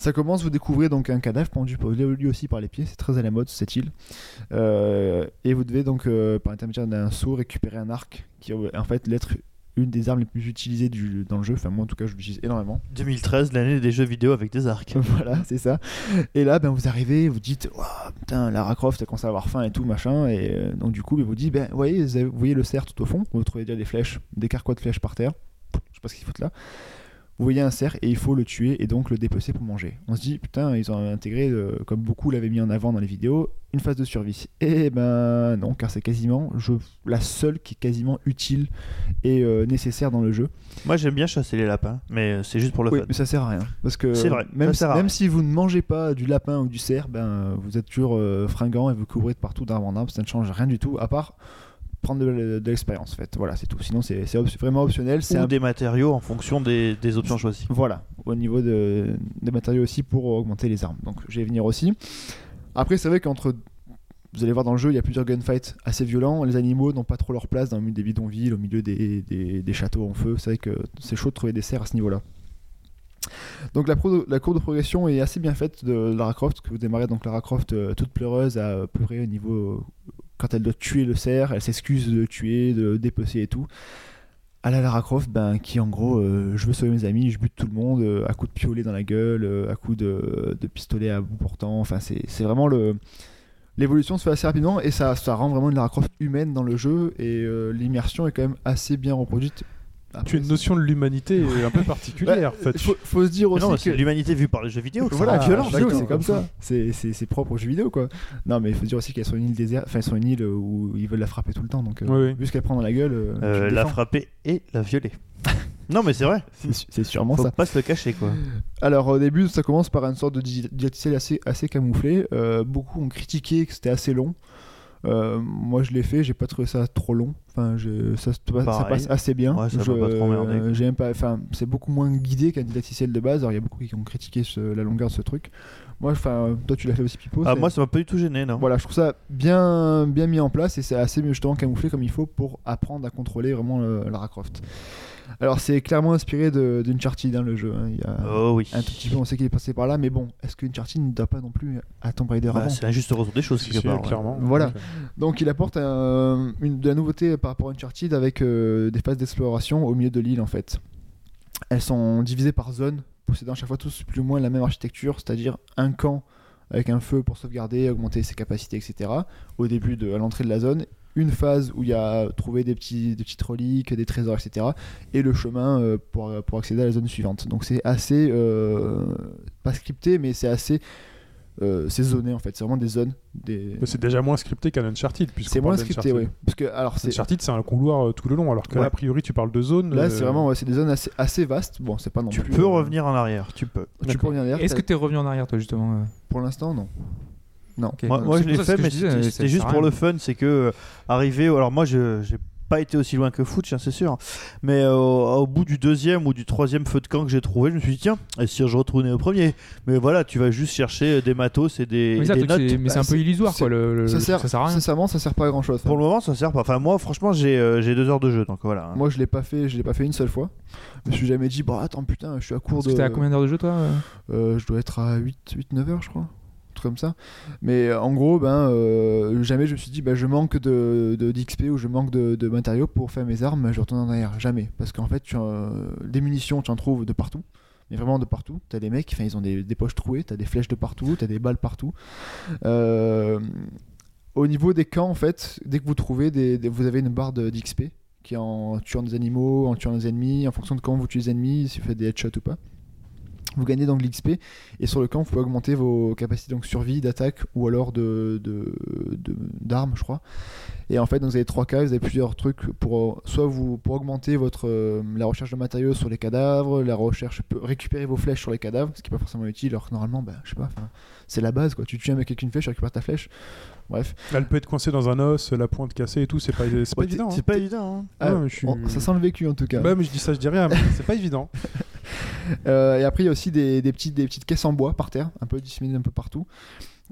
Ça commence, vous découvrez donc un cadavre pendu lui aussi par les pieds, c'est très à la mode cette île. Et vous devez donc, euh, par l'intermédiaire d'un saut, récupérer un arc qui est en fait l'être une des armes les plus utilisées du, dans le jeu. Enfin, moi en tout cas, je l'utilise énormément. 2013, l'année des jeux vidéo avec des arcs. (laughs) voilà, c'est ça. Et là, ben, vous arrivez, vous dites, Ouah, putain, Lara Croft, elle commence à avoir faim et tout, machin. Et euh, donc, du coup, ben, vous dites, ben, vous voyez, vous voyez le cerf tout au fond, vous trouvez déjà des flèches, des carquois de flèches par terre. Je sais pas ce qu'ils foutent là. Vous voyez un cerf et il faut le tuer et donc le dépecer pour manger. On se dit, putain, ils ont intégré, euh, comme beaucoup l'avaient mis en avant dans les vidéos, une phase de survie. Et ben non, car c'est quasiment je, la seule qui est quasiment utile et euh, nécessaire dans le jeu. Moi j'aime bien chasser les lapins, mais euh, c'est juste pour le Oui, fun. mais ça sert à rien. Parce que vrai, même, si vous ne mangez pas du lapin ou du cerf, ben, vous êtes toujours euh, fringant et vous couvrez de partout d'arbre en arbre. Ça ne change rien du tout, à part prendre de, de l'expérience. En fait. Voilà, c'est tout. Sinon, c'est op- vraiment optionnel. C'est Ou un- des matériaux en fonction des, des options choisies. Voilà, au niveau de, des matériaux aussi pour augmenter les armes. Donc, je vais y venir aussi. Après, c'est vrai qu'entre. Vous allez voir dans le jeu, il y a plusieurs gunfights assez violents. Les animaux n'ont pas trop leur place dans le milieu des bidonvilles, au milieu des, des- des châteaux en feu. C'est vrai que c'est chaud de trouver des cerfs à ce niveau-là. Donc la, pro- la courbe de progression est assez bien faite de Lara Croft, que vous démarrez donc Lara Croft euh, toute pleureuse à pleurer au niveau quand elle doit tuer le cerf, elle s'excuse de tuer, de dépecer et tout. À la Lara Croft, ben, qui en gros, euh, je veux sauver mes amis, je bute tout le monde euh, à coups de piolet dans la gueule, euh, à coups de, pistolet à bout portant. Enfin, c'est vraiment le. L'évolution se fait assez rapidement et ça, ça rend vraiment une Lara Croft humaine dans le jeu et l'immersion est quand même assez bien reproduite. Tu as une notion de l'humanité (laughs) un peu particulière. en fait. Il faut, faut se dire aussi non, que l'humanité vue par les jeux vidéo. voilà, Ah, violent, d'accord. c'est comme ça. C'est- propre aux jeux vidéo, quoi. Non, mais il faut dire aussi qu'elles sont une île déserte, enfin, elles sont une île où ils veulent la frapper tout le temps. Donc, euh, Oui, oui. vu ce qu'elle prend dans la gueule, euh, Euh, la frapper et la violer. (laughs) non mais c'est vrai, C'est sûrement faut ça. pas se le cacher quoi. Alors, au début, ça commence par une sorte de di- didacticiel assez, assez camouflé. Euh, beaucoup ont critiqué que c'était assez long. Euh, moi, je l'ai fait, j'ai pas trouvé ça trop long. Enfin, je- ça, ça passe assez bien. Ouais, euh, enfin, c'est beaucoup moins guidé qu'un didacticiel de base. Alors, il y a beaucoup qui ont critiqué ce- la longueur de ce truc. Moi, enfin, toi, tu l'as fait aussi, Pipo. Ah, moi ça m'a pas du tout gêné non. Voilà, je trouve ça bien, bien mis en place et c'est assez justement camouflé comme il faut pour apprendre à contrôler vraiment le- Lara Croft. Alors c'est clairement inspiré d'Uncharted hein, le jeu. hein. Il y a Oh oui. un tout petit peu, on sait qu'il est passé par là, mais bon, est-ce que Uncharted ne doit pas non plus à Tomb Raider Bah, avant c'est un juste retour des choses quelque si, part. ouais. clairement. Voilà. Donc, Donc il apporte un- une, de la nouveauté par rapport à Uncharted avec euh, des phases d'exploration au milieu de l'île en fait. Elles sont divisées par zones, possédant à chaque fois tous plus ou moins la même architecture, c'est-à-dire un camp avec un feu pour sauvegarder, augmenter ses capacités, etc. Au début de à l'entrée de la zone, une phase où il y a trouvé des, petits, des petites reliques, des trésors, etc. Et le chemin euh, pour, pour accéder à la zone suivante. Donc c'est assez, euh, pas scripté, mais c'est assez euh, c'est zoné en fait. C'est vraiment des zones. Des... mais C'est déjà moins scripté qu'un Uncharted. C'est moins scripté, oui. Parce que alors c'est Uncharted, c'est un couloir euh, tout le long, alors que Ouais. là, a priori, tu parles de zone. Là, euh, c'est vraiment ouais, c'est des zones assez, assez vastes. Bon, c'est pas non Tu plus. peux euh, revenir en arrière, tu peux. Tu peux revenir derrière. Est-ce que tu es revenu en arrière, toi, justement euh pour l'instant non. Non. Moi, je l'ai fait, mais c'était juste pour le fun. C'est que euh, arrivé, alors moi je j'ai pas été aussi loin que Foot, c'est sûr, mais euh, au bout du deuxième ou du troisième feu de camp que j'ai trouvé, je me suis dit tiens, et si je retournais au premier? Mais voilà, tu vas juste chercher des matos et des, Mais, ça, des notes. c'est- mais c'est Bah, un peu c'est- illusoire, quoi. Le, le- ça sert, ça sert à rien. Sincèrement, ça sert pas à grand chose. Pour le moment, ça sert pas. Enfin, moi, franchement, j'ai euh, deux heures de jeu, donc voilà. Moi, je l'ai pas fait. Je l'ai pas fait une seule fois. Je me suis jamais dit, bah attends, putain, je suis à court de. t'es à combien d'heures de jeu, toi euh? Euh, je dois être à 8, 8 9 heures, je crois. Comme ça. Mais euh, en gros, ben, euh, jamais je me suis dit, bah, je manque de, d'XP ou je manque de, matériaux pour faire mes armes, je retourne en arrière. Jamais. Parce qu'en fait, des munitions, tu en trouves de partout. Mais vraiment de partout. T'as des mecs, ils ont des, poches trouées, t'as des flèches de partout, t'as des balles partout. Euh, au niveau des camps, en fait, dès que vous trouvez, des, vous avez une barre d'XP qui est en tuant des animaux, en tuant des ennemis, en fonction de comment vous tuez les ennemis, si vous faites des headshots ou pas. Vous gagnez donc l'XP et sur le camp vous pouvez augmenter vos capacités donc survie, d'attaque ou alors de d'armes je crois. Et en fait donc, vous avez trois cas, vous avez plusieurs trucs pour euh, soit vous pour augmenter votre euh, la recherche de matériaux sur les cadavres, la recherche récupérer vos flèches sur les cadavres, ce qui est pas forcément utile alors que normalement bah, je sais pas, c'est la base quoi. Tu tues un mec avec une flèche, tu récupères ta flèche. Bref, Elle peut être coincée dans un os, la pointe cassée et tout, c'est pas, c'est pas évident. C'est hein. pas évident. hein. Ah, Ouais, mais je suis- on- ça sent le vécu en tout cas. Bah, mais je dis ça, je dis rien, c'est pas évident. (laughs) Euh, et après, il y a aussi des, petites, des petites caisses en bois par terre, un peu disséminées un peu partout.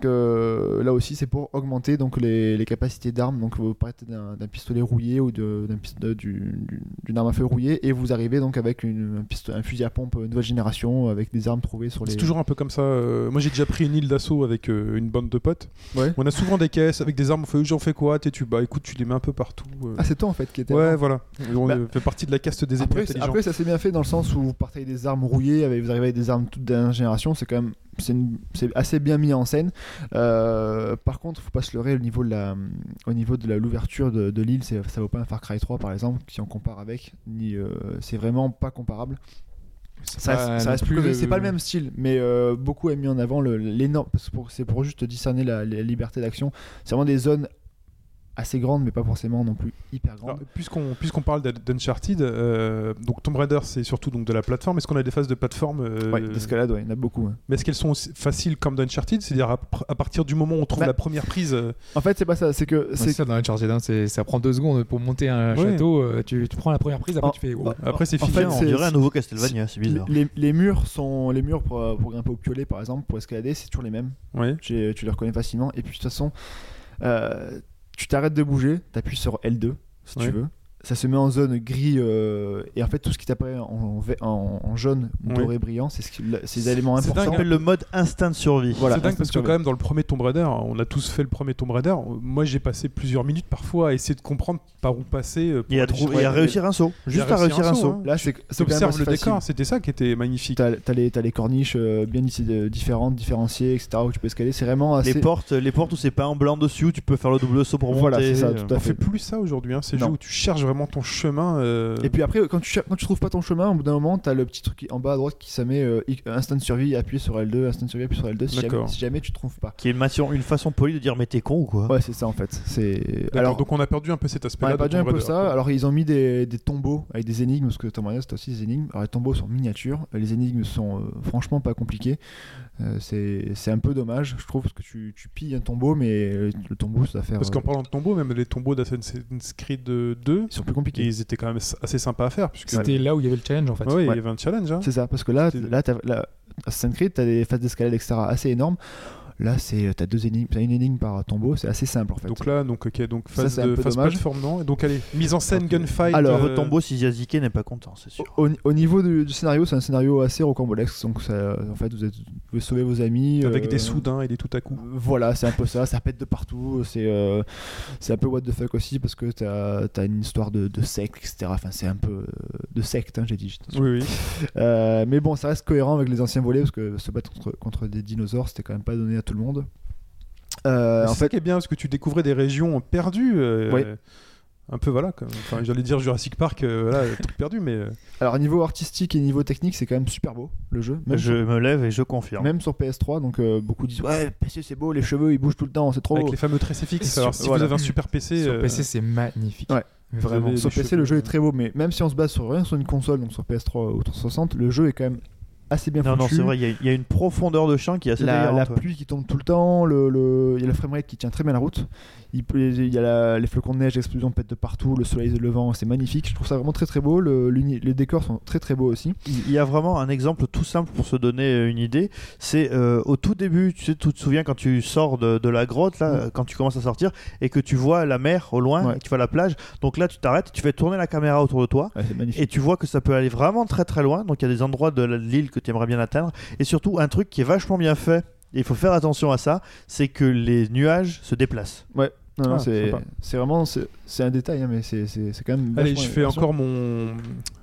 Que, là aussi, c'est pour augmenter donc, les, les capacités d'armes. Donc, vous partez d'un pistolet rouillé ou du- du- d'une arme à feu rouillée et vous arrivez donc avec une, un, fusil à pompe nouvelle génération avec des armes trouvées sur les. C'est toujours un peu comme ça. euh, moi, j'ai déjà pris une île d'assaut avec euh, une bande de potes. Ouais. On a souvent des caisses avec des armes. On fait, j'en fais quoi tu Bah écoute, tu les mets un peu partout. euh. Ah, c'est toi en fait qui était. ouais, voilà. On Bah, fait partie de la caste des ennemis Après, après, ça s'est bien fait dans le sens où vous partez avec des armes rouillées, avec, vous arrivez avec des armes toute dernière génération, c'est quand même c'est assez bien mis en scène. Euh, par contre, faut pas se leurrer au niveau de la au niveau de la- l'ouverture de, de l'île, ça vaut pas un Far Cry 3 par exemple, si on compare avec, ni euh, c'est vraiment pas comparable. Ça pas reste- ça non reste plus c'est pas le même style, mais euh, beaucoup a mis en avant l'énorme pour- c'est pour juste discerner la, la liberté d'action. C'est vraiment des zones assez grandes, mais pas forcément non plus hyper grandes. Alors, puisqu'on puisqu'on parle d'Un- d'Uncharted, euh, donc Tomb Raider c'est surtout donc de la plateforme. Est-ce qu'on a des phases de plateforme euh, Ouais, d'escalade, ouais, il y en a beaucoup. hein. Mais est-ce qu'elles sont aussi faciles comme d'Uncharted? C'est-à-dire à, partir du moment où on trouve Bah, la première prise. euh, En fait, c'est pas ça, c'est que C'est ça dans Uncharted, hein, c'est- ça prend deux secondes pour monter un Ouais. château. euh, tu, tu prends la première prise, après En- tu fais. Après c'est en fini. fait, on c'est- dirait un nouveau Castlevania, c'est bizarre. Les, les murs sont les murs pour, pour grimper au piolet par exemple pour escalader c'est toujours les mêmes tu les reconnais facilement et puis de toute façon euh, tu t'arrêtes de bouger t'appuies sur L2 si Ouais. tu veux ça se met en zone gris euh, et en fait tout ce qui t'apparaît en, ve- en, en jaune doré brillant c'est ce qui- c'est des éléments C'est importants dingue, Ça s'appelle le mode instinct de survie. Voilà, c'est dingue parce que quand même dans le premier Tomb Raider, on a tous fait le premier Tomb Raider. Moi j'ai passé plusieurs minutes parfois à essayer de comprendre par où passer. euh, pour Et à, aller trou- jusqu'à- et à réussir un saut. Juste à réussir un saut. hein. là c'est c'est même T'observes assez le facile. décor, c'était ça qui était magnifique. T'as t'as les, t'as les corniches euh, bien différentes, différenciées, etc. où tu peux escalader. C'est vraiment assez. Les portes, les portes où c'est pas en blanc dessus, où tu peux faire le double saut pour Voilà, monter. c'est ça, euh, tout à On fait. fait plus ça aujourd'hui, hein, ces Non. jeux où tu cherches vraiment ton chemin. euh, Et puis après, quand tu, quand tu trouves pas ton chemin, au bout d'un moment, t'as le petit truc en bas à droite qui ça met euh, instant de survie, appuyer sur L2, instant de survie, appuyer sur L2 si jamais, D'accord. si jamais tu te trouves pas. Qui est une, façon- une façon polie de dire mais t'es con ou quoi? Ouais, c'est ça en fait. C'est alors donc on a perdu un peu cet on aspect-là. a perdu un peu ça. quoi. Alors ils ont mis des, des tombeaux avec des énigmes parce que Tomb Raider c'est aussi des énigmes. Alors les tombeaux sont miniatures, les énigmes sont euh, franchement pas compliquées. Euh, c'est c'est un peu dommage, je trouve, parce que tu, tu pilles un tombeau, mais le tombeau ça va faire. Parce qu'en euh, parlant de tombeaux, même les tombeaux d'Assassin's Creed 2, ils sont plus compliqués. ils étaient quand même assez sympas à faire. Puisque... C'était là où il y avait le challenge en fait. Ouais, il y avait un challenge. Hein. C'est ça, parce que là, là, t'as, là Assassin's Creed, t'as des phases d'escalade, etc. assez énormes. Là, c'est, t'as deux énigmes, t'as une énigme par tombeau, c'est assez simple en fait. Donc là, donc, ok, donc Ça, phase, un de, phase plateforme, non Donc allez, mise en scène, gunfight. Alors, euh, tombeau, si Yazike n'est pas content, c'est sûr. Au, au niveau du, du scénario, c'est un scénario assez rocambolesque. Donc, ça- en fait, vous, êtes, vous pouvez sauver vos amis. Avec euh, des soudains et des tout à coup. Voilà, c'est un peu ça. Ça pète de partout. C'est euh, c'est un peu what the fuck aussi parce que t'as as une histoire de, de secte, etc. Enfin, c'est un peu de secte, hein, j'ai dit. Oui, oui. Euh, mais bon, ça reste cohérent avec les anciens volets parce que se battre contre, contre des dinosaures, c'était quand même pas donné à tout le monde. Euh, C'est en fait, bien, parce que tu découvrais des régions perdues. euh, Oui. Un peu, voilà. comme- Enfin, j'allais dire Jurassic Park, euh, voilà, truc perdu, mais. euh, alors niveau artistique et niveau technique, c'est quand même super beau le jeu. Même Je me lève et je confirme. même sur PS3, donc euh, beaucoup disent ouais, PC c'est beau, les cheveux ils bougent tout le temps, c'est trop avec beau. les fameux tresses fixes. Sur- Alors, si voilà. vous avez un super PC. Sur euh, PC, c'est magnifique. Ouais. Vraiment. Sur PC, cheveux, le jeu est très beau, mais même si on se base sur rien sur une console, donc sur PS3 ou 360, le jeu est quand même assez bien Non, non, foutu. c'est vrai, il y a- il y, a une profondeur de champ qui est assez la, la pluie qui tombe tout le temps, le, le- il y a le framerate qui tient très bien la route. Il, y a la- les flocons de neige, l'explosion pète de partout, le soleil se levant, c'est magnifique. Je trouve ça vraiment très très beau. Le- les décors sont très très beaux aussi. Il y a vraiment un exemple tout simple pour se donner euh, une idée. C'est euh, au tout début, tu sais, tu te souviens quand tu sors de, de la grotte, là, Mm. quand tu commences à sortir, et que tu vois la mer au loin, Ouais. et tu vois la plage. Donc là, tu t'arrêtes, tu fais tourner la caméra autour de toi. Ouais. Et tu vois que ça peut aller vraiment très très loin. Donc il y a des endroits de l'île que tu aimerais bien atteindre. Et surtout, un truc qui est vachement bien fait, il faut faire attention à ça, c'est que les nuages se déplacent. Ouais. Non, non, Ah, c'est vraiment c'est un détail, hein, mais c'est quand même. Allez, je fais encore mon,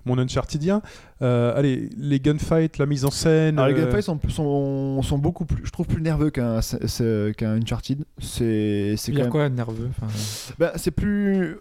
mon Unchartedien. Euh, allez, les gunfights, la mise en scène. Alors, les euh, gameplays sont, sont, sont beaucoup plus, je trouve, plus nerveux qu'un qu'un Uncharted. C'est c'est Il y quand a même. quoi de nerveux enfin, Bah, c'est plus.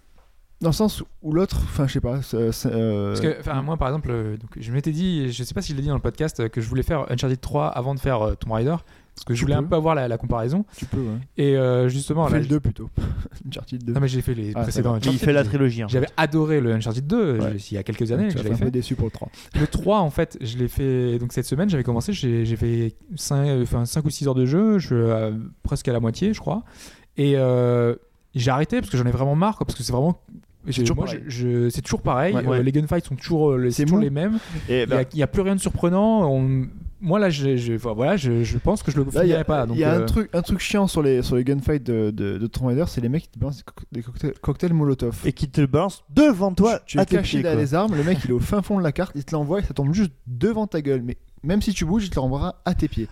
Dans le sens où l'autre, enfin, je sais pas. euh, Parce que, moi, par exemple, euh, donc, je m'étais dit, je sais pas si je l'ai dit dans le podcast, euh, que je voulais faire Uncharted 3 avant de faire euh, Tomb Raider. Parce que je voulais un peux. peu avoir la, la comparaison. tu peux, ouais. Et euh, justement, Fais là, le 2 plutôt. (laughs) Uncharted 2. Non, mais j'ai fait les Ah, précédents. Il fait la trilogie. hein. J'avais adoré le Uncharted 2 Ouais. je- il y a quelques années faire un peu fait. déçu pour le 3. Le 3, en fait, je l'ai fait. Donc cette semaine, j'avais commencé, j'ai fait 5, enfin, 5 ou 6 heures de jeu, je, euh, presque à la moitié, je crois. Et euh, j'ai arrêté parce que j'en ai vraiment marre, quoi, parce que c'est vraiment. toujours c'est toujours pareil. Ouais, euh, les gunfights sont toujours, euh, les- toujours mêmes. Et Il n'y a, plus rien de surprenant. On- Moi, là, je, voilà, je, je pense que je le Là, il y finirai a, pas. il y a euh, un, truc, un truc chiant sur les, sur les gunfights de, de, de Tomb Raider, c'est les mecs qui te balancent des coc- des cocktails, cocktails Molotov. et qui te balance devant toi tu, tu es caché derrière les armes, le mec il est au fin fond de la carte, il te l'envoie et ça tombe juste devant ta gueule. Mais même si tu bouges, il te l'envoiera à tes pieds.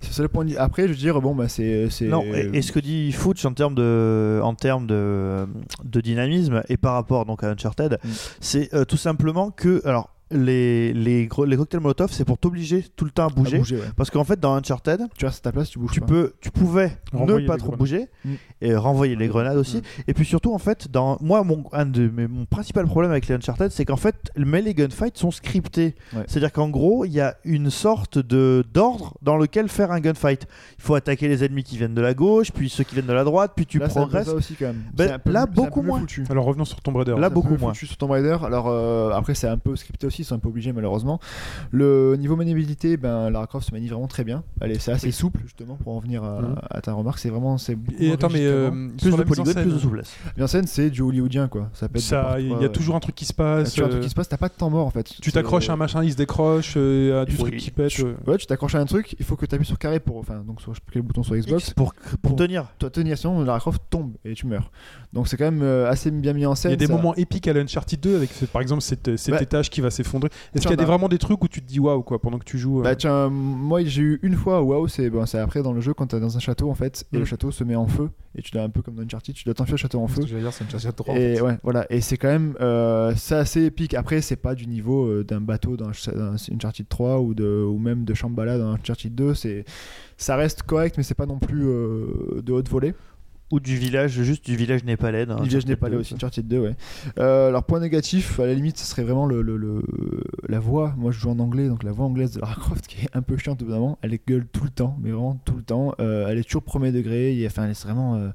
C'est ça le point de. Après, je veux dire, bon, bah c'est. c'est- Non, et, et ce que dit Fooch en termes de, en termes de, de dynamisme et par rapport donc à Uncharted, Mm. c'est euh, tout simplement que alors les les, gros- les cocktails Molotov c'est pour t'obliger tout le temps à à bouger. ouais. Parce qu'en fait, dans Uncharted, Tu restes à ta place, tu bouges tu pas. peux, tu pouvais Renvoyer ne pas trop grenades. bouger Mm. et renvoyer les grenades aussi. Mm. Et puis surtout, en fait, dans moi, mon un de mes, mon principal problème avec les Uncharted, c'est qu'en fait, mais les gunfights sont scriptés. Ouais. C'est-à-dire qu'en gros, il y a une sorte de d'ordre dans lequel faire un gunfight. Il faut attaquer les ennemis qui viennent de la gauche, puis ceux qui viennent de la droite, puis tu Là, progresses. ça aussi quand même. Ben, peu- là, beaucoup moins. foutu. Alors revenons sur Tomb Raider. Là, beaucoup moins. sur Tomb Raider. Alors euh, après c'est un peu scripté aussi, ils sont un peu obligés malheureusement. Le niveau maniabilité, ben Lara Croft se manie vraiment très bien. C'est assez souple justement pour en venir à, Mhm. à ta remarque. C'est vraiment Et attends, mais euh. Plus de la polygones, plus de souplesse. Bien scène, c'est du hollywoodien quoi. Ça partout, il y a toujours un truc qui se Il y passe. a toujours un euh, truc qui se passe. T'as pas de temps mort en fait. Tu t'accroches à un machin, il se décroche, euh, à du truc qui pète. Tu- euh. Ouais, tu t'accroches à un truc. Il faut que tu appuies sur carré pour, enfin donc sur quel bouton sur Xbox. Pour, pour tenir. Toi tenir sinon Lara Croft tombe et tu meurs. Donc c'est quand même euh, assez bien mis en Il scène. y a des ça- moments épiques à l'Uncharted 2 avec ce- par exemple cet, cet Bah, étage qui va s'effondrer. Est-ce qu'il y a en des, as. vraiment des trucs où tu te dis waouh quoi pendant que tu joues euh, Bah tiens, moi j'ai eu une fois, waouh, c'est bon, c'est après dans le jeu quand t'es dans un château en fait, et Mm. le château se met en feu, et tu dois un peu comme dans Uncharted, tu dois t'enfuir le château en ce feu. dire, c'est une Uncharted 3. en Et fait. ouais, voilà, et c'est quand même, euh, c'est assez épique. Après, c'est pas du niveau euh, d'un bateau dans, dans Uncharted 3 ou de ou même de Shambhala dans Uncharted 2. C'est, ça reste correct, mais c'est pas non plus euh, de haute volée. Ou du village, juste du village népalais. Le village 2, aussi, Uncharted 2, ouais. Euh, alors, point négatif, à la limite, ce serait vraiment le, le- le- la voix. Moi, je joue en anglais, donc la voix anglaise de Lara Croft qui est un peu chiante, évidemment. Elle gueule tout le temps, mais vraiment tout le temps. Euh, elle est toujours premier degré. et, Enfin, elle est vraiment. euh,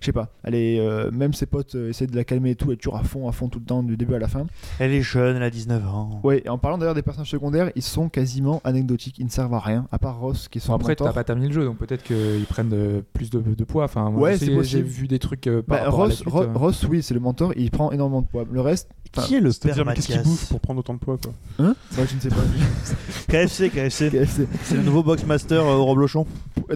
je sais pas. Elle est. euh, même ses potes euh, essaient de la calmer et tout. Elle est toujours à fond, à fond tout le temps, du début à la fin. Elle est jeune, elle a 19 ans. Ouais, et en parlant d'ailleurs des personnages secondaires, ils sont quasiment anecdotiques. Ils ne servent à rien, à part Ross qui est son Bon, après, t'as pas terminé le jeu, donc peut-être qu'ils prennent plus de, de poids. Enfin, moi, Ouais, c'est. J'ai vu des trucs euh, par Bah, rapport à la Ross, suite, Ro- euh. Ross, oui, c'est le mentor. Il prend énormément de poids. Le reste. Qui est le mais qu'est-ce qu'il bouffe pour prendre autant de poids quoi Hein Moi, je ne sais pas. (laughs) KFC, KFC. KFC. C'est le nouveau Boxmaster euh, au Roblochon.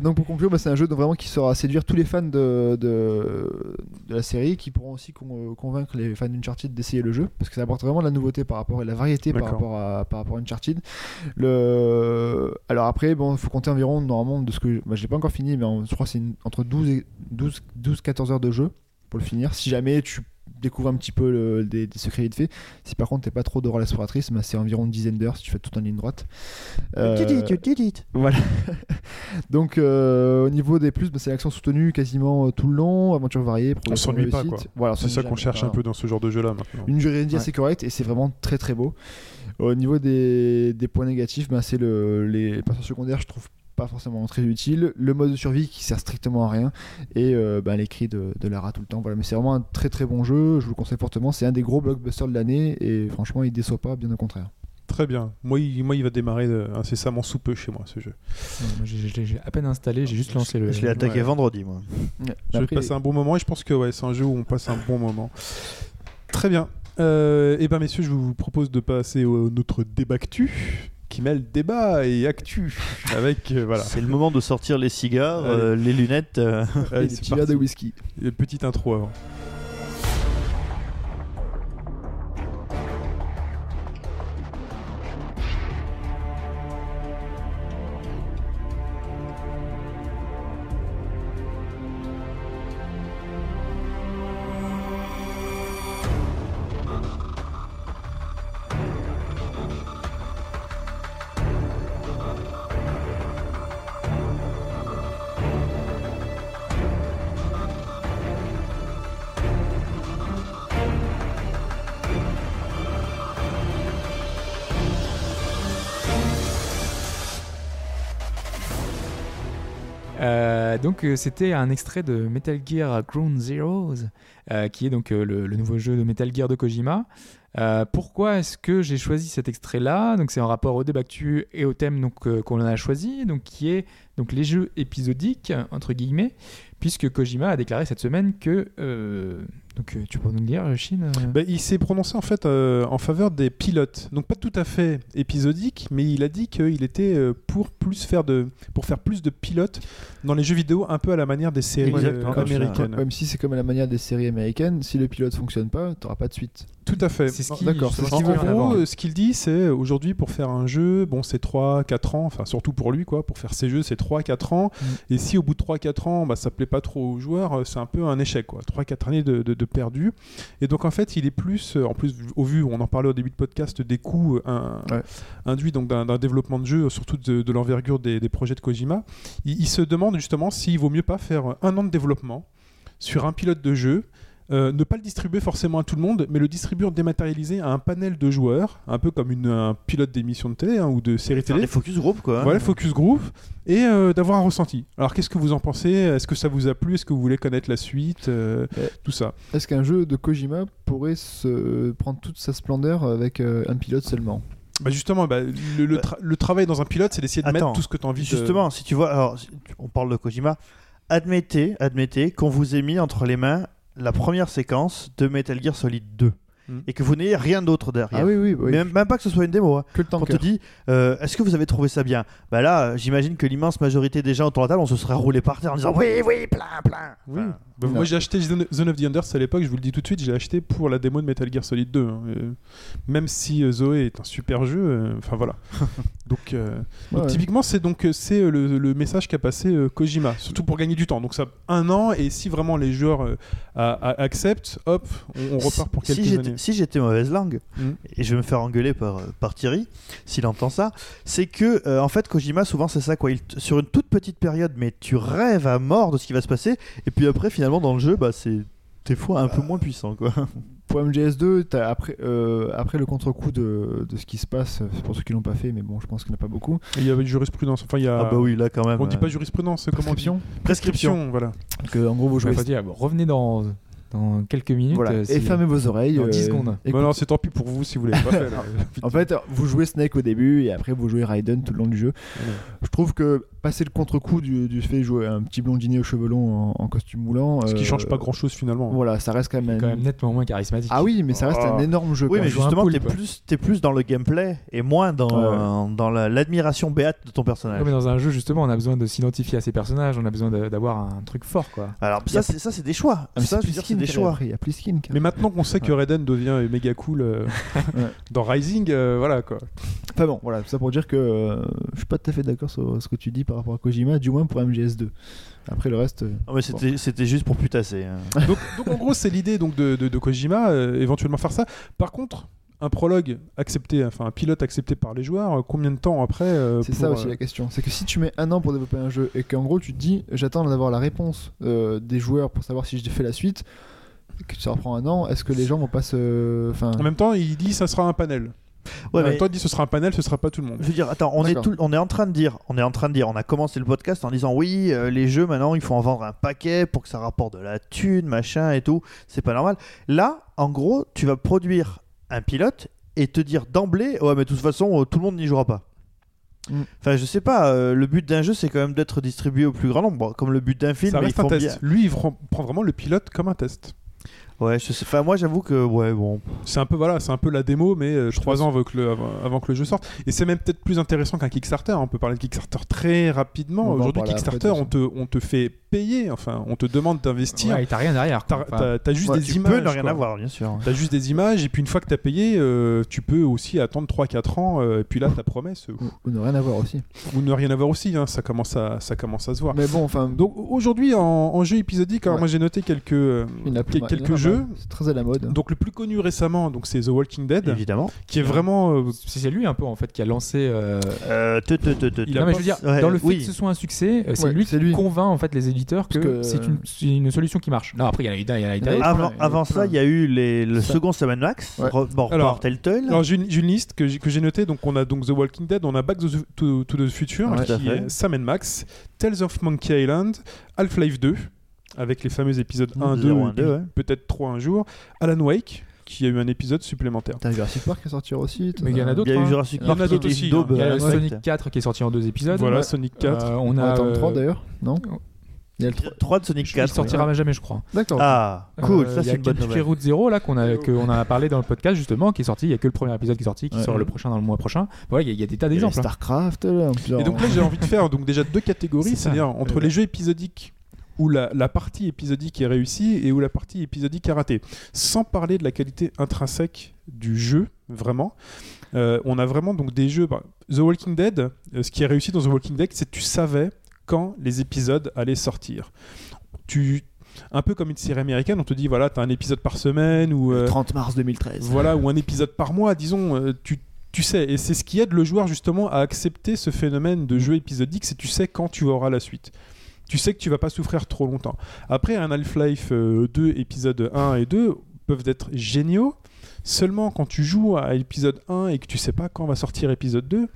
Donc pour conclure, bah, c'est un jeu donc, vraiment qui saura séduire tous les fans de, de, de la série, qui pourront aussi con- euh, convaincre les fans d'Uncharted d'essayer le jeu, parce que ça apporte vraiment de la nouveauté par rapport et de la variété par rapport à par rapport à Uncharted. Le... Alors après, bon, il faut compter environ normalement de ce que bah, je l'ai pas encore fini, mais en- je crois que c'est entre 12 et 12, 12 14 heures de jeu pour le finir. Si jamais tu découvres un petit peu le- des, des secrets vite fait, si par contre t'es pas trop de rôle exploratrice, bah, c'est environ une dizaine d'heures si tu fais tout en ligne droite. Euh, You did it, you did it. voilà. (laughs) Donc euh, au niveau des plus, bah, c'est l'action soutenue quasiment euh, tout le long, aventure variée, progression s'ennuie pas, quoi. Voilà, on C'est ça qu'on cherche un peu dans ce genre de jeu là maintenant. Une durée de vie Ouais. assez correcte et c'est vraiment très très beau. Au niveau des, des points négatifs, bah, c'est le, les personnages secondaires, je trouve pas forcément très utile. Le mode de survie qui sert strictement à rien et euh, bah, les cris de, de Lara tout le temps. Voilà, mais c'est vraiment un très très bon jeu. Je vous le conseille fortement. C'est un des gros blockbusters de l'année et franchement, il déçoit pas, bien au contraire. Très bien. Moi il, moi, il va démarrer euh, incessamment sous peu chez moi ce jeu. Ouais, j'ai- à peine installé, j'ai juste lancé le. Je l'ai attaqué ouais. vendredi, moi. Je vais passer un bon moment et je pense que ouais, c'est un jeu où on passe un bon moment. Très bien. Euh, et ben messieurs, je vous propose de passer au notre débactu qui mêle débat et actu (laughs) avec euh, voilà. C'est le moment de sortir les cigares, euh, les lunettes. euh, et petits verres de whisky. Et Petite intro avant. C'était un extrait de Metal Gear Ground Zeroes, euh, qui est donc euh, le, nouveau jeu de Metal Gear de Kojima. Euh, pourquoi est-ce que j'ai choisi cet extrait-là? Donc c'est en rapport au débactu et au thème donc qu'on a choisi, donc qui est donc les jeux épisodiques entre guillemets, puisque Kojima a déclaré cette semaine que donc euh, tu peux nous le dire, Chine euh Bah, il s'est prononcé en fait euh, en faveur des pilotes. Donc pas tout à fait épisodique, mais il a dit qu'il était euh, pour plus faire de pour faire plus de pilotes dans les jeux vidéo, un peu à la manière des séries euh, américaines. Même si c'est comme à la manière des séries américaines, si le pilote fonctionne pas, t'auras pas de suite. Tout à fait. C'est ce qui, d'accord, justement, c'est En ce qu'il qu'il gros, euh, ce qu'il dit, c'est euh, aujourd'hui pour faire un jeu, bon, c'est 3-4 ans, enfin surtout pour lui, quoi. Pour faire ses jeux, c'est 3-4 ans. Mm. Et si au bout de 3-4 ans, bah, ça plaît pas trop aux joueurs, euh, c'est un peu un échec, quoi. 3-4 années de, de, de perdu. Et donc en fait, il est plus, euh, en plus, au vu, on en parlait au début de podcast, des coûts euh, un- Ouais. induits donc d'un d'un développement de jeu, surtout de, de l'envergure des, des projets de Kojima. Il, il se demande justement s'il vaut mieux pas faire un an de développement sur un pilote de jeu. Euh, ne pas le distribuer forcément à tout le monde, mais le distribuer dématérialisé à un panel de joueurs, un peu comme une, un pilote d'émission de télé hein, ou de série télé. des focus group quoi. Voilà, focus group, et euh, d'avoir un ressenti. Alors, qu'est-ce que vous en pensez? Est-ce que ça vous a plu? Est-ce que vous voulez connaître la suite Euh. Tout ça? Est-ce qu'un jeu de Kojima pourrait se prendre toute sa splendeur avec euh, un pilote seulement? Bah justement, bah, le, le, Bah. tra- le travail dans un pilote, c'est d'essayer de Attends, mettre tout ce que tu as envie de... Justement, si tu vois, alors, on parle de Kojima, admettez, admettez qu'on vous ait mis entre les mains la première séquence de Metal Gear Solid 2 Mm. et que vous n'ayez rien d'autre derrière. Ah oui, oui, oui. Même, même pas que ce soit une démo. hein. que le Quand on te dit, euh, est-ce que vous avez trouvé ça bien? Bah là, j'imagine que l'immense majorité des gens autour de la table, on se serait roulé par terre en disant oui, oui, plein, plein. Oui. Enfin, Bah, moi j'ai acheté Zone of the Enders à l'époque, je vous le dis tout de suite, j'ai acheté pour la démo de Metal Gear Solid 2. hein. Euh, même si euh, Zoé est un super jeu, euh, enfin voilà. (laughs) donc, Ouais, donc, ouais. typiquement c'est donc c'est le, le message qu'a passé Kojima, surtout pour gagner du temps. Donc ça un an et si vraiment les joueurs acceptent, hop, on, on repart pour si quelques j'étais- années. Si j'étais mauvaise langue, Mm. et je vais me faire engueuler par, par Thierry, s'il entend ça, c'est que, en fait, Kojima, souvent, c'est ça, quoi. Il sur une toute petite période, mais tu rêves à mort de ce qui va se passer, et puis après, finalement, dans le jeu, bah, c'est des fois un peu moins puissant, quoi. (laughs) Pour MGS2, t'as après, euh, après le contre-coup de, de ce qui se passe, c'est pour ceux qui l'ont pas fait, mais bon, je pense qu'il n'y en a pas beaucoup. Et Il y avait une jurisprudence, enfin il y a... Ah bah oui, là, quand même. On dit euh, pas jurisprudence, comment on dit Prescription. Prescription, voilà. Donc, euh, en gros, vous jouez. Bon, revenez dans, dans quelques minutes. Voilà. euh, Et fermez vos oreilles. dans 10 euh, secondes. Bah non, c'est tant pis pour vous si vous l'avez pas fait. (laughs) En fait, vous jouez Snake au début et après vous jouez Raiden tout le long du jeu. Je trouve que passer le contre-coup du, du fait de jouer un petit blondinet aux cheveux longs en, en costume moulant. Ce qui euh, change pas grand chose finalement. Voilà, ça reste quand même. quand même nettement moins charismatique. Ah oui, mais ça reste un Oh. énorme jeu. Oui, mais justement, t'es plus, t'es plus dans le gameplay et moins dans, dans la- l'admiration béate de ton personnage. Ouais, mais dans un jeu, justement, on a besoin de s'identifier à ses personnages, on a besoin de- d'avoir un truc fort, quoi. Alors, ça, c'est, ça, c'est des choix. Ah, mais ça, c'est des choix. Il y a Pliskin. qui Mais maintenant qu'on sait que Raiden devient méga cool euh, (laughs) (laughs) dans Rising, euh, voilà quoi. Enfin bon, voilà, tout ça pour dire que euh, je suis pas tout à fait d'accord sur ce que tu dis par rapport à Kojima, du moins pour MGS2. Après le reste. euh, Non, mais c'était, c'était juste pour putasser. hein. (laughs) Donc, donc, en gros, c'est l'idée donc de, de- de Kojima, euh, éventuellement faire ça. Par contre, un prologue accepté, enfin un pilote accepté par les joueurs, euh, combien de temps après euh, C'est pour, ça aussi euh, la question. C'est que si tu mets un an pour développer un jeu et qu'en gros tu te dis j'attends d'avoir la réponse euh, des joueurs pour savoir si je fais la suite, et que ça reprend un an, est-ce que les gens vont pas se. Enfin. En même temps, il dit ça sera un panel. Ouais, en mais même temps, dit ce sera un panel, ce sera pas tout le monde. je veux dire, attends, on est, D'accord. tout, on est en train de dire, on est en train de dire, on a commencé le podcast en disant oui, euh, les jeux maintenant, il faut en vendre un paquet pour que ça rapporte de la thune, machin et tout. C'est pas normal. Là, en gros, tu vas produire un pilote et te dire d'emblée, ouais, mais de toute façon, euh, tout le monde n'y jouera pas. Mm. Enfin, je sais pas, euh, le but d'un jeu, c'est quand même d'être distribué au plus grand nombre. Comme le but d'un film, ça mais reste il un faut test. bien. Lui, il prend vraiment le pilote comme un test. Ouais, je sais. Enfin, moi, j'avoue que, ouais, bon. C'est un peu voilà, c'est un peu la démo, mais euh, trois ans avant que, le, avant, avant que le jeu sorte. Et c'est même peut-être plus intéressant qu'un Kickstarter. hein. On peut parler de Kickstarter très rapidement. On va en Aujourd'hui, parler après, Kickstarter, de on te, on te fait payer. Enfin, on te demande d'investir. Ouais, et t'as rien derrière. quoi. T'as Enfin, t'as- t'as juste Ouais, des tu images. peux ne rien quoi. avoir, bien sûr. T'as juste des images, et puis une fois que t'as payé, euh, tu peux aussi attendre 3-4 ans, euh, et puis là, ta promesse, euh, Ou, ou ne rien avoir aussi. ou ne rien avoir aussi, hein, ça, commence à, ça commence à se voir. Mais bon, enfin. Donc aujourd'hui, en, en jeu épisodique, alors Ouais. moi j'ai noté quelques, euh, Il y en a plus- quel- il y en a quelques C'est très à la mode. Donc le plus connu récemment, donc c'est The Walking Dead, Évidemment. qui est vraiment. euh, C'est lui un peu en fait qui a lancé. euh, Euh, te- te- te- te- Il a non mais pas- je veux dire, Ouais, dans le fait oui. que ce soit un succès, euh, c'est Ouais, lui c'est qui lui. convainc en fait les éditeurs que, Parce que- c'est une, c'est une solution qui marche. Non après il y en a eu, il y en a eu. Avant, plein, plein. ça, il y a eu les, le Ça. second Sam Max, Ouais. re- bon, Alors- par Telltale. Alors j'ai une, j'ai une liste que j'ai que j'ai notée. Donc on a donc The Walking Dead, on a Back to the, to- to the Future, Ouais, qui tout à fait. est Sam Max, Tales of Monkey Island, Half-Life 2, avec les fameux épisodes 1, 2, Zéro, un, et puis deux, ouais. peut-être 3 un jour, Alan Wake, qui a eu un épisode supplémentaire. T'as Jurassic Park qui est sorti aussi. Mais il y en a d'autres. Il y a eu hein. Jurassic Il y en a Park, d'autres aussi, Daube, Il y a euh, ouais. Sonic 4 qui est sorti en deux épisodes. Voilà. Sonic 4. Euh, on a attend le euh, 3 d'ailleurs, non oh. Il y a le 3. 3 de Sonic Il 4. sortira jamais je crois. D'accord. Ah, cool, Euh, ça il y c'est a une bonne nouvelle. Route Zero là qu'on a, a parlé dans le podcast justement, qui est sorti. Il y a que le premier épisode qui est sorti, qui Ouais. sort le prochain dans le mois prochain. Voilà, il y a- il des tas Il d'exemples. hein. Starcraft. là, genre- Et donc là, j'ai envie de faire donc déjà deux (laughs) catégories, c'est-à-dire entre Euh, les jeux épisodiques où la, la partie épisodique est réussie et où la partie épisodique est ratée. Sans parler de la qualité intrinsèque du jeu, vraiment. Euh, on a vraiment donc des jeux. bah, The Walking Dead, euh, ce qui est réussi dans The Walking Dead, c'est que tu savais quand les épisodes allaient sortir. Tu, un peu comme une série américaine, on te dit voilà, t'as un épisode par semaine ou Le euh, 30 mars 2013. voilà, ou un épisode par mois, disons, tu, tu sais, et c'est ce qui aide le joueur justement à accepter ce phénomène de jeu épisodique, c'est tu sais quand tu auras la suite. Tu sais que tu vas pas souffrir trop longtemps. Après, un Half-Life euh, 2, épisode 1 et 2 peuvent être géniaux, seulement quand tu joues à épisode 1 et que tu sais pas quand va sortir épisode 2,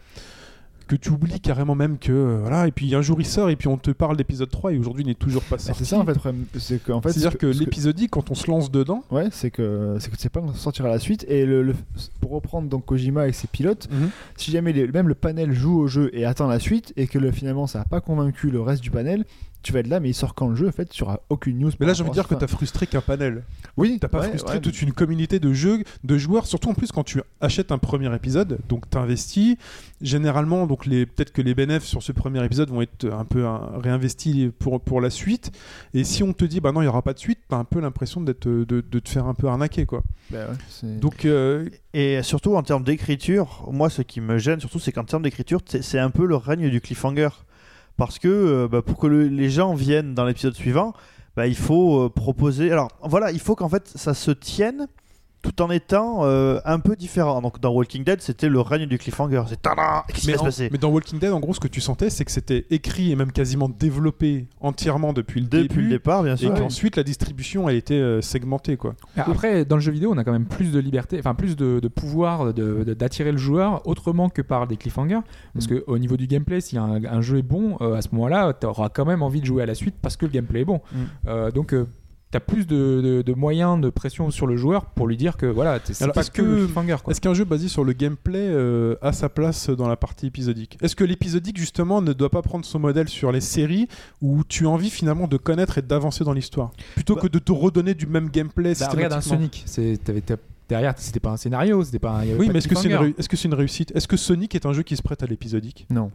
que tu oublies carrément même que euh, voilà et puis un jour il sort et puis on te parle d'épisode 3 et aujourd'hui il n'est toujours pas Bah, sorti. c'est ça en fait. le problème. C'est que en fait. C'est-à-dire ce que ce l'épisodique quand on se lance dedans, Ouais, c'est que c'est que tu sais pas quand sortira la suite. Et le, le- pour reprendre donc Kojima et ses pilotes, si jamais les- même le panel joue au jeu et attend la suite et que le, finalement ça n'a pas convaincu le reste du panel, tu vas être là, mais il sort quand le jeu En fait, tu auras aucune news. mais là j'ai envie de dire que tu as frustré qu'un panel. Oui, T'as pas ouais, frustré ouais. toute une communauté de jeux, de joueurs, surtout en plus quand tu achètes un premier épisode, donc t'investis. Généralement, donc les peut-être que les bénéfices sur ce premier épisode vont être un peu réinvestis pour pour la suite. Et si on te dit bah non il y aura pas de suite, t'as un peu l'impression d'être de, de te faire un peu arnaquer quoi. Bah ouais, c'est- Donc euh, Et surtout en termes d'écriture, moi ce qui me gêne surtout c'est qu'en termes d'écriture, c'est c'est un peu le règne du cliffhanger. Parce que euh, bah, pour que le- les gens viennent dans l'épisode suivant, bah, il faut euh, proposer. Alors voilà, il faut qu'en fait ça se tienne tout en étant euh, un peu différent. Donc dans Walking Dead, c'était le règne du cliffhanger. C'est tada Qu'est-ce qui mais, va se passer? mais dans Walking Dead, en gros, ce que tu sentais, c'est que c'était écrit et même quasiment développé entièrement depuis le Depuis début. le départ, bien et sûr. qu'ensuite la distribution a été euh, segmentée quoi. Après, dans le jeu vidéo, on a quand même plus de liberté, enfin plus de, de pouvoir de- de- d'attirer le joueur autrement que par des cliffhangers. Parce que au niveau du gameplay, si un, un jeu est bon, euh, à ce moment-là, tu auras quand même envie de jouer à la suite parce que le gameplay est bon. Mm. Euh, donc, tu as plus de, de- de moyens de pression sur le joueur pour lui dire que voilà, c'est pas est-ce que, que-. Est-ce qu'un jeu basé sur le gameplay euh, a sa place dans la partie épisodique? Est-ce que l'épisodique justement ne doit pas prendre son modèle sur les séries où tu as envie finalement de connaître et d'avancer dans l'histoire? Plutôt Bah- que de te redonner du même gameplay Bah, regarde un Sonic, t'avais- t'as- derrière, c'était pas un scénario, c'était pas. un- il y avait Oui, pas mais est-ce que c'est une, cliffhanger. réu- est-ce que c'est une réussite? Est-ce que Sonic est un jeu qui se prête à l'épisodique? Non.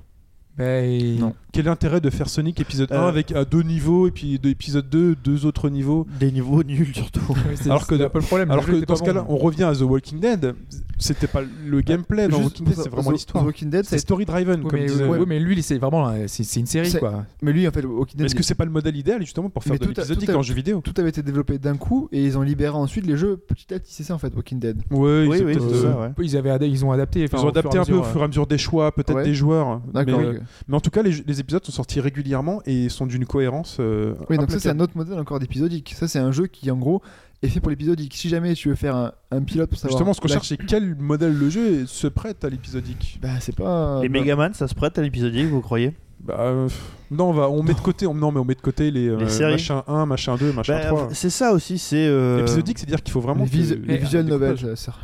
Ben, Non. Quel est l'intérêt de faire Sonic épisode 1 Euh. avec à deux niveaux et puis de épisode 2 deux autres niveaux? Des niveaux nuls surtout. Alors que de- peu le problème. Alors que dans pas ce cas-là, bon. on revient à The Walking Dead. C'était pas le gameplay dans Walking Dead, c'est vraiment l'histoire. The Walking Dead, C'est a- story driven Oui, comme mais, disait. ouais, mais lui, c'est vraiment c'est une série quoi. Mais lui, en fait, Walking Dead, est-ce que c'est pas le modèle idéal justement pour faire de l'épisodique en jeu vidéo? tout avait été développé d'un coup et ils ont libéré ensuite les jeux petit à petit. C'est ça en fait, Walking Dead. Ouais, Oui, ils ont oui, euh. Ils avaient ada- ils ont adapté. Ils ont adapté un peu au fur et à mesure des choix, peut-être des joueurs. D'accord. Mais, en tout cas, les, les épisodes sont sortis régulièrement et sont d'une cohérence. euh, Oui, donc ça c'est un autre modèle encore d'épisodique. Ça c'est un jeu qui en gros est fait pour l'épisodique. Si jamais tu veux faire un, un pilote pour savoir. Justement, ce qu'on la- cherche, c'est quel modèle le jeu se prête à l'épisodique. Bah c'est pas. Les bah, Megaman, ça se prête à l'épisodique, vous croyez? Bah, euh, non, on va, on met de côté, on, non, mais on met de côté les, euh, séries. machin 1, machin 2, machin Bah, 3. C'est ça aussi, c'est. euh, Épisodique, c'est-à-dire qu'il faut vraiment les, vis- les visual novels,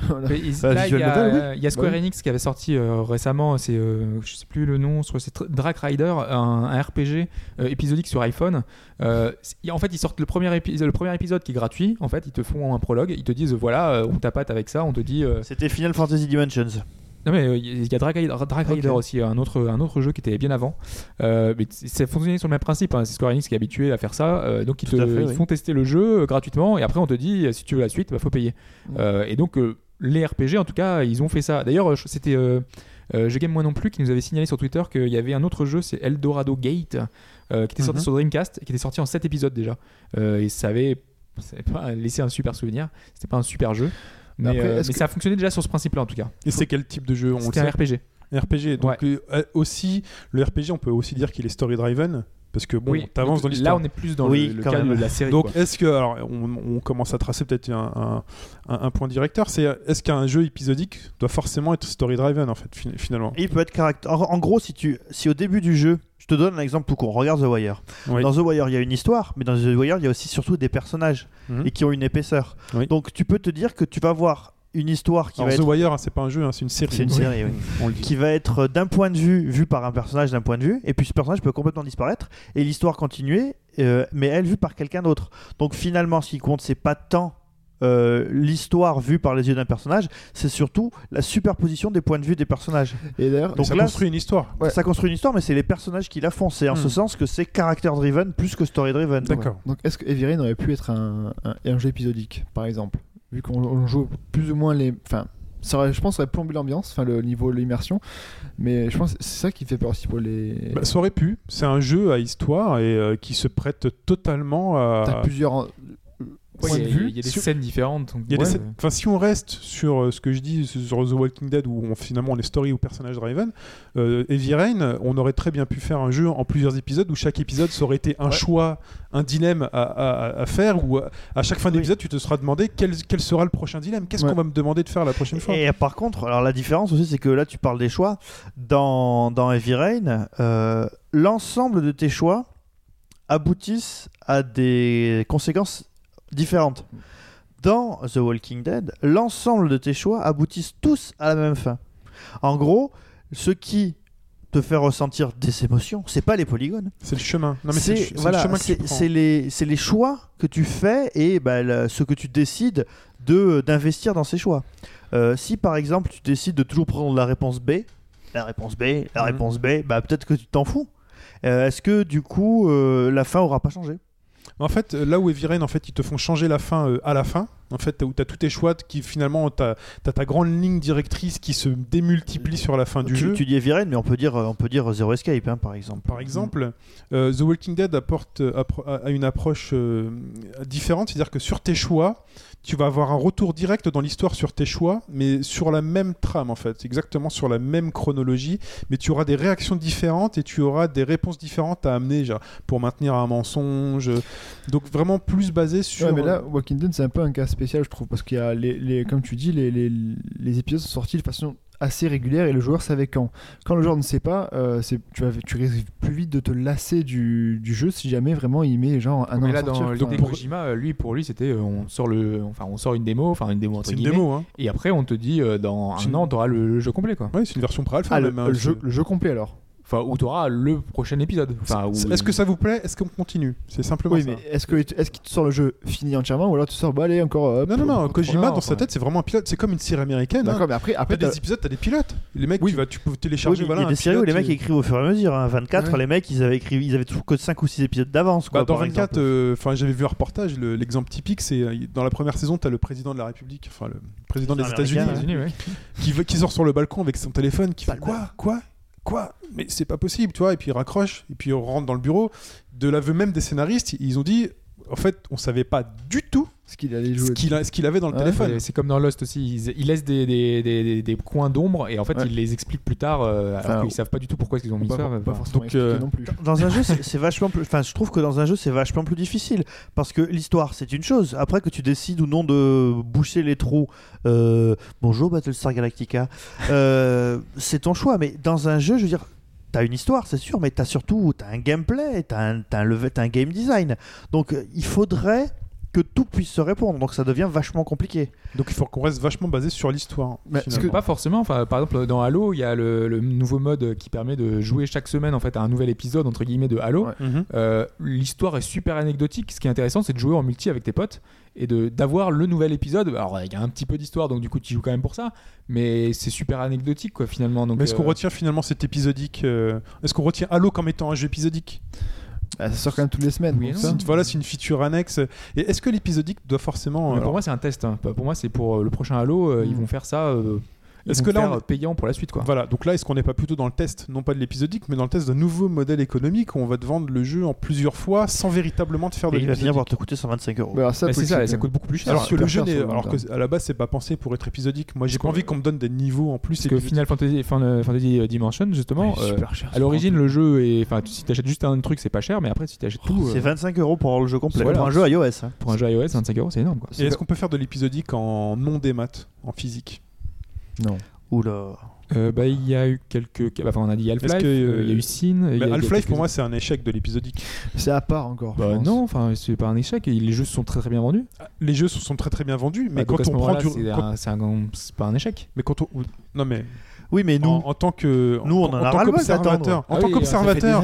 voilà. Mais ils- Bah, là, il y, a, y Square Bah oui. Enix qui avait sorti euh, récemment, c'est euh, je sais plus le nom, c'est Drac Rider, un, un RPG euh, épisodique sur iPhone. Euh, en fait, ils sortent le premier, épisode, le premier épisode qui est gratuit. En fait, ils te font un prologue, ils te disent voilà, euh, on tapate avec ça, on te dit. euh, C'était Final Fantasy Dimensions. Non mais euh, il y a Drag Rider, Drag Rider Ok. aussi, un autre, un autre jeu qui était bien avant. Euh, mais ça fonctionnait sur le même principe. hein. C'est Square Enix qui est habitué à faire ça. Euh, donc ils, te, Tout à fait, ils oui. font tester le jeu gratuitement et après on te dit si tu veux la suite, bah faut payer. Mm. Euh, et donc les RPG en tout cas ils ont fait ça. D'ailleurs c'était euh, Je Game Moi non plus qui nous avait signalé sur Twitter qu'il y avait un autre jeu, c'est Eldorado Gate, euh, qui était sorti Mhm. sur Dreamcast qui était sorti en 7 épisodes déjà. Euh, et ça avait c'est pas laissé un super souvenir. C'était pas un super jeu. Mais, Après, euh, mais que- ça a fonctionné déjà sur ce principe-là en tout cas. Et c'est quel type de jeu C'était un RPG. RPG. Donc euh, euh, aussi, le RPG, on peut aussi dire qu'il est story driven parce que bon, oui. t'avances dans Là, l'histoire. on est plus dans Oui, le, cadre de la série. Donc, est-ce que, alors, on, on commence à tracer peut-être un, un- un- un point directeur, c'est est-ce qu'un jeu épisodique doit forcément être story driven en fait, fi- finalement? Il peut être caractère. En, en gros, si, tu, si au début du jeu, je te donne un exemple tout court, regarde The Wire. Oui. Dans The Wire, il y a une histoire, mais dans The Wire, il y a aussi surtout des personnages Mhm. et qui ont une épaisseur. Oui. Donc tu peux te dire que tu vas voir une histoire qui Alors, va The être. Wire, hein, c'est pas un jeu, hein, c'est une série. C'est une série, oui. (laughs) On le dit. qui va être d'un point de vue vu par un personnage d'un point de vue et puis ce personnage peut complètement disparaître et l'histoire continuer euh, mais elle vue par quelqu'un d'autre donc finalement ce qui compte c'est pas tant euh, l'histoire vue par les yeux d'un personnage c'est surtout la superposition des points de vue des personnages Et d'ailleurs, Donc ça là, construit une histoire. Ouais. ça construit une histoire mais c'est les personnages qui la font c'est en Hmm. ce sens que c'est character driven plus que story driven D'accord. donc est-ce que Heavy Rain aurait pu être un, un, un jeu épisodique, par exemple Vu qu'on on joue plus ou moins les. Enfin, ça aurait, je pense, ça aurait plombé l'ambiance, enfin le niveau de l'immersion. Mais je pense que c'est ça qui fait peur aussi pour les. Bah, ça aurait pu. C'est un jeu à histoire et euh, qui se prête totalement à. T'as plusieurs euh, Ouais, y de a- vue. Il y a des sur- scènes différentes. donc, Il y a des ouais, scènes- Enfin, si on reste sur euh, ce que je dis sur The Walking Dead où on, finalement on est story ou personnage driven, euh, Heavy Rain, on aurait très bien pu faire un jeu en plusieurs épisodes où chaque épisode ça aurait été un Ouais. choix, un dilemme à, à- à faire où à, à chaque fin Oui. d'épisode tu te seras demandé quel, quel sera le prochain dilemme, qu'est-ce Ouais. qu'on va me demander de faire la prochaine fois? Et par contre, alors la différence aussi, c'est que là, tu parles des choix. Dans, dans Heavy Rain, euh, l'ensemble de tes choix aboutissent à des conséquences différentes. Dans The Walking Dead, l'ensemble de tes choix aboutissent tous à la même fin. En gros, ce qui te fait ressentir des émotions, c'est pas les polygones. C'est le chemin. Non, mais c'est le voilà, c'est c'est les, choix que tu fais et bah, le- ce que tu décides de d'investir dans ces choix. Euh, si par exemple tu décides de toujours prendre la réponse B, la réponse B, la Mhm. réponse B, bah peut-être que tu t'en fous. Euh, Est-ce que du coup euh, la fin aura pas changé? En fait, euh, là où Heavy Rain, en fait, ils te font changer la fin euh, à la fin. En fait, où tu as tous tes choix qui finalement, tu as, ta grande ligne directrice qui se démultiplie sur la fin du tu, jeu. tu dis Heavy Rain, mais on peut dire on peut dire Zero Escape hein, par exemple. Par exemple, euh, The Walking Dead apporte euh, a une approche euh, différente, c'est-à-dire que sur tes choix, tu vas avoir un retour direct dans l'histoire sur tes choix, mais sur la même trame en fait, exactement sur la même chronologie, mais tu auras des réactions différentes et tu auras des réponses différentes à amener genre, pour maintenir un mensonge. Donc vraiment plus basé sur... Ouais, mais là, Walking Dead, c'est un peu un cas spécial, je trouve, parce qu'il y a, les, les- comme tu dis, les, les, les épisodes sont sortis de façon assez régulière et le joueur savait quand. Quand le joueur ne sait pas, euh, c'est, tu, vas, tu risques plus vite de te lasser du, du jeu si jamais vraiment il met genre un an mais à là, sortir, dans l'idée de Kojima, euh, lui, pour lui, c'était euh, on sort le, enfin, on sort une démo, enfin une démo entre c'est une guillemets, démo, hein. et après on te dit euh, dans un an, t'auras le, le jeu complet, quoi. Ouais, c'est une version pré-alpha Ah, le, même, hein, le c'est- jeu, le jeu complet alors. Enfin, où t'auras le prochain épisode. Enfin, où- Est-ce que ça vous plaît? Est-ce qu'on continue? C'est simplement Oui, ça. mais est-ce, que, est-ce qu'il te sort le jeu fini entièrement ou alors tu sors, bah allez, encore. hop, Non, non, non, Kojima dans sa tête, c'est vraiment un pilote. C'est comme une série américaine. hein. D'accord, mais après, après t'as- des épisodes, t'as des pilotes. Les mecs, Oui. tu, vas, tu peux Oui, télécharger. voilà, il y a des séries où les mecs et- écrivent au fur et à mesure. hein. 24, Ouais. les mecs ils avaient écrit, ils avaient toujours que 5 ou 6 épisodes d'avance. Bah, dans par 24, exemple. euh, enfin j'avais vu un reportage, le- l'exemple typique, c'est euh, dans la première saison, tu as le président de la République, enfin le président des États-Unis, qui, qui sort sur le balcon avec son téléphone, qui fait quoi? Quoi? Quoi? Mais c'est pas possible, tu vois, et puis il raccroche, et puis on rentre dans le bureau. De l'aveu même des scénaristes, ils ont dit, en fait, on savait pas du tout ce qu'il allait ce jouer. qu'il a- ce qu'il avait dans le Ouais, téléphone. C'est comme dans Lost aussi, ils, ils laissent des, des, des, des- des coins d'ombre et en fait Ouais. ils les expliquent plus tard euh, alors Enfin, qu'ils savent pas du tout pourquoi qu'ils ont mis pas, ça. pas enfin. forcément Donc, euh, non plus. Dans un jeu, c'est (laughs) c'est vachement plus. Enfin, je trouve que dans un jeu, c'est vachement plus difficile parce que l'histoire, c'est une chose. Après que tu décides ou non de boucher les trous, euh, bonjour Battlestar Galactica, euh, (laughs) c'est ton choix. Mais dans un jeu, je veux dire. T'as une histoire, c'est sûr, mais t'as surtout t'as un gameplay, t'as un, un game design. Donc euh, il faudrait que tout puisse se répondre. Donc ça devient vachement compliqué. Donc il faut qu'on reste vachement basé sur l'histoire. Mais finalement. ce Pas forcément. Enfin, par exemple, dans Halo, il y a le, le nouveau mode qui permet de jouer chaque semaine en fait à un nouvel épisode entre guillemets de Halo. Ouais. Mhm. Euh, L'histoire est super anecdotique. Ce qui est intéressant, c'est de jouer en multi avec tes potes et de d'avoir le nouvel épisode. Alors, il y a un petit peu d'histoire, donc du coup, tu joues quand même pour ça. Mais c'est super anecdotique, quoi, finalement. Donc, Mais est-ce qu'on euh, retient finalement cet épisodique euh, Est-ce qu'on retient Halo comme étant un jeu épisodique? Ah, ça sort quand même toutes les semaines. Oui donc ça. Voilà, c'est une feature annexe. Et est-ce que l'épisodique doit forcément. mais alors, pour moi, c'est un test. hein. Pour moi, c'est pour euh, le prochain Halo, euh, ils Hmm. vont faire ça. euh, Est-ce que là, on- euh, payant pour la suite quoi. Voilà, donc là, est-ce qu'on n'est pas plutôt dans le test, non pas de l'épisodique, mais dans le test d'un nouveau modèle économique où on va te vendre le jeu en plusieurs fois sans véritablement te faire de Et il va finir par l'épisodique te coûter 125 euros. Bah, alors ça, Bah, c'est ça, ça coûte beaucoup plus cher. Alors que super le jeu, alors que à la base, c'est pas pensé pour être épisodique. Moi, j'ai Parce pas envie qu'on me donne des niveaux en plus. Parce que. Final Fantasy, Final Fantasy Dimension justement, Ouais, euh, super cher. à l'origine le jeu est, enfin si t'achètes juste un truc c'est pas cher, mais après si t'achètes tout C'est euh, 25 euros pour avoir le jeu complet. Pour un jeu iOS. hein. pour un jeu iOS 25 euros c'est énorme quoi. Et est-ce qu'on peut faire de l'épisodique en non démat, en physique? Non. Oula. Euh, bah il y a eu quelques, enfin on a dit Half-Life, que, euh, il y a euh, eu Sin, il y a Half-Life, pour moi, c'est un échec de l'épisodique. C'est à part encore. Bah non, enfin c'est pas un échec, les jeux sont très très bien vendus. Les jeux sont sont très très bien vendus, mais Bah, quand on prend du. c'est quand- un- c'est un- c'est pas un échec. Mais quand on. Non, mais. Oui, mais nous, en, en tant que. Nous, on en a tant ras-le-bol qu'observateur, en Ah tant oui, qu'observateur,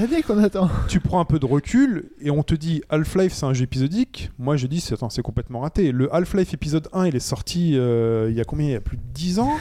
tu prends un peu de recul et on te dit Half-Life c'est un jeu épisodique. Moi je dis c'est attends, c'est complètement raté. Le Half-Life épisode 1 il est sorti euh, il y a combien? Il y a plus de 10 ans.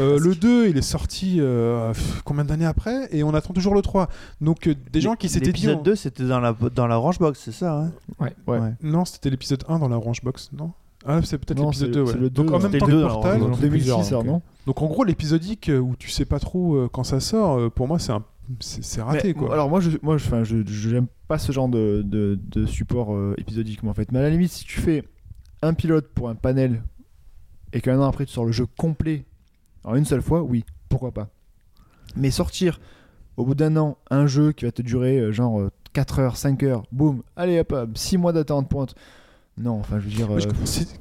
Euh, le 2 il est sorti euh, pff, combien d'années après? Et on attend toujours le 3. Donc euh, des gens qui s'étaient dit L'épisode on- 2, c'était dans la, dans la Orange Box, c'est ça hein? Ouais. Ouais. Non, c'était l'épisode 1 dans la Orange Box, non? Ah, c'est peut-être Non, l'épisode c'est- 2 ouais. c'est le Donc 2, en même temps le que 2 dans la Portal. Orange En Box. 2006, plusieurs, alors, donc, non? Donc en gros l'épisodique euh, où tu sais pas trop euh, quand ça sort euh, pour moi c'est un c'est c'est raté Mais, quoi. Alors moi, je, moi, je, enfin, je, je- j'aime pas ce genre de, de, de support euh, épisodiquement en fait. Mais à la limite, si tu fais un pilote pour un panel et qu'un an après tu sors le jeu complet en une seule fois, oui, pourquoi pas. Mais sortir au bout d'un an un jeu qui va te durer euh, genre euh, 4 heures, 5 heures, boum, allez hop, 6 mois d'attente pointe. Non, enfin je veux dire. Euh,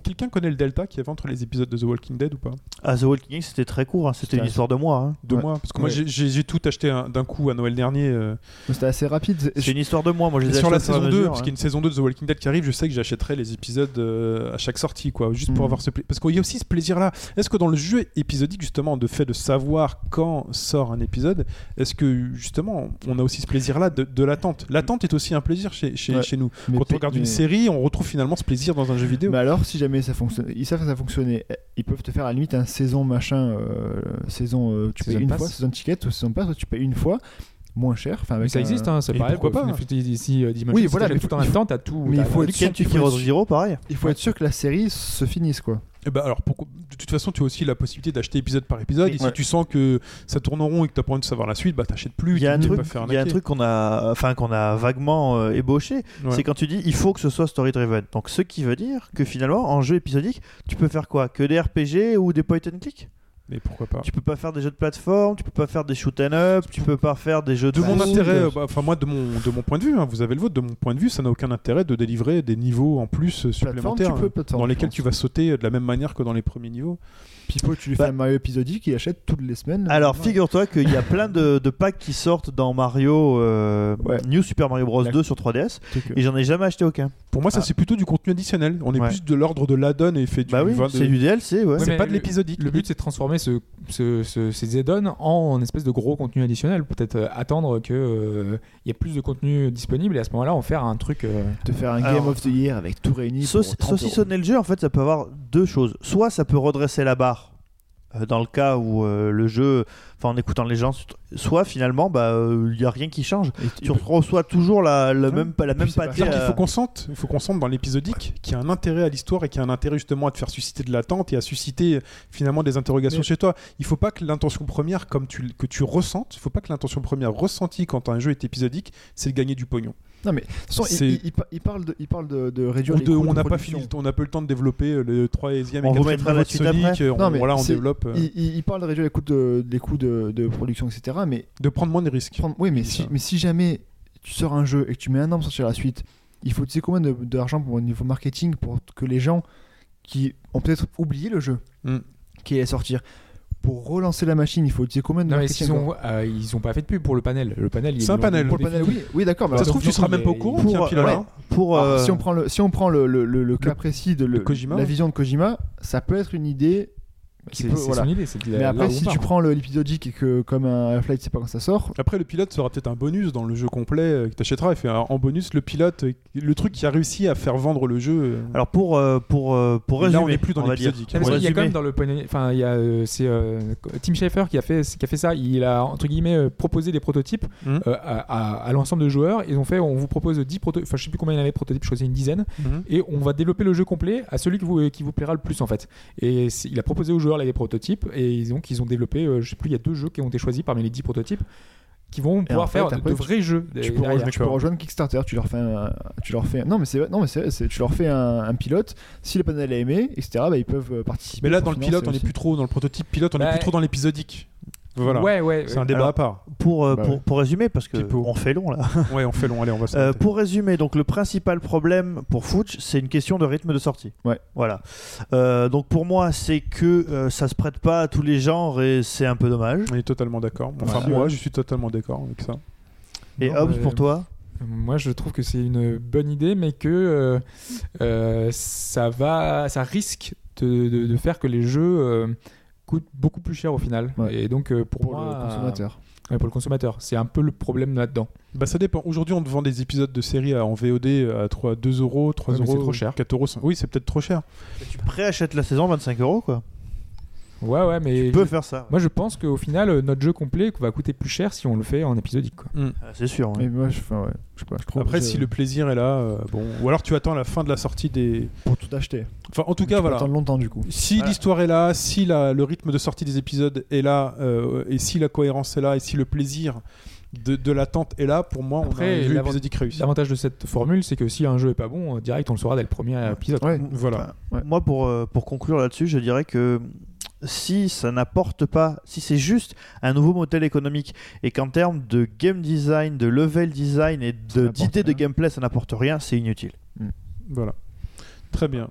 Quelqu'un connaît le delta qu'il y avait entre les épisodes de The Walking Dead ou pas? Ah, The Walking Dead, c'était très court, hein, c'était une histoire de mois. hein. Deux Ouais. mois Parce que moi Ouais. j'ai- tout acheté un- d'un coup à Noël dernier. euh, C'était assez rapide. C'est une histoire de mois, moi je les sur la saison à 2, mesure, parce hein. qu'il y a une saison 2 de The Walking Dead qui arrive, je sais que j'achèterai les épisodes euh, à chaque sortie, quoi, juste pour Mhm. avoir ce plaisir. Parce qu'il y a aussi ce plaisir-là. Est-ce que dans le jeu épisodique, justement, de fait de savoir quand sort un épisode, est-ce que justement on a aussi ce plaisir-là de, de l'attente? L'attente est aussi un plaisir chez, chez, Ouais. chez nous. Mais Quand on regarde mais- une série, on retrouve finalement ce plaisir dans un jeu vidéo. Mais alors, si jamais ça fonctionne, ils savent que ça fonctionnait, ils peuvent te faire à la limite un saison machin, euh, saison, euh, tu Saison payes une pass. fois, saison ticket ou saison pass, tu payes une fois, moins cher. Enfin, Mais ça un- existe, hein, c'est pareil. pourquoi quoi. pas Final Fantasy, euh, Oui, si voilà, mais tout en même temps, t'as tout. mais il faut être pareil. Il faut être sûr que la série se finisse quoi. Ben, alors, de toute façon, tu as aussi la possibilité d'acheter épisode par épisode. Et si Ouais. tu sens que ça tourne en rond et que tu as pas envie de savoir la suite, bah t'achètes plus. Il y a un truc, il y a un truc qu'on a, enfin qu'on a vaguement euh, ébauché, Ouais. c'est quand tu dis il faut que ce soit story driven. Donc ce qui veut dire que finalement en jeu épisodique, tu peux faire quoi? Que des RPG ou des point and click? Mais pourquoi pas. Tu peux pas faire des jeux de plateforme, tu peux pas faire des shoot 'em up, tu peux pas faire des jeux de De mon intérêt, euh, bah, enfin moi de mon, de mon point de vue, hein, vous avez le vôtre, de mon point de vue, ça n'a aucun intérêt de délivrer des niveaux en plus euh, supplémentaires tu peux, hein, dans lesquels tu vas sauter euh, de la même manière que dans les premiers niveaux. Pipo, tu lui Bah- fais un Mario épisodique, il achète toutes les semaines. Alors Ouais. figure-toi qu'il y a plein de, de packs qui sortent dans Mario euh, Ouais. New Super Mario Bros La- 2 sur 3DS C'est que- et j'en ai jamais acheté aucun. Pour moi, ça Ah. c'est plutôt du contenu additionnel. On est Ouais. plus de l'ordre de l'add-on et fait du. Bah oui, c'est du DLC, ouais. Ouais, C'est pas de l'épisodique. Le but, c'est de transformer ce, ce- ce- ces add-ons en espèce de gros contenu additionnel. Peut-être euh, attendre qu'il y ait plus de contenu disponible et à ce moment-là, en faire un truc. euh, te faire un Alors- Game of the Year avec tout réuni. Sauce- pour 30 euros. saucissonner le jeu, en fait, ça peut avoir deux choses. Soit ça peut redresser la barre euh, dans le cas où euh, le jeu, en écoutant les gens, soit finalement, bah il y a rien qui change. Et Tu reçois toujours la, même, la même pas qu'il à- faut qu'on sente, il faut qu'on sente dans l'épisodique qu'il y a un intérêt à l'histoire et qu'il y a un intérêt justement à te faire susciter de l'attente et à susciter euh, finalement des interrogations Mais- chez toi. Il faut pas que l'intention première, comme tu, que tu ressentes, il faut pas que l'intention première ressentie quand un jeu est épisodique, c'est de gagner du pognon. Non mais de toute façon, il, parle de, il parle de, de réduire Ou les coûts on de n'a pas fini, on n'a pas eu le temps de développer euh, le 3e et On 4e remettra la niveau de suite Sonic. après. euh, Non, on- mais voilà, on développe euh, Il, parle de réduire les coûts de, les coûts de, de production, etc. Mais de prendre moins de risques. prendre- oui, mais si, mais si jamais tu sors un jeu et que tu mets un an pour sortir la suite, il faut tu sais combien de- d'argent pour au niveau marketing pour que les gens qui ont peut-être oublié le jeu Mm. qui allait sortir? Pour relancer la machine, il faut sais combien de Non, mais ont, euh, ils ont pas fait de pub pour le panel. Le panel, C'est un panel. pour le oui, oui d'accord. Ça se trouve, tu seras même pas au courant pour, qu'il y a un pilote. ouais, hein. pour, alors, euh, si on prend le si on prend le, le- le- le cas précis de le- Kojima. la vision de Kojima, ça peut être une idée. C'est c'est voilà. son idée. c'est Mais là après, si part. tu prends l'épisodique et que comme un tu sais pas quand ça sort, Après, le pilote sera peut-être un bonus dans le jeu complet euh, que tu achèteras. Il fait un- en bonus le pilote, euh, le truc qui a réussi à faire vendre le jeu. euh, Alors pour, pour, pour Là, résumer, on n'est plus dans l'épisodique. Pour qu'il y a quand même dans le enfin il y a c'est euh, Tim Schafer qui a fait qui a fait ça il a entre guillemets euh, proposé des prototypes euh, à, à- à l'ensemble de joueurs ils ont fait on vous propose 10 prototypes enfin je sais plus combien il y en avait de prototypes c'est une dizaine Mhm. et on va développer le jeu complet à celui qui vous qui vous plaira le plus en fait et c'est- il a proposé aux joueurs joueurs et des prototypes. Et ils ont, ils ont développé, euh, je sais plus, il y a deux jeux qui ont été choisis parmi les 10 prototypes qui vont pouvoir en fait, faire de, après, de tu- vrais jeux. Tu peux, rejoindre, tu peux rejoindre Kickstarter, tu leur fais un, tu leur fais non mais c'est non mais c'est tu leur fais un, un pilote, si le panel a aimé, etc. Bah, ils peuvent euh, participer. Mais là, dans le pilote, on est aussi. plus trop dans le prototype pilote, on est Bah, plus trop dans l'épisodique. Voilà. Ouais, ouais. C'est un débat Alors- à part. Pour, euh, Bah pour, ouais. pour résumer, parce que Pipo. on fait long là. (laughs) Ouais, on fait long. Allez, on va Euh, pour résumer, donc le principal problème pour Fouch, c'est une question de rythme de sortie. Ouais. Voilà. Euh, donc pour moi, c'est que euh, ça se prête pas à tous les genres et c'est un peu dommage. On est totalement d'accord. Enfin, Voilà. moi, je suis totalement d'accord avec ça. Et Non, Hobbs, mais- pour toi? Moi, je trouve que c'est une bonne idée, mais que euh, euh, ça va, ça risque de, de- de faire que les jeux coûtent beaucoup plus cher au final. Ouais. Et donc, euh, pour, pour moi, le consommateur. euh, ouais, pour le consommateur, c'est un peu le problème là-dedans. Bah, ça dépend. Aujourd'hui, on te vend des épisodes de série à- en VOD à 3, 2 euros, 3 Ouais, euros. c'est trop cher. 4 euros. Oui, c'est peut-être trop cher. Tu préachètes la saison 25 euros quoi. Ouais, ouais, mais Tu peux je- faire ça. moi, je pense qu'au final, euh, notre jeu complet va coûter plus cher si on le fait en épisodique. Quoi. Ah, C'est sûr. ouais. Mais moi, je, enfin, ouais, je sais pas, je trouve Après, que si le plaisir est là, euh, bon. Ou alors tu attends la fin de la sortie des. pour tout acheter. Enfin, en tout Tu cas, peux voilà. attendre longtemps du coup. Si Voilà. l'histoire est là, si la- le rythme de sortie des épisodes est là, euh, et si la cohérence est là, et si le plaisir de, de l'attente est là, pour moi, on Après, a un jeu l'avant- épisodique réussi. L'avantage de cette formule, c'est que si un jeu est pas bon, direct, on le saura dès le premier épisode. Ouais. Voilà. Ouais. Moi, pour, euh, pour conclure là-dessus, je dirais que si ça n'apporte pas, si c'est juste un nouveau modèle économique et qu'en termes de game design, de level design et de- d'idées de rien. gameplay, ça n'apporte rien, c'est inutile. Voilà. Très bien.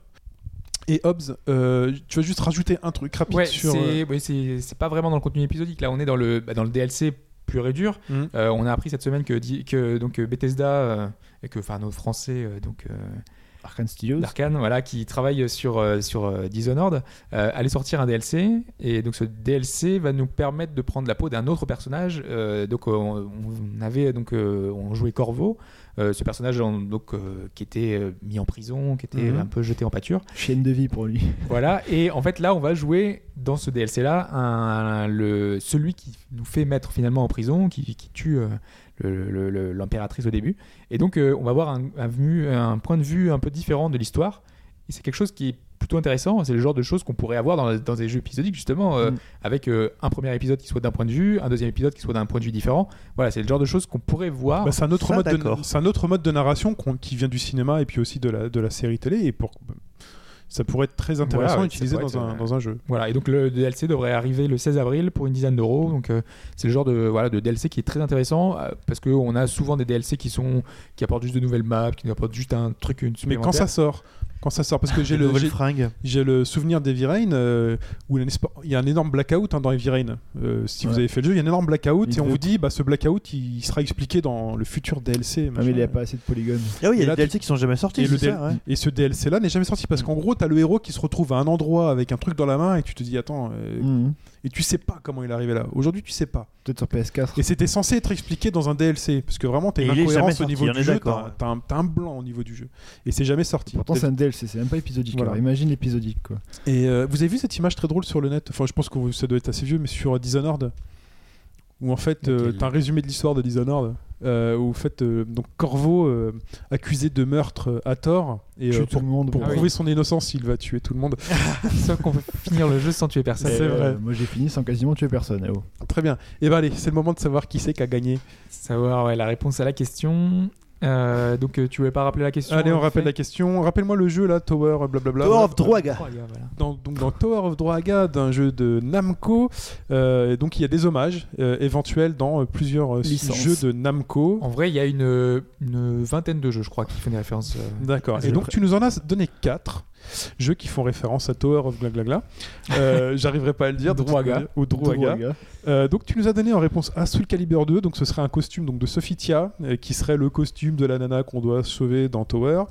Et Hobbs, euh, tu vas juste rajouter un truc rapide Ouais, sur. c'est ouais, c'est- pas vraiment dans le contenu épisodique. Là, on est dans le, bah, dans le DLC pur et dur. Mhm. Euh, on a appris cette semaine que, que donc euh, Bethesda euh, et que enfin nos Français euh, donc euh, Arkane Studios. d'Arkane, voilà, qui travaillent sur euh, sur euh, Dishonored, euh, allait sortir un DLC et donc ce DLC va nous permettre de prendre la peau d'un autre personnage. Euh, donc on, on avait donc euh, on jouait Corvo, ce personnage donc qui était mis en prison, qui était Mhm. un peu jeté en pâture. Chaîne de vie pour lui. (laughs) Voilà, et en fait là on va jouer dans ce DLC là un, le, celui qui nous fait mettre finalement en prison, qui, qui tue l'impératrice au début. Et donc euh, on va avoir un, un un point de vue un peu différent de l'histoire. Et c'est quelque chose qui est plutôt intéressant, c'est le genre de choses qu'on pourrait avoir dans, dans des jeux épisodiques justement, euh, Mm. avec euh, un premier épisode qui soit d'un point de vue, un deuxième épisode qui soit d'un point de vue différent. Voilà, c'est le genre de choses qu'on pourrait voir. Bah, c'est un autre Ça, mode de un autre mode de narration qui vient du cinéma et puis aussi de la de la série télé et pour ça pourrait être très intéressant Voilà, à utiliser dans un, être, dans un jeu. Voilà, et donc le DLC devrait arriver le 16 avril pour une dizaine d'euros. Donc euh, c'est le genre de, voilà, de DLC qui est très intéressant euh, parce qu'on a souvent des DLC qui, sont, qui apportent juste de nouvelles maps, qui nous apportent juste un truc, une Mais quand ça sort, quand ça sort, parce que j'ai (laughs) le j'ai- le souvenir d'Heavy Rain euh, où il y a un énorme blackout hein, dans Heavy Rain. Euh, si vous avez fait le jeu, il y a un énorme blackout Il et on vous dit bah ce blackout il sera expliqué dans le futur DLC. Ah, mais il n'y a pas assez de polygones. Ah oui, il y a là, des DLC qui sont jamais sortis. Et, le c'est DL ça, ouais. et ce DLC là n'est jamais sorti parce qu'en gros t'as le héros qui se retrouve à un endroit avec un truc dans la main et tu te dis attends euh, Mhm. et tu sais pas comment il est arrivé là. Aujourd'hui tu sais pas. Peut-être sur PS4. Et c'était censé être expliqué dans un DLC parce que vraiment t'as une incohérence au niveau du jeu, t'as un blanc au niveau du jeu et c'est jamais sorti. Pourtant, c'est un DLC, c'est même pas épisodique. Voilà. Alors, imagine l'épisodique quoi. Et euh, vous avez vu cette image très drôle sur le net? Enfin, je pense que vous- ça doit être assez vieux, mais sur euh, Dishonored, où en fait, euh, t'as un résumé de l'histoire de Dishonored, euh, où en fait, euh, donc Corvo, euh, accusé de meurtre euh, à tort, et Tue euh, tout pour, le monde. pour Ah oui. prouver son innocence, il va tuer tout le monde. (laughs) Sauf qu'on peut finir le jeu sans tuer personne. C'est Euh, vrai. Moi j'ai fini sans quasiment tuer personne. eh oh. Très bien. Et ben allez, c'est le moment de savoir qui c'est qui a gagné. Savoir ouais, la réponse à la question. Euh, donc euh, tu voulais pas rappeler la question allez, on vite rappelle fait la question. Rappelle-moi le jeu là, Tower, blablabla. Tower of voilà. dans, donc dans Tower of Druaga, d'un jeu de Namco. Euh, donc il y a des hommages euh, éventuels dans plusieurs jeux de Namco. En vrai, il y a une, une vingtaine de jeux, je crois, qui font des références. euh, D'accord. Et donc tu nous en as donné 4 jeux qui font référence à Tower of Glaglagla. Euh, (laughs) J'arriverai pas à le dire. manière. Ou. Druaga. Euh, donc tu nous as donné en réponse à Soul Calibur 2. Donc ce serait un costume donc de Sophitia euh, qui serait le costume de la nana qu'on doit sauver dans Tower.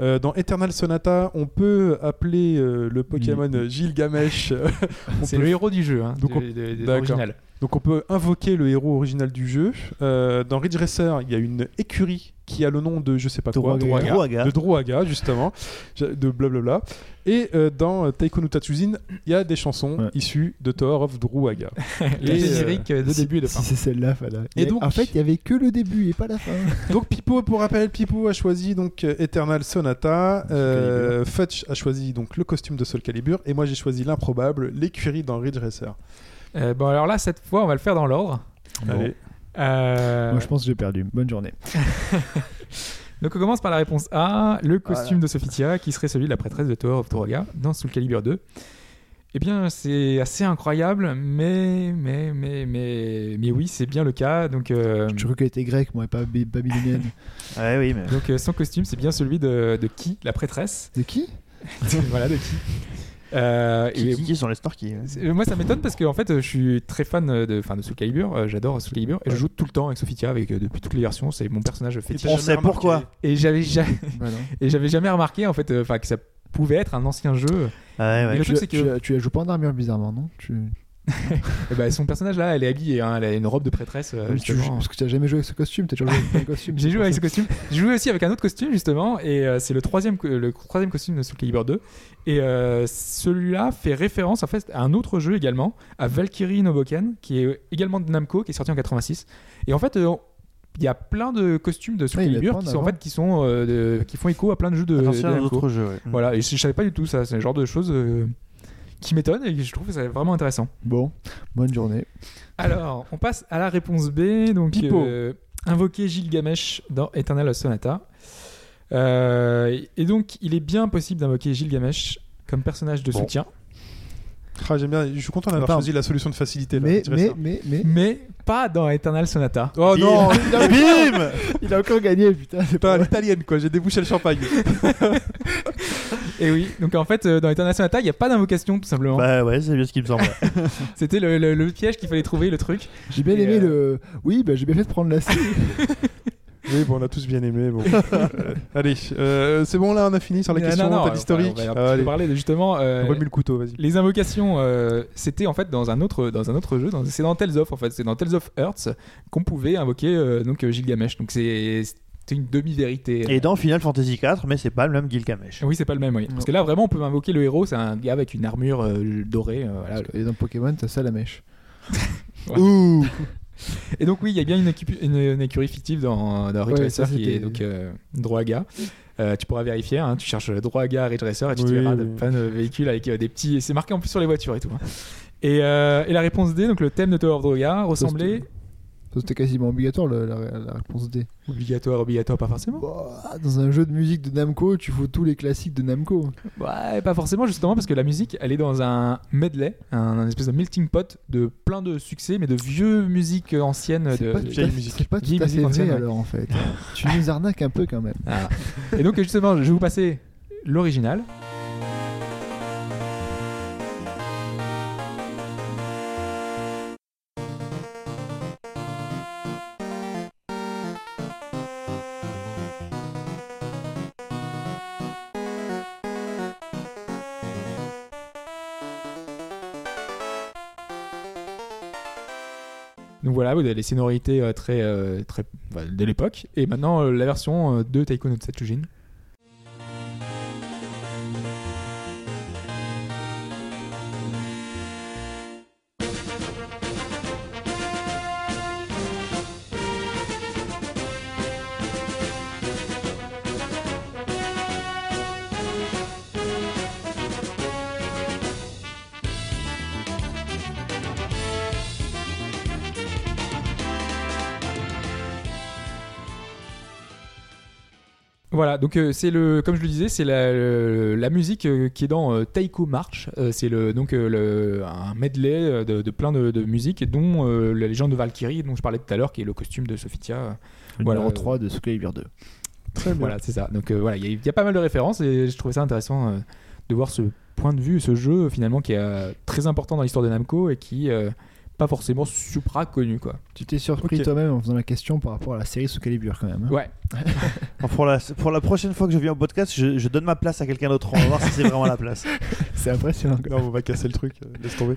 Euh, dans Eternal Sonata, on peut appeler le Pokémon Gilgamesh. euh, (laughs) on C'est peut- le héros du jeu, hein, Donc on- de-. Donc on peut invoquer le héros original du jeu. Dans Ridge Racer, il y a une écurie qui a le nom de je sais pas quoi. Drouaga. Drouaga. De Drouaga, justement, de blablabla. Et euh, dans Taiko no Tatsujin, il y a des chansons Ouais. issues de Tower of Drouaga. Les (laughs) Et, euh, génériques de Si- début et de fin. Si c'est celle-là, fallait. Et donc- en fait, il y avait que le début et pas la fin. (laughs) Donc Pipo, pour rappel, Pipo a choisi donc euh, Eternal Sonata, euh, Futch a choisi donc le costume de Soul Calibur, et moi j'ai choisi l'improbable, l'écurie dans Ridge Racer. Euh, bon, alors là, cette fois, on va le faire dans l'ordre. Allez. Euh, Moi, je pense que j'ai perdu. Bonne journée. (laughs) Donc on commence par la réponse A, le costume de Sophitia, qui serait celui de la prêtresse de Tower of Drouaga dans Soul Calibur 2. Eh bien, c'est assez incroyable, mais, mais, mais, mais, mais oui, c'est bien le cas. Donc, euh, Je crois qu'elle était grecque, moi, et pas ba- babylonienne. (laughs) Ouais, oui, mais. donc euh, son costume, c'est bien celui de, de qui? La prêtresse? De qui? (laughs) Voilà, de qui? Euh, Qui, et- qui, qui sont les c'est- Moi, ça m'étonne parce que en fait, euh, je suis très fan de, enfin, de Soul Calibur. euh, J'adore Soul Calibur et je joue tout le temps avec Sophitia, avec euh, depuis toutes les versions. C'est mon personnage fétiche. On sait pourquoi. Et j'avais ja- (laughs) Voilà. et j'avais jamais remarqué en fait, euh, enfin, que ça pouvait être un ancien jeu. Ouais, ouais. Et le Tu, truc, c'est que tu, joues pas en armure bizarrement, non? Tu... (laughs) Ben, son personnage là, elle est habillée, hein, elle a une robe de prêtresse. euh, tu joues-. Parce que tu as jamais joué avec ce costume, tu as toujours joué avec costume. (laughs) J'ai joué avec ce costume. J'ai joué aussi avec un autre costume justement, et euh, c'est le troisième, le troisième costume de Soul Calibur 2. Et euh, celui-là fait référence en fait à un autre jeu également, à Valkyrie Noboken, qui est également de Namco, qui est sorti en 86. Et en fait, euh, il y a plein de costumes de Soul Ouais, Calibur qui sont en fait qui sont euh, de- qui font écho à plein de jeux de, de Namco. d'autres jeux, ouais. Voilà, et je, je savais pas du tout ça. C'est le genre de choses euh, qui m'étonnent et que je trouve que c'est vraiment intéressant. Bon, bonne journée. Alors, on passe à la réponse B. Donc, Pipo. euh, invoquer Gilgamesh dans Eternal Sonata. Euh, et donc, il est bien possible d'invoquer Gilgamesh comme personnage de Bon. soutien, Ah, J'aime bien, je suis content d'avoir choisi la solution de facilité. là, Mais, mais, mais, mais. mais pas dans Eternal Sonata. Oh non Bim (laughs) Il a encore gagné, putain. C'est Putain, l'italienne quoi, j'ai débouché le champagne. (laughs) Et oui, donc en fait, euh, dans Eternal Sonata, il n'y a pas d'invocation tout simplement. Bah ouais, c'est bien ce qui me semble. (laughs) C'était le, le- le piège qu'il fallait trouver, le truc. J'ai bien Et, aimé euh, le. Oui, bah, j'ai bien fait de prendre la C. (laughs) oui, bon, on a tous bien aimé. Bon. Euh, (laughs) allez, euh, c'est bon là, on a fini sur la question, non, non, t'as on va- l'historique. On va, un petit Ah, peu allez, parler de justement. euh, remets le couteau, vas-y. Les invocations, euh, c'était en fait dans un autre, dans un autre jeu. dans- C'est dans Tales of en fait. C'est dans Tales of Earth qu'on pouvait invoquer euh, donc euh, Gilgamesh. Donc c'est c'était une demi-vérité. Et dans Final Fantasy IV, mais c'est pas le même Gilgamesh. Oui, c'est pas le même. Oui. Parce que là vraiment, on peut invoquer le héros. C'est un gars avec une armure euh, dorée. euh, voilà. Et dans Pokémon, t'as ça la mèche. (laughs) Ouh Et donc oui, il y a bien une, équipe- une, une écurie fictive dans, dans Ridge Ouais, Racer ça, qui est donc euh, Droaga. Euh, tu pourras vérifier, hein, tu cherches Droaga Ridge Racer et tu te Oui, verras oui. de plein de véhicules avec euh, des petits. C'est marqué en plus sur les voitures et tout. hein. Et, euh, et la réponse D, donc le thème de Tower of Droaga, ressemblait c'était quasiment obligatoire la, la- la réponse D. obligatoire, obligatoire, pas forcément. Bah, dans un jeu de musique de Namco, tu faut tous les classiques de Namco. Ouais, pas forcément justement parce que la musique, elle est dans un medley, un, un espèce de melting pot de plein de succès, mais de vieux musiques anciennes. C'est De, pas, vieille musique. c'est pas tout à fait vrai alors en fait. (laughs) tu nous arnaques un peu quand même. Ah. Et donc justement, je vais vous passer l'original. Vous avez les sonorités euh, très, euh, très bah, de l'époque. Et maintenant, euh, la version de Taiko no Tatsujin. Voilà, donc euh, c'est le, comme je le disais, c'est la, la musique euh, qui est dans euh, Taiko March. C'est le donc le, un medley de, de plein de, de musiques, dont la légende de Valkyrie, dont je parlais tout à l'heure, qui est le costume de Sophitia. Le Voilà, numéro euh, 3 de Soul Calibur 2. Très bien. Voilà, c'est ça. Donc voilà, il y, y a pas mal de références, et je trouvais ça intéressant de voir ce point de vue, ce jeu finalement qui est très important dans l'histoire de Namco et qui pas forcément supra connu quoi. Tu t'es surpris toi-même en faisant la question par rapport à la série Soul Calibur quand même. hein. Ouais. (laughs) Pour, la, pour la prochaine fois que je viens au podcast, je, je donne ma place à quelqu'un d'autre. On va voir si c'est vraiment la place. (laughs) C'est impressionnant. Non, on va casser le truc, euh, laisse tomber.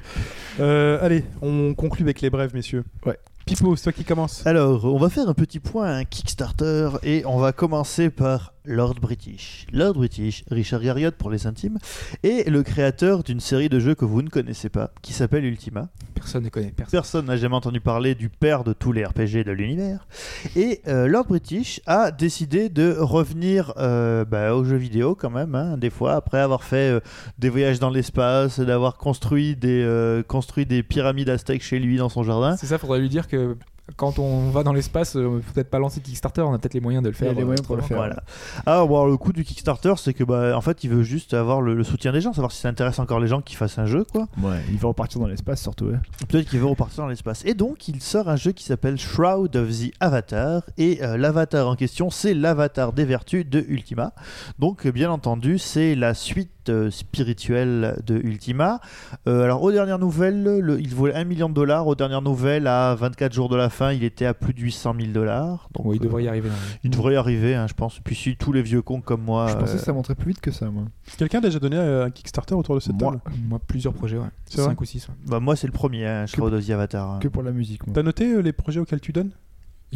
Euh, allez, on conclut avec les brèves, messieurs. Ouais. Pipo, c'est toi qui commence. Alors, on va faire un petit point un Kickstarter et on va commencer par Lord British. Lord British, Richard Garriott pour les intimes, est le créateur d'une série de jeux que vous ne connaissez pas, qui s'appelle Ultima. Personne ne connaît. Personne. Personne n'a jamais entendu parler du père de tous les RPG de l'univers. Et euh, Lord British a décidé de revenir euh, bah, aux jeux vidéo quand même, hein, des fois, après avoir fait euh, des voyages dans l'espace, d'avoir construit des, construit des pyramides aztèques chez lui dans son jardin. C'est ça, faudrait lui dire que quand on va dans l'espace, euh, faut peut-être pas lancer Kickstarter, on a peut-être les moyens de le Il y a faire. les euh, moyens pour le faire. Voilà. Ah, bon, alors, le coup du Kickstarter, c'est que bah, en fait, il veut juste avoir le, le soutien des gens, savoir si ça intéresse encore les gens qui fassent un jeu, quoi. Ouais, il va repartir dans l'espace surtout. ouais. Peut-être qu'il veut repartir dans l'espace. Et donc, il sort un jeu qui s'appelle Shroud of the Avatar. Et euh, l'avatar en question, c'est l'avatar des vertus de Ultima. Donc, bien entendu, c'est la suite euh, spirituelle de Ultima. Euh, alors, aux dernières nouvelles, le- il vaut 1 million de dollars. Aux dernières nouvelles, à 24 jours de la fin, il était à plus de 800 000 dollars. Donc, Bon, il euh, devrait y arriver. là. il devrait y arriver, hein, je pense. Puis, si tous les vieux cons comme moi. Je pensais euh, que ça montrait plus vite que ça, moi. Quelqu'un a déjà donné euh, un Kickstarter autour de cette Moi. table Moi, plusieurs projets, ouais. C'est vrai 5 ou 6. bah, moi, c'est le premier, hein, Shroud of the Avatar. hein. Que pour la musique. T'as noté euh, les projets auxquels tu donnes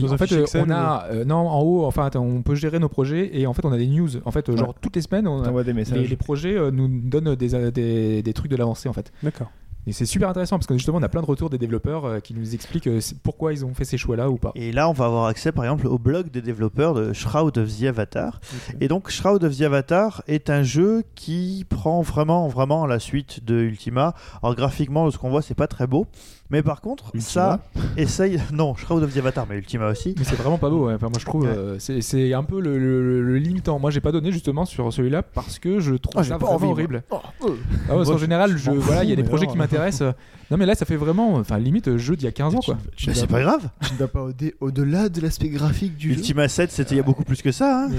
en fait, euh, Excel, on a. euh, non, en haut, enfin, attends, on peut gérer nos projets et en fait, on a des news. En fait, euh, genre, toutes les semaines, on a- T'envoies des messages. les, les projets euh, nous donnent des, euh, des, des trucs de l'avancée, en fait. D'accord. Et c'est super intéressant parce que justement, on a plein de retours des développeurs euh, qui nous expliquent euh, pourquoi ils ont fait ces choix-là ou pas. Et là, on va avoir accès, par exemple, au blog des développeurs de Shroud of the Avatar. Et donc, Shroud of the Avatar est un jeu qui prend vraiment, vraiment la suite de Ultima. Alors, graphiquement, ce qu'on voit, c'est pas très beau. Mais par contre, ça essaye. (laughs) Non, Shroud of the Avatar, mais Ultima aussi. Mais c'est vraiment pas beau. ouais. Enfin, moi, je trouve Ouais. euh, c'est un peu le, le- le limitant. Moi, j'ai pas donné justement sur celui-là parce que je trouve Ah, j'ai ça pas vraiment envie, horrible. Oh, euh. Ah ouais, parce Moi, en général, je je, voilà, il y a des projets alors, qui m'intéressent. non, mais là, ça fait vraiment, enfin, limite euh, jeu d'il y a 15 ans, quoi. Tu Mais ne c'est pas grave. (laughs) tu ne vas pas au- au-delà de l'aspect graphique du jeu. Ultima 7, c'était il y a beaucoup plus que ça. hein.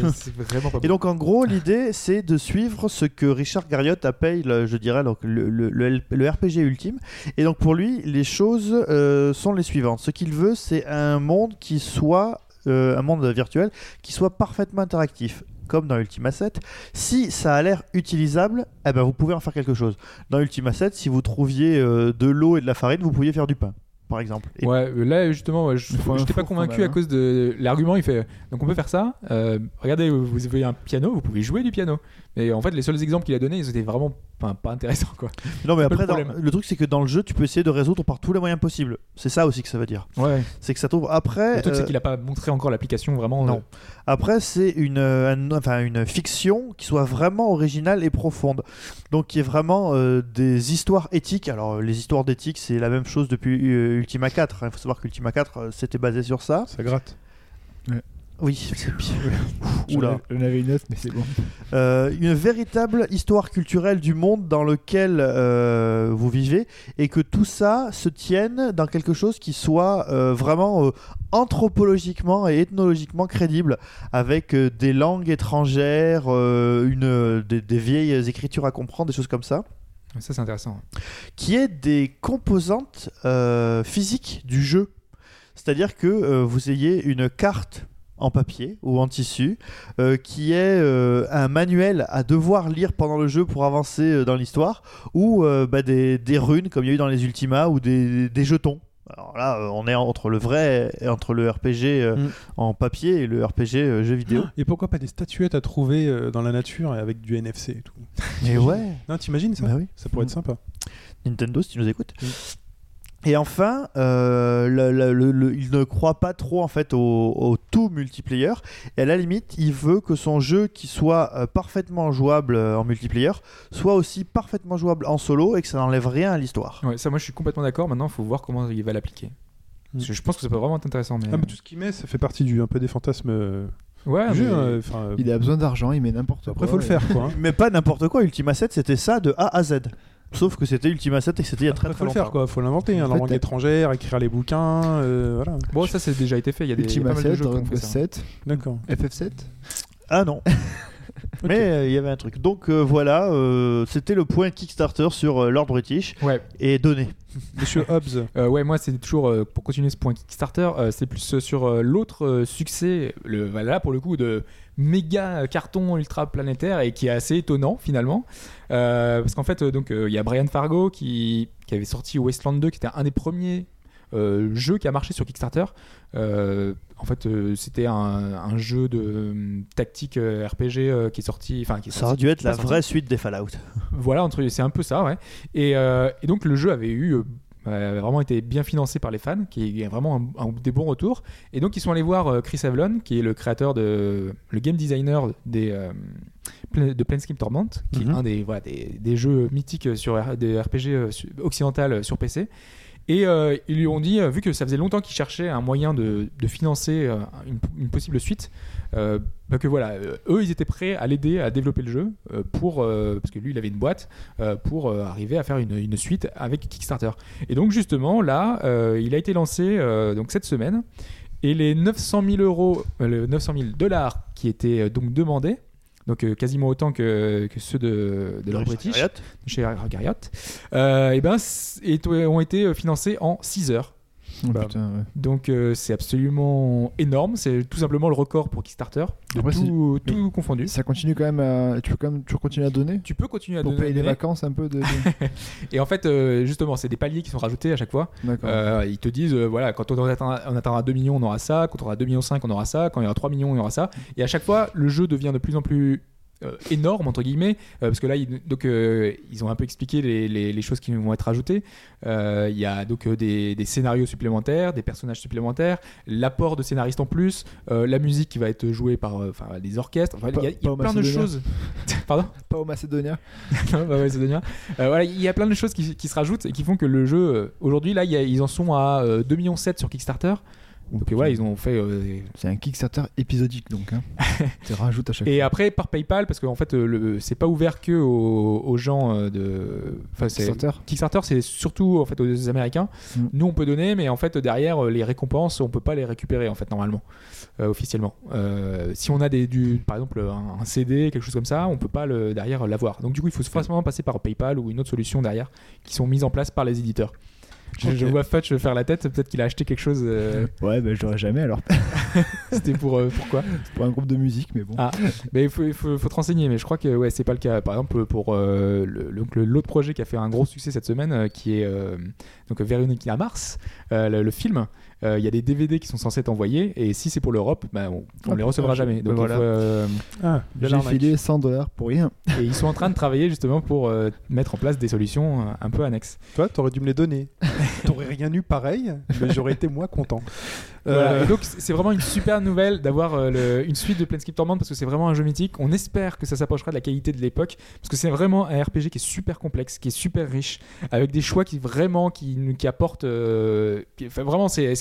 Vraiment pas Et donc en gros l'idée c'est de suivre ce que Richard Garriott appelle, le- je dirais, donc, le, le- le- le RPG ultime. Et donc pour lui les choses euh, sont les suivantes. Ce qu'il veut c'est un monde qui soit euh, un monde virtuel qui soit parfaitement interactif. Comme dans Ultima 7, si ça a l'air utilisable, eh ben vous pouvez en faire quelque chose. Dans Ultima 7, si vous trouviez euh, de l'eau et de la farine, vous pouviez faire du pain, par exemple. Et Ouais, là justement, ouais, je n'étais pas convaincu même, à hein. cause de l'argument. Il fait donc on peut faire ça. euh, regardez, vous avez un piano, vous pouvez jouer du piano. Mais en fait, les seuls exemples qu'il a donnés, ils étaient vraiment enfin, pas intéressants quoi. Non mais après, le dans- problème. le truc c'est que dans le jeu, tu peux essayer de résoudre par tous les moyens possibles. C'est ça aussi que ça veut dire. Ouais. C'est que ça trouve après. Le truc, euh, c'est qu'il a pas montré encore l'application vraiment. Non. euh, Après, c'est une, euh, un- enfin, une fiction qui soit vraiment originale et profonde. Donc, qui est vraiment euh, des histoires éthiques. Alors, euh, les histoires d'éthique, c'est la même chose depuis euh, Ultima 4. Il faut savoir qu'Ultima 4, euh, c'était basé sur ça. Ça gratte. Oui, Oula. J'en avais une autre, mais c'est bon. Euh, une véritable histoire culturelle du monde dans lequel euh, vous vivez et que tout ça se tienne dans quelque chose qui soit euh, vraiment anthropologiquement et ethnologiquement crédible avec des langues étrangères, une, des, des vieilles écritures à comprendre, des choses comme ça, Ça, c'est intéressant. qui est des composantes euh, physiques du jeu. C'est-à-dire que euh, vous ayez une carte en papier ou en tissu euh, qui est euh, un manuel à devoir lire pendant le jeu pour avancer euh, dans l'histoire ou euh, bah, des, des runes comme il y a eu dans les Ultima ou des, des jetons. Alors là, on est entre le vrai et entre le RPG euh, Mm. en papier et le RPG euh, jeu vidéo. Et pourquoi pas des statuettes à trouver euh, dans la nature avec du NFC et tout? Mais ouais, Non, t'imagines ça? Bah oui. Ça pourrait être sympa. Nintendo, si tu nous écoutes. Mm. Et enfin, euh, le- le- le- le- il ne croit pas trop en fait au, au tout multiplayer. Et à la limite, il veut que son jeu qui soit euh, parfaitement jouable euh, en multiplayer soit aussi parfaitement jouable en solo et que ça n'enlève rien à l'histoire. Ouais, ça, moi, je suis complètement d'accord. Maintenant, il faut voir comment il va l'appliquer. Parce que je pense que ça peut vraiment être intéressant. Mais... Ah, mais tout ce qu'il met, ça fait partie du un peu des fantasmes ouais, du jeu. mais- hein, enfin, euh, Il a besoin d'argent, il met n'importe quoi. après, faut le faire quoi. hein. (laughs) Mais pas n'importe quoi. Ultima 7, c'était ça de A à Z. Sauf que c'était Ultima 7 et c'était il y a très Après, très faut le longtemps. faire quoi. Faut l'inventer. Hein, En la langue étrangère, écrire les bouquins. euh, voilà. Bon, ça, c'est déjà été fait. Il y a des il y a Ultima pas mal de 7, jeux qui ont Dragon fait Quest ça. 7, D'accord. FF7. Ah non. (laughs) Mais euh, il y avait un truc. Donc euh, voilà, euh, c'était le point Kickstarter sur euh, Lord British Ouais, et donné. (laughs) Monsieur Hobbs. Euh, ouais, moi c'est toujours euh, pour continuer ce point Kickstarter, euh, c'est plus euh, sur euh, l'autre euh, succès, le voilà pour le coup de méga carton ultra planétaire et qui est assez étonnant finalement, Euh, parce qu'en fait euh, donc euh, il y a Brian Fargo qui, qui avait sorti Wasteland 2, qui était un des premiers euh, jeu qui a marché sur Kickstarter. En fait, c'était un, un jeu de tactique RPG qui est sorti. Enfin, qui est Ça aurait dû être la sorti. vraie suite des Fallout. Voilà, entre- c'est un peu ça, ouais. Et, et donc le jeu avait eu avait vraiment été bien financé par les fans, qui est vraiment un- un- des bons retours. Et donc ils sont allés voir euh, Chris Avlon, qui est le créateur de le game designer des euh, de Planescape Torment, qui Mhm. est un des voilà des, des jeux mythiques sur des RPG euh, occidental euh, sur PC. Et euh, ils lui ont dit, euh, vu que ça faisait longtemps qu'il cherchait un moyen de, de financer euh, une, une possible suite, euh, que voilà, euh, eux ils étaient prêts à l'aider à développer le jeu euh, pour parce que lui il avait une boîte pour arriver à faire une, une suite avec Kickstarter. Et donc justement là, il a été lancé donc cette semaine et les 900 000 euros, les 900 000 dollars qui étaient donc demandés. Donc euh, quasiment autant que, que ceux de, de British chez Garriott, euh, et ben, et- ont été financés en 6 heures. Oh, Bah, putain, ouais. Donc euh, c'est absolument énorme. C'est tout simplement le record pour Kickstarter, de Après, tout, tout confondu. Ça continue quand même à... Tu peux quand même toujours continuer à donner Tu peux continuer à pour donner. payer les vacances un peu de... (laughs) Et en fait, euh, justement, c'est des paliers qui sont rajoutés à chaque fois. Euh, ils te disent, voilà, quand on atteindra, on atteindra 2 millions, on aura ça. Quand on aura 2 millions 5, on aura ça. Quand il y aura 3 millions, on aura ça. Et à chaque fois, le jeu devient de plus en plus euh, énorme entre guillemets euh, parce que là ils, donc euh, ils ont un peu expliqué les, les- les choses qui vont être ajoutées. Euh, il y a donc des, des scénarios supplémentaires des personnages supplémentaires l'apport de scénaristes en plus la musique qui va être jouée par enfin, des orchestres. Enfin, il y a, il y plein de choses. (laughs) Pardon Pas au Macédonien. (laughs) non, voilà, il y a plein de choses qui, qui se rajoutent et qui font que le jeu, aujourd'hui, là, il y a- ils en sont à euh, 2,7 millions sur Kickstarter. Donc euh, voilà, ils ont fait. euh, C'est un Kickstarter épisodique donc. Hein. (laughs) tu rajoutes à chaque et fois. après par PayPal, parce qu'en fait, euh, le- c'est pas ouvert que aux, aux gens euh, de. Enfin, c'est. Kickstarter. Kickstarter, c'est surtout en fait aux Américains. Mm. Nous, on peut donner, mais en fait, derrière, euh, les récompenses, on peut pas les récupérer en fait normalement, euh, officiellement. Euh, si on a des, du, par exemple un, un CD, quelque chose comme ça, on peut pas le, derrière l'avoir. Donc du coup, il faut forcément passer par PayPal ou une autre solution derrière, qui sont mises en place par les éditeurs. Je, je vois Fudge faire la tête. Peut-être qu'il a acheté quelque chose. euh, Ouais, bah j'aurais jamais alors. (laughs) C'était pour euh, pourquoi pour un groupe de musique, mais bon. Ah. Mais il faut, il faut, faut te renseigner, mais je crois que ouais, c'est pas le cas. Par exemple, pour euh, le- donc le- l'autre projet qui a fait un gros succès cette semaine, euh, qui est euh, donc Véronique à Mars, le, le film, euh, il y a des DVD qui sont censés être envoyés, et si c'est pour l'Europe, ben, on, on Ah, les recevra putain, jamais. je- Donc bah il voilà. euh, Ah, J'ai filé 100 dollars pour rien. (laughs) et ils sont en train de travailler justement pour euh, mettre en place des solutions euh, un peu annexes. Toi, t'aurais dû me les donner. (laughs) T'aurais rien eu pareil, mais j'aurais été moins content. Voilà. Euh, donc c'est vraiment une super nouvelle d'avoir euh, une suite de Planescape Torment parce que c'est vraiment un jeu mythique. On espère que ça s'approchera de la qualité de l'époque parce que c'est vraiment un RPG qui est super complexe, qui est super riche, avec des choix qui vraiment qui, apportent. euh, qui- enfin, vraiment, c'est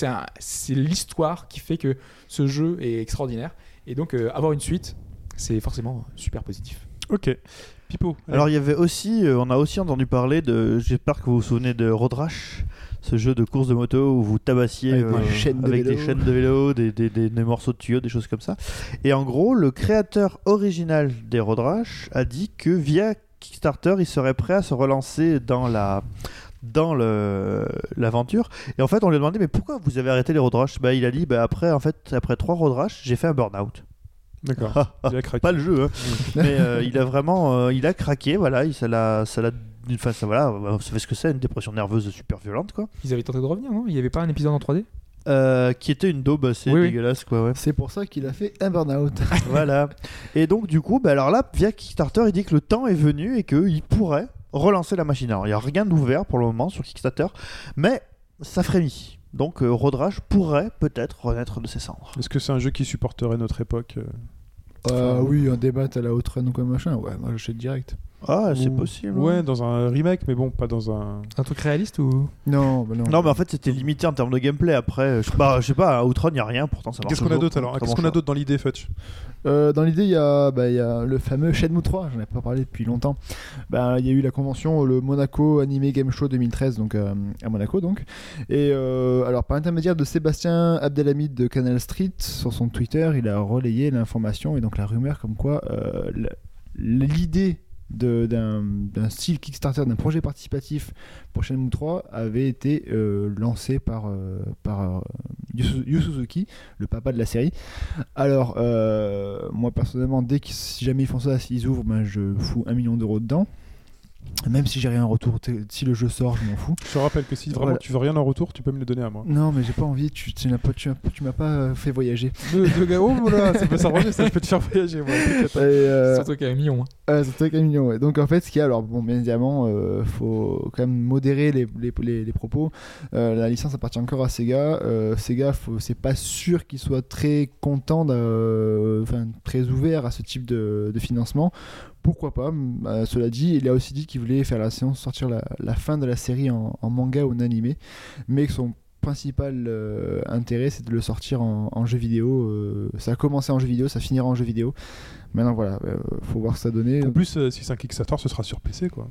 l'histoire qui fait que ce jeu est extraordinaire. Et donc euh, avoir une suite, c'est forcément super positif. ok. Pipo. allez. Alors il y avait aussi, on a aussi entendu parler de, j'espère que vous vous souvenez de Road Rash, ce jeu de course de moto où vous tabassiez Avec euh, des chaînes de avec vélo. des chaînes de vélo, des, des- des- des morceaux de tuyaux, des choses comme ça. Et en gros, le créateur original des Road Rash a dit que via Kickstarter, il serait prêt à se relancer dans la dans le l'aventure et en fait on lui a demandé mais pourquoi vous avez arrêté les road rash bah il a dit bah après en fait après trois road rash j'ai fait un burn out D'accord. (laughs) Il a craqué. pas le jeu, hein. mais euh, il a vraiment, euh, il a craqué, voilà, il, ça l'a, enfin, ça, voilà, vous savez ce que c'est, une dépression nerveuse super violente, quoi, Ils avaient tenté de revenir, non? Il n'y avait pas un épisode en 3D Euh, qui était une daube assez Oui, oui. dégueulasse, quoi, ouais. C'est pour ça qu'il a fait un burn-out. (laughs) voilà. Et donc du coup, bah, alors là, via Kickstarter, il dit que le temps est venu et qu'il pourrait relancer la machine. Alors il n'y a rien d'ouvert pour le moment sur Kickstarter, mais ça frémit. Donc euh, Road Rash pourrait peut-être renaître de ses cendres. Est-ce que c'est un jeu qui supporterait notre époque euh? Euh, oui, un débat à la Outrun ou quoi machin. Ouais, moi j'achète direct. Ah, c'est Ou- possible. Ouais, dans un remake, mais bon, pas dans un. Un truc réaliste ou Non, bah non. Non, mais en fait, c'était limité en termes de gameplay. Après, je, bah, je sais pas, à Outrun, il n'y a rien, pourtant ça marche. Qu'est-ce qu'on a toujours. d'autre alors Très Qu'est-ce bon qu'on a choix. d'autre dans l'idée, Fetch Euh, dans l'idée, il y, a, bah, il y a le fameux Shenmue 3, j'en ai pas parlé depuis longtemps. Bah, il y a eu la convention, le Monaco Anime Game Show 2013, donc euh, à Monaco donc. Et euh, alors par l'intermédiaire de Sébastien Abdelhamid de Canal Street, sur son Twitter, il a relayé l'information et donc la rumeur comme quoi euh, l'idée d'un style Kickstarter, d'un projet participatif pour Shenmue 3 avait été euh, lancée par, euh, par euh, Yu Suzuki, le papa de la série. Alors, euh, moi personnellement, dès que si jamais ils font ça, s'ils ouvrent, ben, je fous un million d'euros dedans. Même si j'ai rien en retour, si le jeu sort, je m'en fous. Je te rappelle que si vraiment Voilà. tu veux rien en retour, tu peux me le donner à moi. Non, mais j'ai pas envie, tu, m'as- tu m'as pas euh, fait voyager. De, de gars, oh voilà, ça peut s'arranger, ça je peux te faire voyager. Moi. euh, Surtout qu'il y a un million. hein. Ah, c'est très mignon, ouais. Donc en fait, ce qu'il y a, alors bon, bien évidemment, euh, faut quand même modérer les, les, les- les propos. Euh, la licence appartient encore à Sega. Euh, Sega, c'est pas sûr qu'il soit très content, de- euh, enfin très ouvert à ce type de, de financement. Pourquoi pas Euh, Cela dit, il a aussi dit qu'il voulait faire la séance, sortir la, la fin de la série en, en manga ou en animé, mais que son principal euh, intérêt c'est de le sortir en, en jeu vidéo. Euh, ça a commencé en jeu vidéo, ça finira en jeu vidéo. Maintenant voilà, euh, faut voir ce que ça donnait. En plus, euh, si c'est un Kickstarter, ce sera sur PC quoi.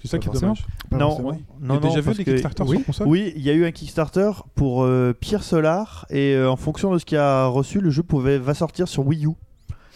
C'est ça Pas qui est dommage. Pas non, non, Il y a non, déjà vu des Kickstarter oui, sur console Oui, il y a eu un Kickstarter pour euh, Pierre Solar et euh, en fonction de ce qu'il a reçu, le jeu pouvait va sortir sur Wii U.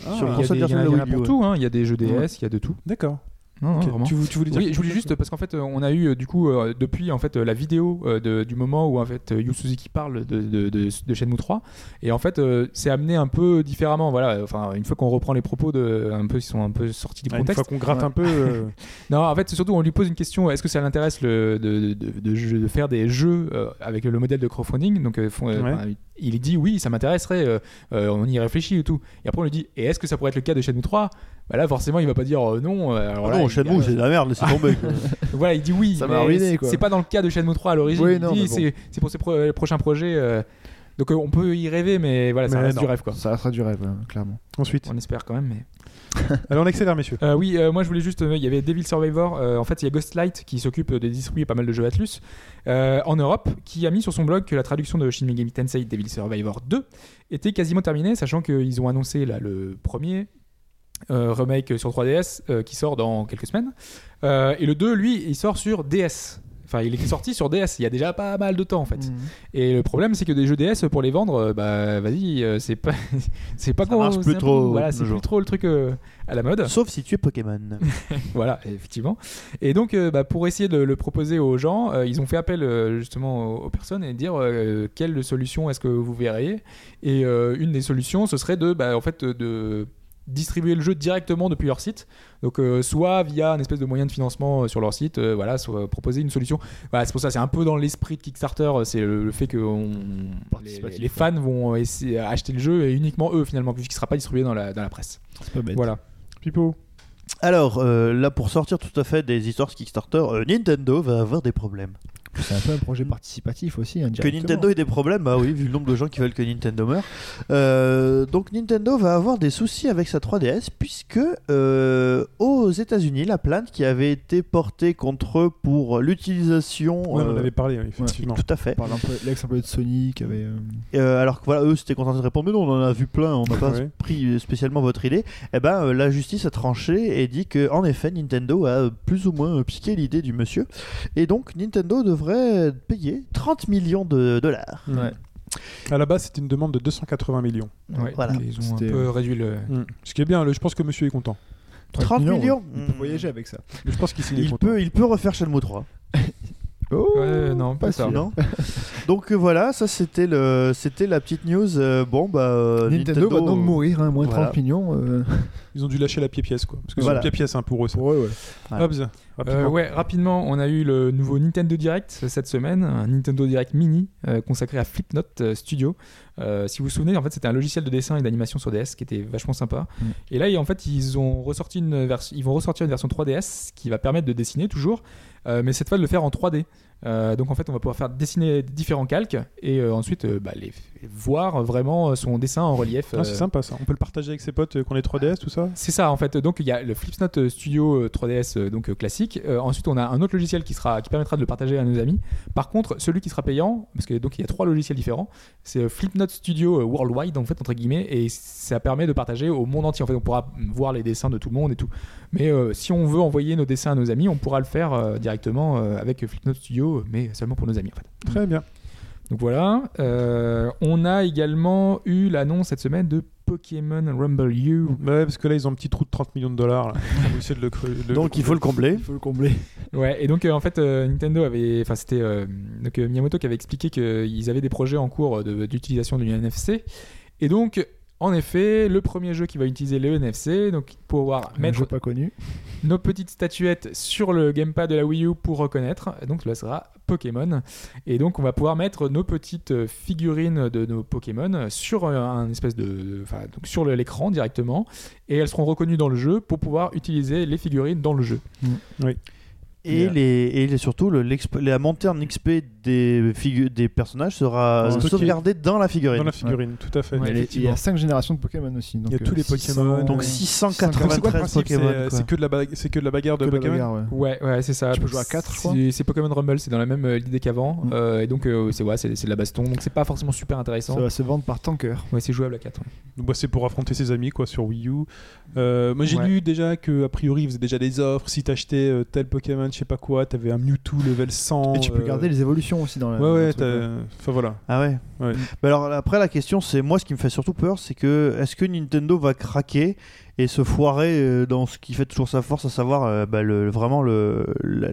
Ah, sur Il y a console des- il y en a- pour tout. hein. Il y a des jeux DS, il y a de tout. D'accord. Non, non, Ok. vraiment. Tu, vou- tu voulais dire Oui, je voulais juste parce qu'en fait, euh, on a eu euh, du coup euh, depuis en fait la vidéo euh, de- du moment où en fait Yu Suzuki parle de, de, de, de Shenmue 3 et en fait euh, c'est amené un peu différemment. Voilà, enfin une fois qu'on reprend les propos de un peu ils sont un peu sortis du Ah, Une contexte. fois qu'on gratte Ouais. un peu. (laughs) Non, en fait, surtout, on lui pose une question est-ce que ça l'intéresse de, de, faire des jeux avec le modèle de crowdfunding? Donc, font- Ouais. Il dit oui, ça m'intéresserait, euh, euh, on y réfléchit et tout. Et après, on lui dit et est-ce que ça pourrait être le cas de Shenmue 3 bah Là, forcément, il va pas dire euh, non. alors Ah non, Shenmue, c'est de la merde, laissez (laughs) tomber. (laughs) voilà, il dit oui. Ça mais m'a ruiné, c'est- quoi. C'est pas dans le cas de Shenmue 3 à l'origine. Oui, il non, dit bon. c'est c'est pour ses pro- prochains projets. Donc, euh, on peut y rêver, mais voilà, ça Mais reste non. du rêve, quoi. Ça restera du rêve, clairement. Ensuite. On espère quand même, mais. (laughs) Allez, on accélère, messieurs. Euh, oui, euh, moi je voulais juste. euh, il y avait Devil Survivor. euh, en fait, il y a Ghostlight qui s'occupe de distribuer pas mal de jeux Atlus euh, en Europe, qui a mis sur son blog que la traduction de Shin Megami Tensei Devil Survivor 2 était quasiment terminée, sachant qu'ils ont annoncé là, le premier euh, remake sur 3DS euh, qui sort dans quelques semaines. Euh, et le 2, lui, il sort sur DS. Enfin, il était sorti sur DS il y a déjà pas mal de temps en fait. Mhm. Et le problème, c'est que des jeux DS pour les vendre, euh, bah vas-y, euh, c'est pas, (laughs) c'est pas Ça con, marche c'est plus peu- trop Voilà, c'est plus trop le truc euh, à la mode. Sauf si tu es Pokémon. (laughs) Voilà, effectivement. Et donc, euh, bah, pour essayer de le proposer aux gens, euh, ils ont fait appel euh, justement aux, personnes et dire euh, quelle solution est-ce que vous verriez? Et euh, une des solutions, ce serait de, bah, en fait, de distribuer le jeu directement depuis leur site. Donc, euh, soit via un espèce de moyen de financement euh, sur leur site, euh, voilà, soit proposer une solution. Voilà, c'est pour ça, c'est un peu dans l'esprit de Kickstarter, c'est le, le fait que on- les, fans vont essayer acheter le jeu et uniquement eux finalement, puisqu'il ne sera pas distribué dans la, dans la presse. C'est pas bête. Voilà. Pipo. Alors, euh, là, pour sortir tout à fait des histoires Kickstarter, euh, Nintendo va avoir des problèmes. C'est un peu un projet participatif aussi, hein, Que. Nintendo ait des problèmes, bah oui, vu le nombre de gens qui veulent que Nintendo meure. Euh, donc Nintendo va avoir des soucis avec sa 3DS puisque euh, aux États-Unis, la plainte qui avait été portée contre eux pour l'utilisation, Ouais, on en avait parlé, oui, effectivement. tout à fait. L'ex-employé de Sony qui avait. euh, Euh, alors que voilà, eux s'étaient contentés de répondre, mais non, on en a vu plein, on n'a (laughs) pas Ouais. pris spécialement votre idée. Et ben, euh, la justice a tranché et dit que, en effet, Nintendo a euh, plus ou moins euh, piqué l'idée du monsieur. Et donc, Nintendo devrait payer 30 millions de dollars. Ouais. À la base, c'était une demande de 280 millions. Ouais, Voilà. Ils ont un peu réduit le. Ce qui est bien, le- je pense que monsieur est content. 30 millions, Il peut Mm. voyager avec ça. Mais je pense qu'il Il peut, il peut refaire Shenmue 3. (laughs) Oh Ouais, non, pas ça. Non (laughs) Donc euh, voilà, ça c'était le, c'était la petite news. euh, bon bah euh, Nintendo, va donc mourir, hein, moins voilà. 30 millions. euh, (laughs) Ils ont dû lâcher la pied-pièce, quoi. Parce que Voilà. c'est une pied-pièce hein, pour eux, ça. Ouais, ouais. Voilà. Euh, rapidement. ouais, rapidement, on a eu le nouveau Nintendo Direct cette semaine, un Nintendo Direct mini euh, consacré à Flipnote euh, Studio. Euh, si vous vous souvenez, en fait, c'était un logiciel de dessin et d'animation sur DS qui était vachement sympa. Mm. Et là, en fait, ils ont ressorti une version, ils vont ressortir une version 3DS qui va permettre de dessiner toujours, mais cette fois de le faire en 3D. Euh, donc en fait, on va pouvoir faire dessiner différents calques et euh, ensuite euh, bah, les voir vraiment son dessin en relief. Ah, c'est euh, sympa ça. On peut le partager avec ses potes euh, qui ont les 3DS, tout ça C'est ça en fait. Donc il y a le Flipsnote Studio euh, 3DS euh, donc euh, classique. Euh, ensuite on a un autre logiciel qui sera qui permettra de le partager à nos amis. Par contre celui qui sera payant parce que donc il y a trois logiciels différents. C'est euh, Flipnote Studio euh, Worldwide en fait entre guillemets et ça permet de partager au monde entier. En fait on pourra voir les dessins de tout le monde et tout. Mais euh, si on veut envoyer nos dessins à nos amis, on pourra le faire euh, directement euh, avec Flipnote Studio, mais seulement pour nos amis en fait. Très bien. Donc voilà. Euh, on a également eu l'annonce cette semaine de Pokémon Rumble U. Ouais, parce que là, ils ont un petit trou de 30 millions de dollars. Là. (laughs) De le de Donc il faut le combler. Il faut le combler. Ouais, et donc euh, en fait, euh, Nintendo avait. Enfin, c'était euh, donc, euh, Miyamoto qui avait expliqué qu'ils avaient des projets en cours de- d'utilisation du NFC. Et donc, En effet, le premier jeu qui va utiliser le NFC, donc pour pouvoir mettre jeu pas connu. (laughs) nos petites statuettes sur le gamepad de la Wii U pour reconnaître. Donc là sera Pokémon. Et donc on va pouvoir mettre nos petites figurines de nos Pokémon sur euh, un espèce de, enfin, donc sur l'écran directement, et elles seront reconnues dans le jeu pour pouvoir utiliser les figurines dans le jeu. Et, Yeah. les, et les- surtout, le- la montée en XP des, des personnages sera Stocké. sauvegardée dans la figurine. Dans la figurine, tout à fait. Ouais, Il y a- il y effectivement. a 5 générations de Pokémon aussi. donc, Il y a tous euh, les 600, Pokémon. Donc ouais. C'est quoi le 693 principe Pokémon. C'est quoi. c'est que, de la c'est que de la bagarre de Que Pokémon bagarre, ouais. Ouais, ouais, c'est ça. Tu peux jouer à quatre, je crois. C'est c'est Pokémon Rumble, c'est dans la même euh, idée qu'avant. Mm. Euh, et donc, euh, c'est ouais, c'est c'est de la baston. Donc, c'est pas forcément super intéressant. Ça va se vendre par tanker. Ouais, c'est jouable à 4. Donc, bah, c'est pour affronter ses amis quoi sur Wii U. Euh, moi j'ai Ouais. lu déjà que a priori ils faisaient déjà des offres. Si t'achetais euh, tel Pokémon, je sais pas quoi, t'avais un Mewtwo level 100. Et tu peux euh, garder les évolutions aussi dans la. Ouais ouais. Enfin voilà. Ah ouais. Ouais. Alors après la question c'est moi ce qui me fait surtout peur c'est que est-ce que Nintendo va craquer et se foirer euh, dans ce qui fait toujours sa force à savoir euh, bah, le, vraiment le, la,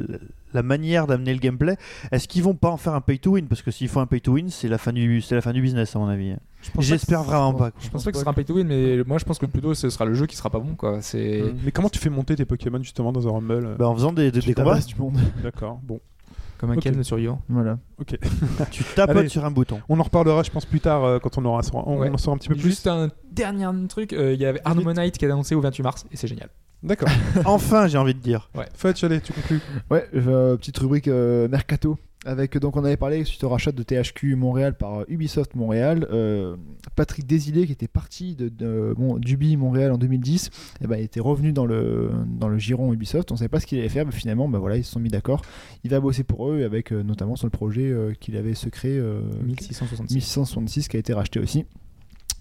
la manière d'amener le gameplay? Est-ce qu'ils vont pas en faire un pay to win? Parce que s'ils font un pay to win c'est la fin du c'est la fin du business à mon avis j'espère vraiment pas quoi. Je pense pas que ce sera un pay to win, mais moi je pense que plutôt ce sera le jeu qui sera pas bon. quoi. C'est Mais comment tu fais monter tes Pokémon justement dans un Rumble euh, Bah, en faisant des, des, Tu des combats tabasses du monde. (laughs) D'accord. Bon. comme un Ok. Ken sur Yu-Gi-Oh! Voilà. Ok. (laughs) tu tapotes Allez. sur un bouton On en reparlera, je pense, plus tard euh, quand on aura on, Ouais. on en saura un petit peu plus. Juste un dernier truc, euh, il y avait Harmonite qui est annoncé au 28 mars et c'est génial. D'accord. (laughs) enfin j'ai envie de dire Fetch, allez, tu conclus. Ouais, euh, petite rubrique euh, Mercato. Avec, donc on avait parlé suite au rachat de THQ Montréal par euh, Ubisoft Montréal, euh, Patrick Désilé qui était parti de, de bon, d'Ubi Montréal en 2010, et ben, il était revenu dans le, dans le giron Ubisoft, on savait pas ce qu'il allait faire, mais finalement ben, voilà, ils se sont mis d'accord, il va bosser pour eux, avec euh, notamment sur le projet euh, qu'il avait secret euh, 1666. 1666 qui a été racheté aussi.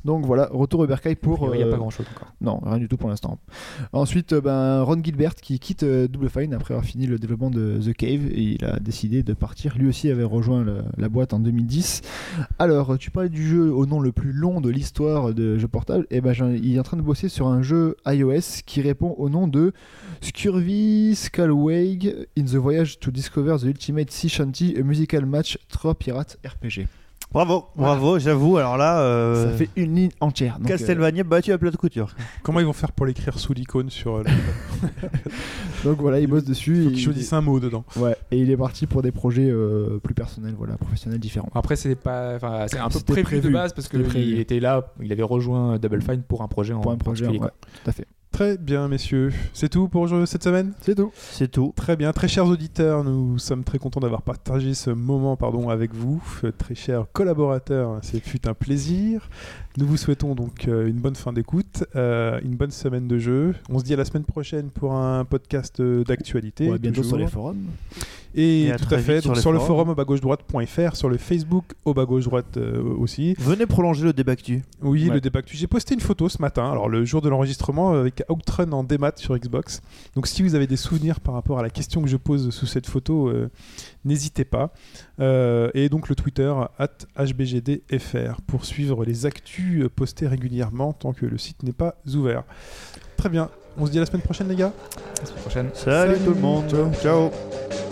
Donc voilà, retour au bercail pour... Il n'y a euh, pas grand chose encore. non, rien du tout pour l'instant. Ensuite, euh, ben, Ron Gilbert qui quitte euh, Double Fine après avoir fini le développement de The Cave et il a décidé de partir. Lui aussi avait rejoint le- la boîte en 2010. Alors, tu parlais du jeu au nom le plus long de l'histoire de jeux portables. Et ben, j'en- il est en train de bosser sur un jeu iOS qui répond au nom de Scurvy Skullwag in the Voyage to Discover the Ultimate Sea Shanty, a musical match 3 pirates RPG. Bravo Voilà. bravo j'avoue alors là euh, Ça fait une ligne entière. Donc, euh, Castlevania battu à plat de couture (laughs) Comment ils vont faire pour l'écrire sous l'icône sur. euh, le- (laughs) donc voilà, il bosse dessus. Faut et qu'ils il- choisissent un mot dedans. Ouais, et il est parti pour des projets euh, plus personnels, voilà, professionnels différents. Après, c'est pas, enfin, c'est un peu C'était prévu, de prévu. base parce C'était qu'il prévu. était là, il avait rejoint Double Fine pour un projet en Pour un projet, particulier, ouais, quoi. tout à fait. Très bien, messieurs. C'est tout pour euh, cette semaine? C'est tout. c'est tout Très bien, très chers auditeurs, nous sommes très contents d'avoir partagé ce moment pardon, avec vous. Euh, Très chers collaborateurs, c'est fut un plaisir. Nous vous souhaitons donc euh, une bonne fin d'écoute, euh, une bonne semaine de jeu. On se dit à la semaine prochaine pour un podcast euh, d'actualité. Ouais, bientôt sur les forums. Et, Et à tout à fait, donc sur le forum au bas gauche droite.fr, sur le Facebook au bas gauche droite euh, aussi. venez prolonger le débat actu Oui, Ouais. le débat actu. J'ai posté une photo ce matin, alors le jour de l'enregistrement, avec Outrun en démat sur Xbox. Donc si vous avez des souvenirs par rapport à la question que je pose sous cette photo, euh, n'hésitez pas. Euh, et donc le Twitter, at HBGDFR, pour suivre les actus euh, postées régulièrement tant que le site n'est pas ouvert. Très bien. On se dit à la semaine prochaine, les gars. À la semaine prochaine. salut, Salut. tout le monde Ciao. ciao.